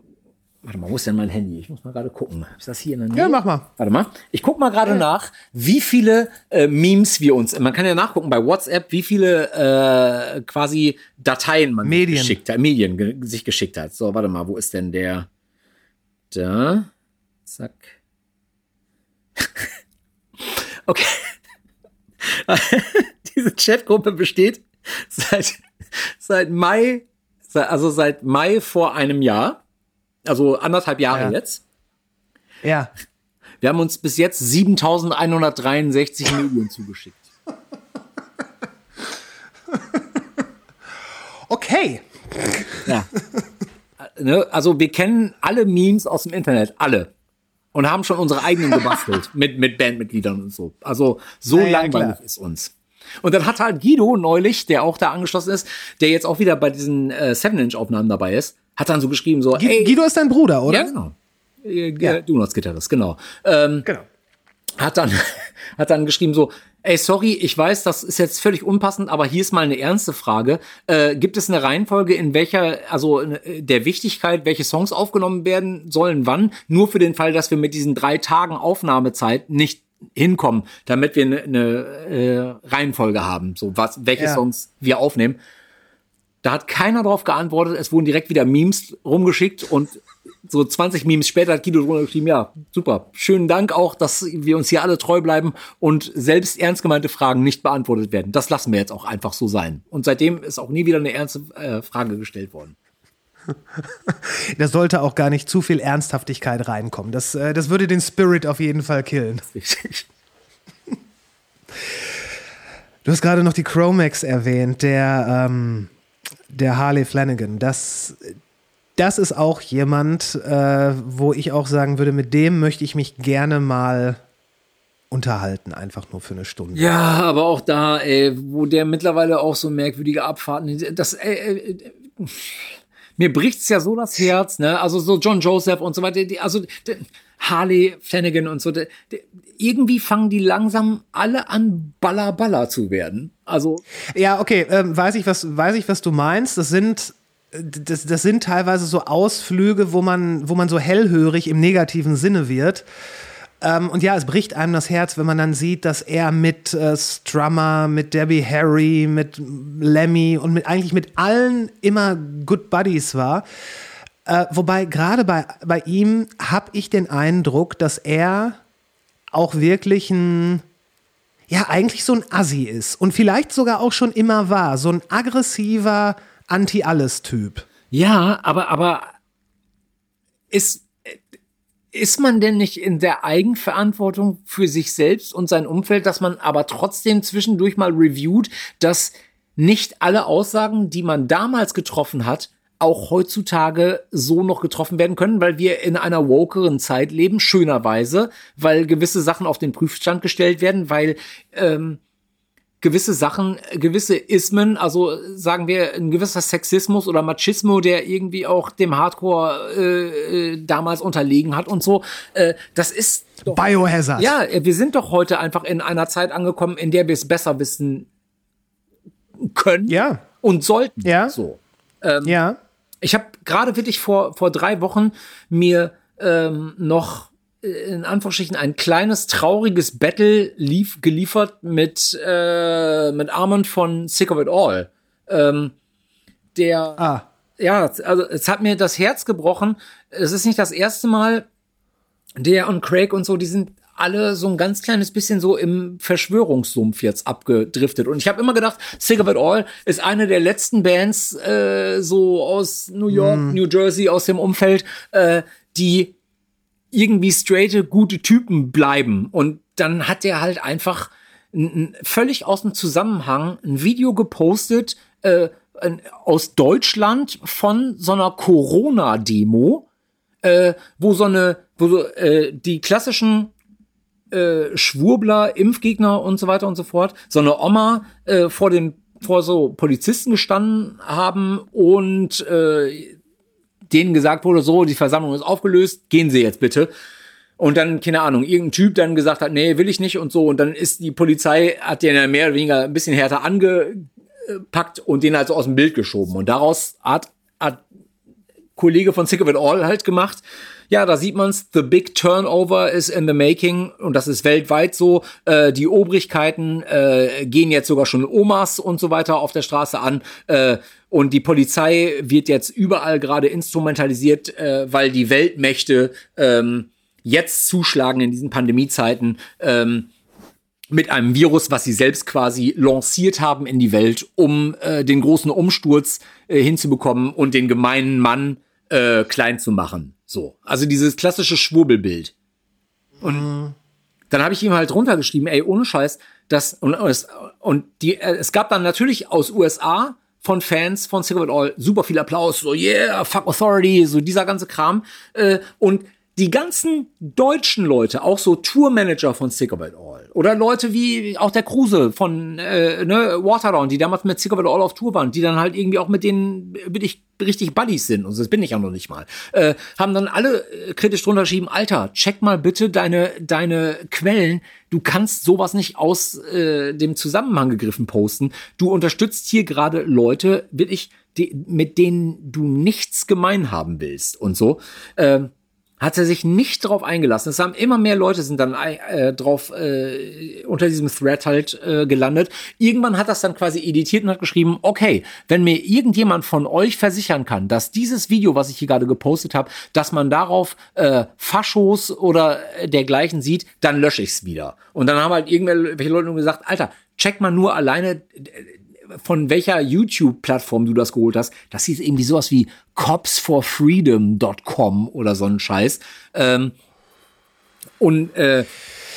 Warte mal, wo ist denn mein Handy? Ich muss mal gerade gucken. Ist das hier in der Nähe? Ja, mach mal. Warte mal. Ich guck mal gerade nach, wie viele äh, Memes wir uns. Man kann ja nachgucken bei WhatsApp, wie viele äh, quasi Dateien man Medien. geschickt hat, Medien ge sich geschickt hat. So, warte mal, wo ist denn der? Da. Zack. (laughs) okay. (laughs) Diese Chatgruppe besteht seit, seit Mai, also seit Mai vor einem Jahr. Also anderthalb Jahre Ja. jetzt. Ja. Wir haben uns bis jetzt 7163 Medien zugeschickt. (laughs) Okay. Ja. ne? Also wir kennen alle Memes aus dem Internet, alle. Und haben schon unsere eigenen gebastelt (laughs) mit, mit Bandmitgliedern und so. Also so ja, langweilig klar. ist uns. Und dann hat halt Guido neulich, der auch da angeschlossen ist, der jetzt auch wieder bei diesen äh, Seven-Inch-Aufnahmen dabei ist, hat dann so geschrieben, so, Gu- ey, Guido ist dein Bruder, oder? ja, genau. Äh, Ja. Donuts Gitarrist, genau. Ähm, Genau. hat dann, (laughs) hat dann geschrieben so, ey, sorry, ich weiß, das ist jetzt völlig unpassend, aber hier ist mal eine ernste Frage. Äh, gibt es eine Reihenfolge, in welcher, also äh, der Wichtigkeit, welche Songs aufgenommen werden sollen, wann? Nur für den Fall, dass wir mit diesen drei Tagen Aufnahmezeit nicht hinkommen, damit wir eine ne, äh, Reihenfolge haben, so was, welche Ja. Songs wir aufnehmen. Da hat keiner drauf geantwortet. Es wurden direkt wieder Memes rumgeschickt und so 20 Memes später hat Guido drunter geschrieben, ja, super. Schönen Dank auch, dass wir uns hier alle treu bleiben und selbst ernst gemeinte Fragen nicht beantwortet werden. Das lassen wir jetzt auch einfach so sein. Und seitdem ist auch nie wieder eine ernste äh, Frage gestellt worden. (laughs) Da sollte auch gar nicht zu viel Ernsthaftigkeit reinkommen. Das, äh, das würde den Spirit auf jeden Fall killen. Du hast gerade noch die Chromax erwähnt, der, ähm, der Harley Flanagan. Das, das ist auch jemand, äh, wo ich auch sagen würde, mit dem möchte ich mich gerne mal unterhalten, einfach nur für eine Stunde. Ja, aber auch da, ey, wo der mittlerweile auch so merkwürdige Abfahrten, das, ey, ey, mir bricht's ja so das Herz, ne? Also so John Joseph und so weiter, die, also die, Harley Flanagan und so, die, irgendwie fangen die langsam alle an Baller Baller zu werden. Also Ja, okay, ähm, weiß ich, was, weiß ich, was du meinst. Das sind, das, das sind teilweise so Ausflüge, wo man, wo man so hellhörig im negativen Sinne wird. Ähm, und ja, es bricht einem das Herz, wenn man dann sieht, dass er mit äh, Strummer, mit Debbie Harry, mit Lemmy und mit eigentlich mit allen immer Good Buddies war. Äh, wobei gerade bei, bei ihm habe ich den Eindruck, dass er auch wirklich ein, ja, eigentlich so ein Assi ist und vielleicht sogar auch schon immer war. So ein aggressiver Anti-Alles-Typ. Ja, aber, aber ist, ist man denn nicht in der Eigenverantwortung für sich selbst und sein Umfeld, dass man aber trotzdem zwischendurch mal reviewt, dass nicht alle Aussagen, die man damals getroffen hat, auch heutzutage so noch getroffen werden können, weil wir in einer wokeren Zeit leben, schönerweise, weil gewisse Sachen auf den Prüfstand gestellt werden, weil ähm, gewisse Sachen, gewisse Ismen, also sagen wir ein gewisser Sexismus oder Machismo, der irgendwie auch dem Hardcore äh, äh, damals unterlegen hat und so, äh, das ist doch, Biohazard. ja, wir sind doch heute einfach in einer Zeit angekommen, in der wir es besser wissen können Ja. und sollten. Ja. So. Ja. Ich habe gerade wirklich vor, vor drei Wochen mir ähm, noch in Anführungsstrichen ein kleines trauriges Battle lief, geliefert mit, äh, mit Armand von Sick of It All. Ähm, der, Ah. ja, also es hat mir das Herz gebrochen. Es ist nicht das erste Mal, der und Craig und so, die sind alle so ein ganz kleines bisschen so im Verschwörungssumpf jetzt abgedriftet. Und ich habe immer gedacht, Sick of It All ist eine der letzten Bands äh, so aus New York, New Jersey, aus dem Umfeld, äh, die irgendwie straighte, gute Typen bleiben. Und dann hat der halt einfach völlig aus dem Zusammenhang ein Video gepostet äh, aus Deutschland von so einer Corona-Demo, äh, wo so eine, wo so äh, die klassischen äh, Schwurbler, Impfgegner und so weiter und so fort, so eine Oma äh, vor den vor so Polizisten gestanden haben und äh, denen gesagt wurde, so, die Versammlung ist aufgelöst, gehen Sie jetzt bitte. Und dann, keine Ahnung, irgendein Typ dann gesagt hat, nee, will ich nicht und so. Und dann ist die Polizei, hat den ja mehr oder weniger ein bisschen härter angepackt und den also aus dem Bild geschoben. Und daraus hat, hat Kollege von Sick of It All halt gemacht. Ja, da sieht man's. The big turnover is in the making und das ist weltweit so. Äh, die Obrigkeiten äh, gehen jetzt sogar schon Omas und so weiter auf der Straße an. Äh, und die Polizei wird jetzt überall gerade instrumentalisiert, äh, weil die Weltmächte ähm, jetzt zuschlagen in diesen Pandemiezeiten. Ähm, mit einem Virus, was sie selbst quasi lanciert haben in die Welt, um äh, den großen Umsturz äh, hinzubekommen und den gemeinen Mann äh, klein zu machen. So, also dieses klassische Schwurbelbild. Und dann habe ich ihm halt runtergeschrieben, ey, ohne Scheiß, das und, und, die, äh, es gab dann natürlich aus USA von Fans von Cigarette All super viel Applaus, so yeah, fuck Authority, so dieser ganze Kram. Äh, und die ganzen deutschen Leute, auch so Tourmanager von Sick of It All oder Leute wie auch der Kruse von äh, ne, Waterdown, die damals mit Sick of It All auf Tour waren, die dann halt irgendwie auch mit denen wirklich richtig Buddies sind und das bin ich ja noch nicht mal, äh, haben dann alle äh, kritisch drunter geschrieben, Alter, check mal bitte deine deine Quellen, du kannst sowas nicht aus äh, dem Zusammenhang gegriffen posten, du unterstützt hier gerade Leute, wirklich, die, mit denen du nichts gemein haben willst und so. Äh, hat er sich nicht drauf eingelassen. Es haben immer mehr Leute sind dann äh, drauf äh, unter diesem Thread halt äh, gelandet. Irgendwann hat das dann quasi editiert und hat geschrieben, okay, wenn mir irgendjemand von euch versichern kann, dass dieses Video, was ich hier gerade gepostet habe, dass man darauf äh, Faschos oder dergleichen sieht, dann lösche ich's wieder. Und dann haben halt irgendwelche Leute gesagt, Alter, check mal nur alleine von welcher YouTube-Plattform du das geholt hast. Das hieß irgendwie sowas wie copsforfreedom.com oder so ein Scheiß. Ähm, und äh,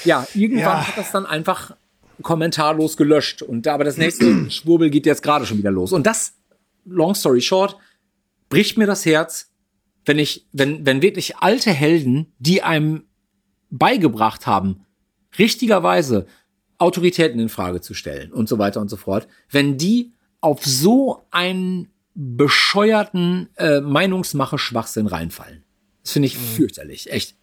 ja, irgendwann Ja. hat das dann einfach kommentarlos gelöscht. Und aber das nächste (clears throat) Schwurbel geht jetzt gerade schon wieder los. Und das, long story short, bricht mir das Herz, wenn ich, wenn, wenn wirklich alte Helden, die einem beigebracht haben, richtigerweise Autoritäten in Frage zu stellen und so weiter und so fort, wenn die auf so einen bescheuerten äh, Meinungsmache-Schwachsinn reinfallen. Das finde ich fürchterlich, echt.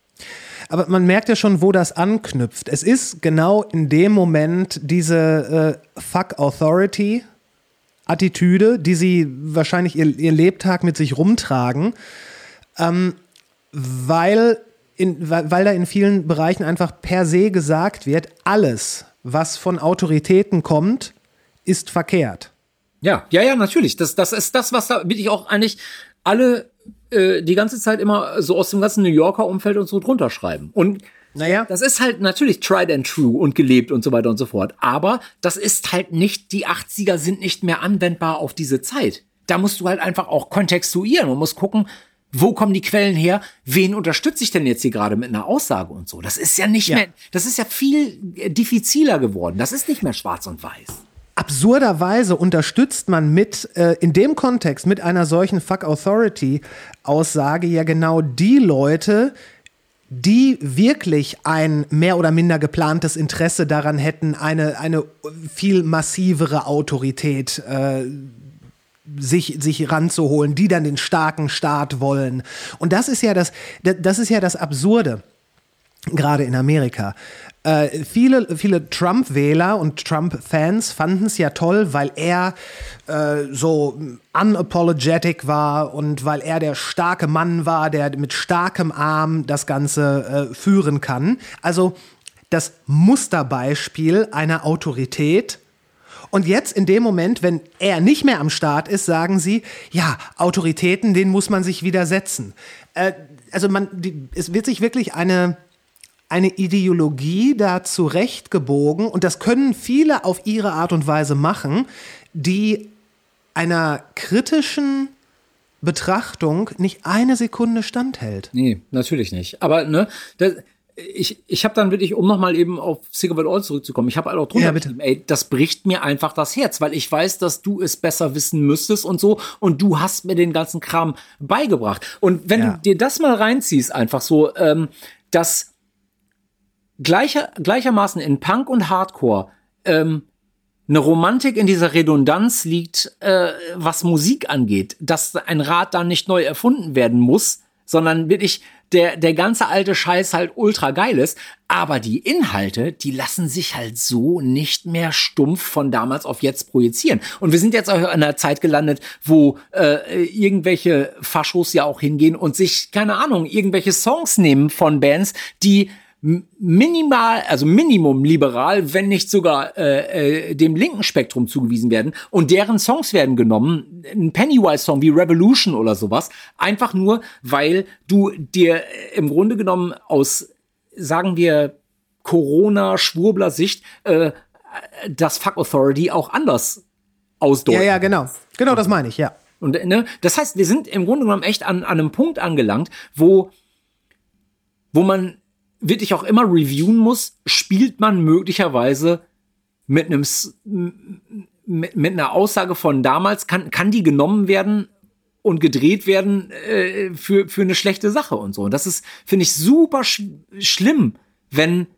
Aber man merkt ja schon, wo das anknüpft. Es ist genau in dem Moment diese äh, Fuck Authority Attitüde, die sie wahrscheinlich ihr, ihr Lebtag mit sich rumtragen, ähm, weil, in, weil, weil da in vielen Bereichen einfach per se gesagt wird, alles, was von Autoritäten kommt, ist verkehrt. Ja, ja, ja, natürlich. Das, das ist das, was da wirklich auch eigentlich alle äh, die ganze Zeit immer so aus dem ganzen New Yorker Umfeld und so drunter schreiben. Und Naja. das ist halt natürlich tried and true und gelebt und so weiter und so fort. Aber das ist halt nicht, die 80er sind nicht mehr anwendbar auf diese Zeit. Da musst du halt einfach auch kontextuieren und musst gucken, wo kommen die Quellen her? Wen unterstütze ich denn jetzt hier gerade mit einer Aussage und so? Das ist ja nicht Ja. mehr, das ist ja viel äh, diffiziler geworden. Das ist nicht mehr schwarz und weiß. absurderweise unterstützt man mit, äh, in dem Kontext, mit einer solchen Fuck Authority-Aussage ja genau die Leute, die wirklich ein mehr oder minder geplantes Interesse daran hätten, eine, eine viel massivere Autorität äh, sich, sich ranzuholen, die dann den starken Staat wollen. Und das ist ja das, das ist ja das Absurde gerade in Amerika. Äh, viele viele Trump-Wähler und Trump-Fans fanden es ja toll, weil er äh, so unapologetic war und weil er der starke Mann war, der mit starkem Arm das Ganze äh, führen kann. Also das Musterbeispiel einer Autorität. Und jetzt in dem Moment, wenn er nicht mehr am Start ist, sagen sie, ja, Autoritäten, denen muss man sich widersetzen. Äh, also man, die, es wird sich wirklich eine, eine Ideologie da zurechtgebogen und das können viele auf ihre Art und Weise machen, die einer kritischen Betrachtung nicht eine Sekunde standhält. Nee, natürlich nicht. Aber ne, das, ich, ich habe dann wirklich, um nochmal eben auf It All zurückzukommen, ich habe halt auch drunter Ja, bitte. ey, das bricht mir einfach das Herz, weil ich weiß, dass du es besser wissen müsstest und so und du hast mir den ganzen Kram beigebracht. Und wenn Ja. du dir das mal reinziehst, einfach so, ähm, dass gleicher, gleichermaßen in Punk und Hardcore ähm, eine Romantik in dieser Redundanz liegt, äh, was Musik angeht, dass ein Rad dann nicht neu erfunden werden muss, sondern wirklich der, der ganze alte Scheiß halt ultra geil ist. Aber die Inhalte, die lassen sich halt so nicht mehr stumpf von damals auf jetzt projizieren. Und wir sind jetzt auch in einer Zeit gelandet, wo äh, irgendwelche Faschos ja auch hingehen und sich, keine Ahnung, irgendwelche Songs nehmen von Bands, die minimal, also minimum liberal, wenn nicht sogar äh, äh, dem linken Spektrum zugewiesen werden und deren Songs werden genommen, ein Pennywise-Song wie Revolution oder sowas, einfach nur, weil du dir äh, im Grunde genommen aus, sagen wir, Corona-Schwurbler-Sicht äh, das Fuck Authority auch anders ausdeuten. Ja, ja, genau. Genau das meine ich, ja. Und ne, das heißt, wir sind im Grunde genommen echt an, an einem Punkt angelangt, wo, wo man wirklich auch immer reviewen muss, spielt man möglicherweise mit einem mit, mit einer Aussage von damals, kann, kann die genommen werden und gedreht werden äh, für, für eine schlechte Sache und so. Und das ist, finde ich, super sch schlimm, wenn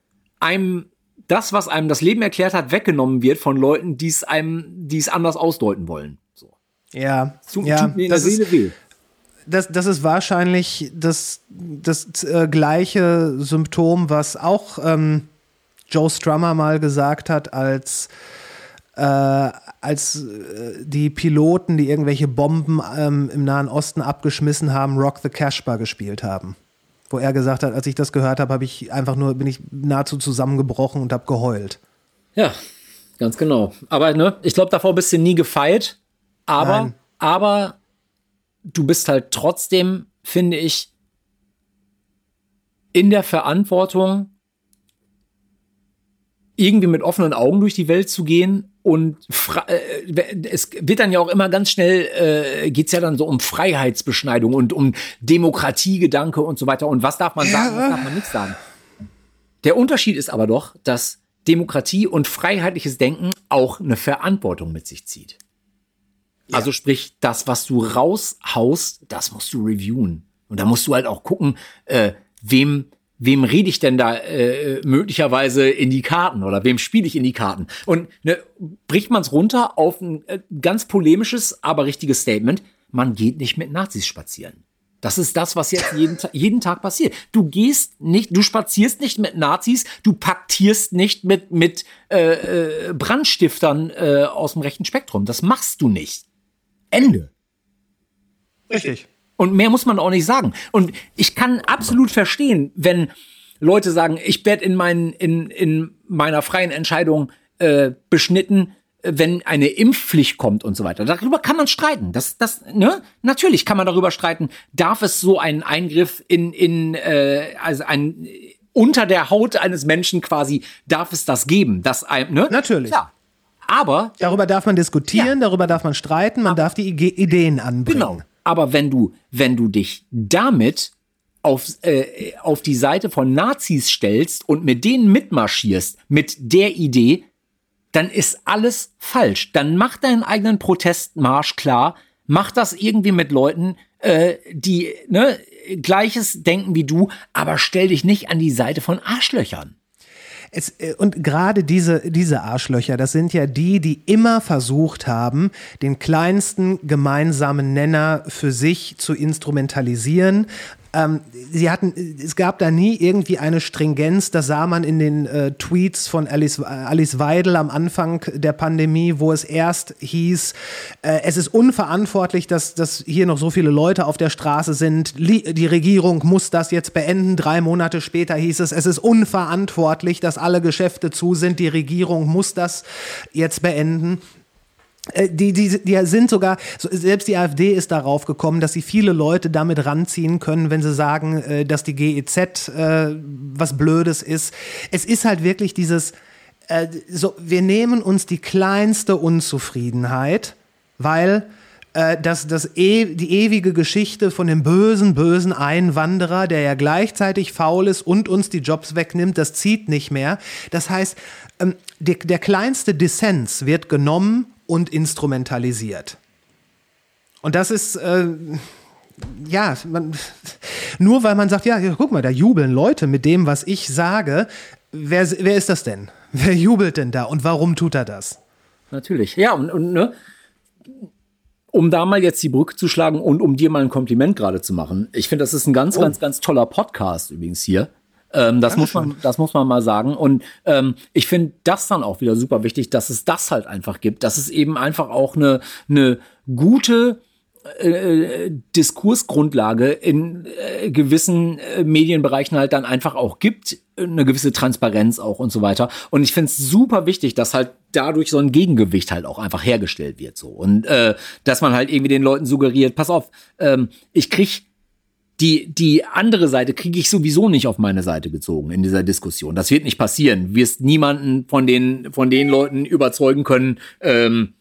einem das, was einem das Leben erklärt hat, weggenommen wird von Leuten, die es einem, die es anders ausdeuten wollen. So. Ja, Tut, ja tut mir in der Seele weh. Das, das ist wahrscheinlich das, das äh, gleiche Symptom, was auch ähm, Joe Strummer mal gesagt hat, als, äh, als äh, die Piloten, die irgendwelche Bomben ähm, im Nahen Osten abgeschmissen haben, Rock the Casbah gespielt haben. Wo er gesagt hat, als ich das gehört habe, habe ich einfach nur, bin ich nahezu zusammengebrochen und habe geheult. Ja, ganz genau. Aber ne, ich glaube, davor bist du nie gefeit. Aber, Nein. aber du bist halt trotzdem, finde ich, in der Verantwortung, irgendwie mit offenen Augen durch die Welt zu gehen und äh, es wird dann ja auch immer ganz schnell, äh, geht's ja dann so um Freiheitsbeschneidung und um Demokratiegedanke und so weiter. Und was darf man sagen, was darf man nicht sagen? Der Unterschied ist aber doch, dass Demokratie und freiheitliches Denken auch eine Verantwortung mit sich zieht. Also sprich, das, was du raushaust, das musst du reviewen. Und da musst du halt auch gucken, äh, wem, wem rede ich denn da äh, möglicherweise in die Karten oder wem spiele ich in die Karten? Und ne, bricht man es runter auf ein äh, ganz polemisches, aber richtiges Statement, man geht nicht mit Nazis spazieren. Das ist das, was jetzt jeden, Ta- jeden Tag passiert. Du gehst nicht, du spazierst nicht mit Nazis, du paktierst nicht mit, mit äh, äh, Brandstiftern äh, aus dem rechten Spektrum. Das machst du nicht. Ende. Richtig. Und mehr muss man auch nicht sagen. Und ich kann absolut verstehen, wenn Leute sagen, ich werde in, meinen, in, in meiner freien Entscheidung äh, beschnitten, wenn eine Impfpflicht kommt und so weiter. Darüber kann man streiten. Das, das, ne? Natürlich kann man darüber streiten, darf es so einen Eingriff in, in äh, also ein unter der Haut eines Menschen quasi, darf es das geben? Das, ein- ne? Natürlich. Klar. Aber Darüber darf man diskutieren, Ja. darüber darf man streiten, man darf die Ideen anbringen. Genau. Aber wenn du, wenn du dich damit auf, äh, auf die Seite von Nazis stellst und mit denen mitmarschierst, mit der Idee, dann ist alles falsch. Dann mach deinen eigenen Protestmarsch klar, mach das irgendwie mit Leuten, äh, die ne, gleiches denken wie du, aber stell dich nicht an die Seite von Arschlöchern. Es, äh, und gerade diese, diese Arschlöcher, das sind ja die, die immer versucht haben, den kleinsten gemeinsamen Nenner für sich zu instrumentalisieren. Ähm, sie hatten, es gab da nie irgendwie eine Stringenz, das sah man in den äh, Tweets von Alice, äh, Alice Weidel am Anfang der Pandemie, wo es erst hieß, äh, es ist unverantwortlich, dass, dass hier noch so viele Leute auf der Straße sind. Die Regierung muss das jetzt beenden. Drei Monate später hieß es, es ist unverantwortlich, dass alle Geschäfte zu sind. Die Regierung muss das jetzt beenden. Äh, Die, die, die sind sogar, so- selbst die AfD ist darauf gekommen, dass sie viele Leute damit ranziehen können, wenn sie sagen, äh, dass die GEZ äh, was Blödes ist. Es ist halt wirklich dieses, äh, so, wir nehmen uns die kleinste Unzufriedenheit, weil äh, dass das e die ewige Geschichte von dem bösen, bösen Einwanderer, der ja gleichzeitig faul ist und uns die Jobs wegnimmt, das zieht nicht mehr. Das heißt, ähm, der, der kleinste Dissens wird genommen und instrumentalisiert. Und das ist, äh, ja, man, nur weil man sagt, ja, guck mal, da jubeln Leute mit dem, was ich sage. Wer, wer ist das denn? (laughs) Wer jubelt denn da und warum tut er das? Natürlich. Ja, und, und ne, um da mal jetzt die Brücke zu schlagen und um dir mal ein Kompliment gerade zu machen. Ich finde, das ist ein ganz, oh. ganz, ganz toller Podcast übrigens hier. Ähm, das muss man, das muss man mal sagen. Und ähm, ich finde das dann auch wieder super wichtig, dass es das halt einfach gibt, dass es eben einfach auch eine, eine gute äh, Diskursgrundlage in äh, gewissen äh, Medienbereichen halt dann einfach auch gibt, eine gewisse Transparenz auch und so weiter. Und ich finde es super wichtig, dass halt dadurch so ein Gegengewicht halt auch einfach hergestellt wird so und äh, dass man halt irgendwie den Leuten suggeriert, pass auf, ähm, ich krieg die, die andere Seite kriege ich sowieso nicht auf meine Seite gezogen in dieser Diskussion. Das wird nicht passieren. Du wirst niemanden von den, von den Leuten überzeugen können, ähm,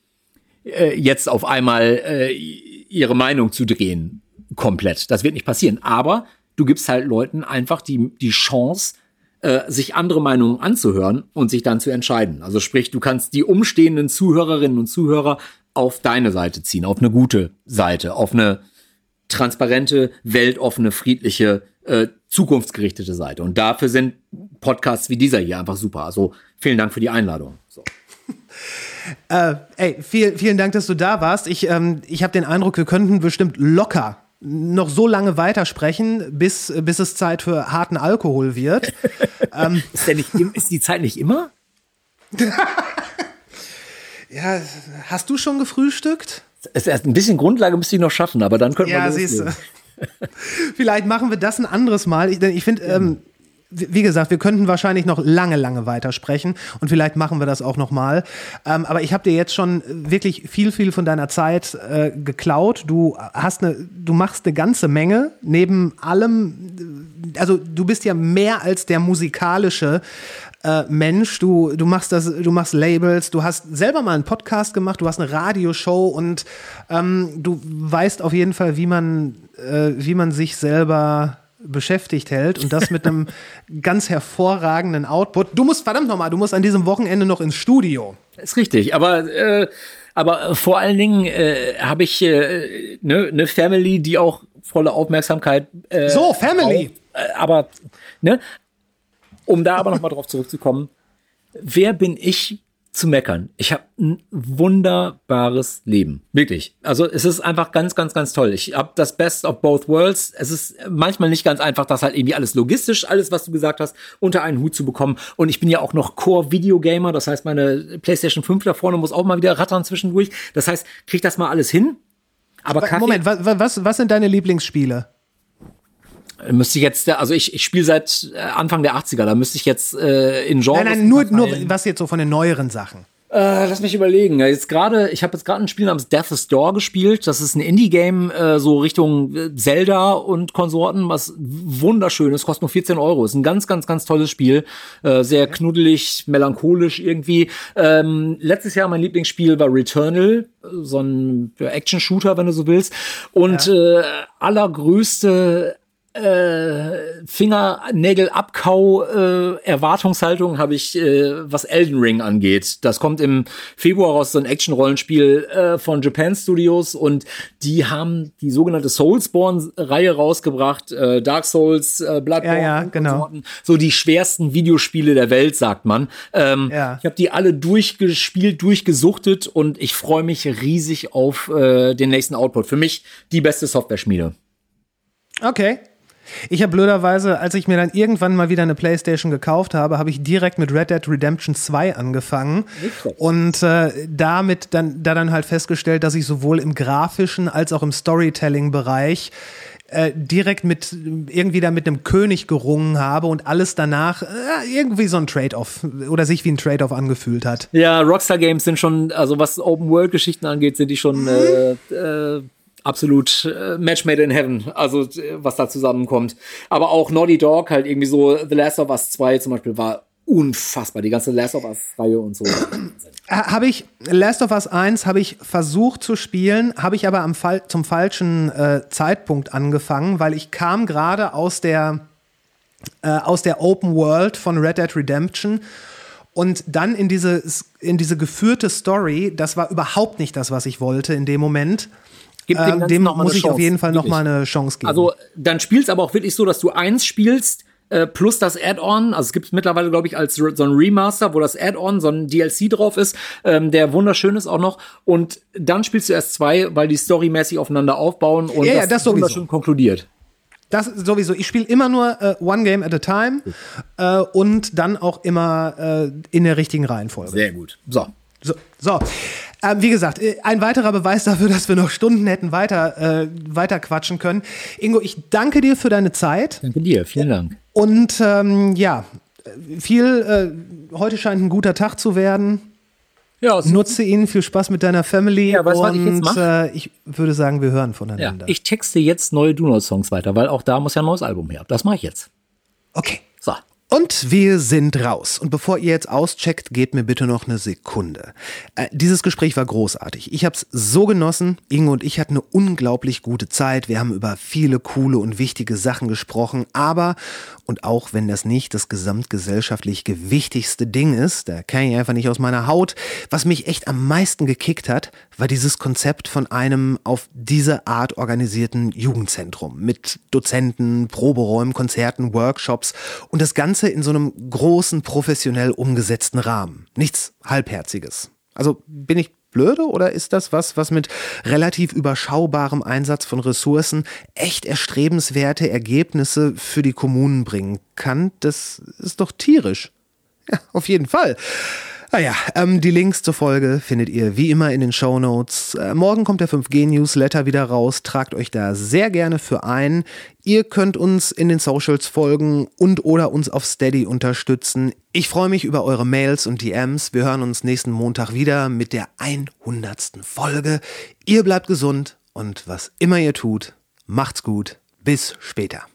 äh, jetzt auf einmal äh, ihre Meinung zu drehen. Komplett. Das wird nicht passieren. Aber du gibst halt Leuten einfach die, die Chance, äh, sich andere Meinungen anzuhören und sich dann zu entscheiden. Also sprich, du kannst die umstehenden Zuhörerinnen und Zuhörer auf deine Seite ziehen, auf eine gute Seite, auf eine transparente, weltoffene, friedliche, äh, zukunftsgerichtete Seite. Und dafür sind Podcasts wie dieser hier einfach super. Also vielen Dank für die Einladung. So. (laughs) Äh, ey, viel, vielen Dank, dass du da warst. Ich, ähm, ich habe den Eindruck, wir könnten bestimmt locker noch so lange weitersprechen, bis, bis es Zeit für harten Alkohol wird. (laughs) ähm, ist, nicht, ist die Zeit nicht immer? (laughs) ja, hast du schon gefrühstückt? Es erst ein bisschen Grundlage müsste ich noch schaffen, aber dann könnten ja, wir loslegen. Siehst du. (laughs) Vielleicht machen wir das ein anderes Mal. Ich, ich finde, ähm, wie gesagt, wir könnten wahrscheinlich noch lange, lange weitersprechen und vielleicht machen wir das auch noch mal. Ähm, aber ich habe dir jetzt schon wirklich viel, viel von deiner Zeit äh, geklaut. Du hast eine, du machst eine ganze Menge neben allem. Also du bist ja mehr als der musikalische äh, Mensch. Du, du machst das, du machst Labels. Du hast selber mal einen Podcast gemacht. Du hast eine Radioshow und ähm, du weißt auf jeden Fall, wie man, äh, wie man sich selber beschäftigt hält und das mit einem (laughs) ganz hervorragenden Output. Du musst, verdammt nochmal, du musst an diesem Wochenende noch ins Studio. Ist richtig, aber äh, aber vor allen Dingen äh, habe ich äh, ne eine Family, die auch volle Aufmerksamkeit. Äh, so Family. Auf, äh, aber ne, um da aber noch mal drauf zurückzukommen, wer bin ich zu meckern. Ich habe ein wunderbares Leben. Wirklich. Also es ist einfach ganz, ganz, ganz toll. Ich habe das Best of both worlds. Es ist manchmal nicht ganz einfach, das halt irgendwie alles logistisch, alles, was du gesagt hast, unter einen Hut zu bekommen. Und ich bin ja auch noch Core-Videogamer. Das heißt, meine PlayStation 5 da vorne muss auch mal wieder rattern zwischendurch. Das heißt, krieg das mal alles hin. Aber Kaffee Moment, was, was, was sind deine Lieblingsspiele? Müsste ich jetzt, also ich, ich spiele seit äh, Anfang der 80er, da müsste ich jetzt äh, in Genres. Nein, nein, nur, nur was jetzt so von den neueren Sachen. Äh, lass mich überlegen. Jetzt gerade, ich habe jetzt gerade ein Spiel namens Death's Door gespielt. Das ist ein Indie-Game, äh, so Richtung äh, Zelda und Konsorten, was wunderschön ist, kostet nur 14 Euro. Ist ein ganz, ganz, ganz tolles Spiel. Äh, sehr knuddelig, melancholisch irgendwie. Ähm, letztes Jahr mein Lieblingsspiel war Returnal, so ein Action-Shooter, wenn du so willst. Und ja. äh, allergrößte äh, Fingernägel-Abkau äh, Erwartungshaltung habe ich, äh, was Elden Ring angeht. Das kommt im Februar raus, so ein Action-Rollenspiel äh, von Japan Studios und die haben die sogenannte Soulsborne-Reihe rausgebracht, äh, Dark Souls, äh, Bloodborne, ja, ja, genau. so die schwersten Videospiele der Welt, sagt man. Ähm, ja. Ich habe die alle durchgespielt, durchgesuchtet und ich freue mich riesig auf äh, den nächsten Output. Für mich die beste Software-Schmiede. Okay, ich habe blöderweise, als ich mir dann irgendwann mal wieder eine Playstation gekauft habe, habe ich direkt mit Red Dead Redemption 2 angefangen und äh, damit dann, da dann halt festgestellt, dass ich sowohl im grafischen als auch im Storytelling-Bereich äh, direkt mit irgendwie da mit einem König gerungen habe und alles danach äh, irgendwie so ein Trade-off oder sich wie ein Trade-off angefühlt hat. Ja, Rockstar Games sind schon, also was Open-World-Geschichten angeht, sind die schon mhm. Absolut äh, Match made in heaven, also äh, was da zusammenkommt. Aber auch Naughty Dog, halt irgendwie so The Last of Us 2 zum Beispiel war unfassbar. Die ganze Last of Us-Reihe und so. Habe ich Last of Us 1 habe ich versucht zu spielen, habe ich aber am Fall, zum falschen äh, Zeitpunkt angefangen, weil ich kam gerade aus der äh, aus der Open World von Red Dead Redemption und dann in diese in diese geführte Story, das war überhaupt nicht das, was ich wollte in dem Moment. Gib dem Äh, Ganzen dem muss ich auf Chance, jeden Fall noch wirklich. mal eine Chance geben. Also dann spielst aber auch wirklich so, dass du eins spielst äh, plus das Add-on. Also es gibt mittlerweile, glaube ich, als so ein Remaster, wo das Add-on, so ein DLC drauf ist, ähm, der wunderschön ist auch noch. Und dann spielst du erst zwei, weil die storymäßig aufeinander aufbauen und Ja, ja, das sowieso. wunderschön konkludiert. Das sowieso. Ich spiele immer nur äh, One Game at a Time äh, und dann auch immer äh, in der richtigen Reihenfolge. Sehr gut. So. So, so. Ähm, wie gesagt, äh, ein weiterer Beweis dafür, dass wir noch Stunden hätten weiter, äh, weiter quatschen können. Ingo, ich danke dir für deine Zeit Danke dir. Vielen Dank. und ähm, ja, viel, äh, heute scheint ein guter Tag zu werden. Ja, Nutze ihn, viel Spaß mit deiner Family Ja, weißt du, was ich jetzt und mach? äh, ich würde sagen, wir hören ja. voneinander. Ich texte jetzt neue Donuts-Songs weiter, weil auch da muss ja ein neues Album her. Das mache ich jetzt. okay. Und wir sind raus. Und bevor ihr jetzt auscheckt, gebt mir bitte noch eine Sekunde. Äh, dieses Gespräch war großartig. Ich habe es so genossen. Inge und ich hatten eine unglaublich gute Zeit. Wir haben über viele coole und wichtige Sachen gesprochen. Aber, und auch wenn das nicht das gesamtgesellschaftlich gewichtigste Ding ist, da kann ich einfach nicht aus meiner Haut, was mich echt am meisten gekickt hat, war dieses Konzept von einem auf diese Art organisierten Jugendzentrum mit Dozenten, Proberäumen, Konzerten, Workshops und das Ganze in so einem großen, professionell umgesetzten Rahmen. Nichts Halbherziges. Also bin ich blöde oder ist das was, was mit relativ überschaubarem Einsatz von Ressourcen echt erstrebenswerte Ergebnisse für die Kommunen bringen kann? Das ist doch tierisch. Ja, auf jeden Fall. Naja, ähm, die Links zur Folge findet ihr wie immer in den Show Notes. Äh, morgen kommt der 5G-Newsletter wieder raus. Tragt euch da sehr gerne für ein. Ihr könnt uns in den Socials folgen und oder uns auf Steady unterstützen. Ich freue mich über eure Mails und DMs. Wir hören uns nächsten Montag wieder mit der 100. Folge. Ihr bleibt gesund und was immer ihr tut, macht's gut. Bis später.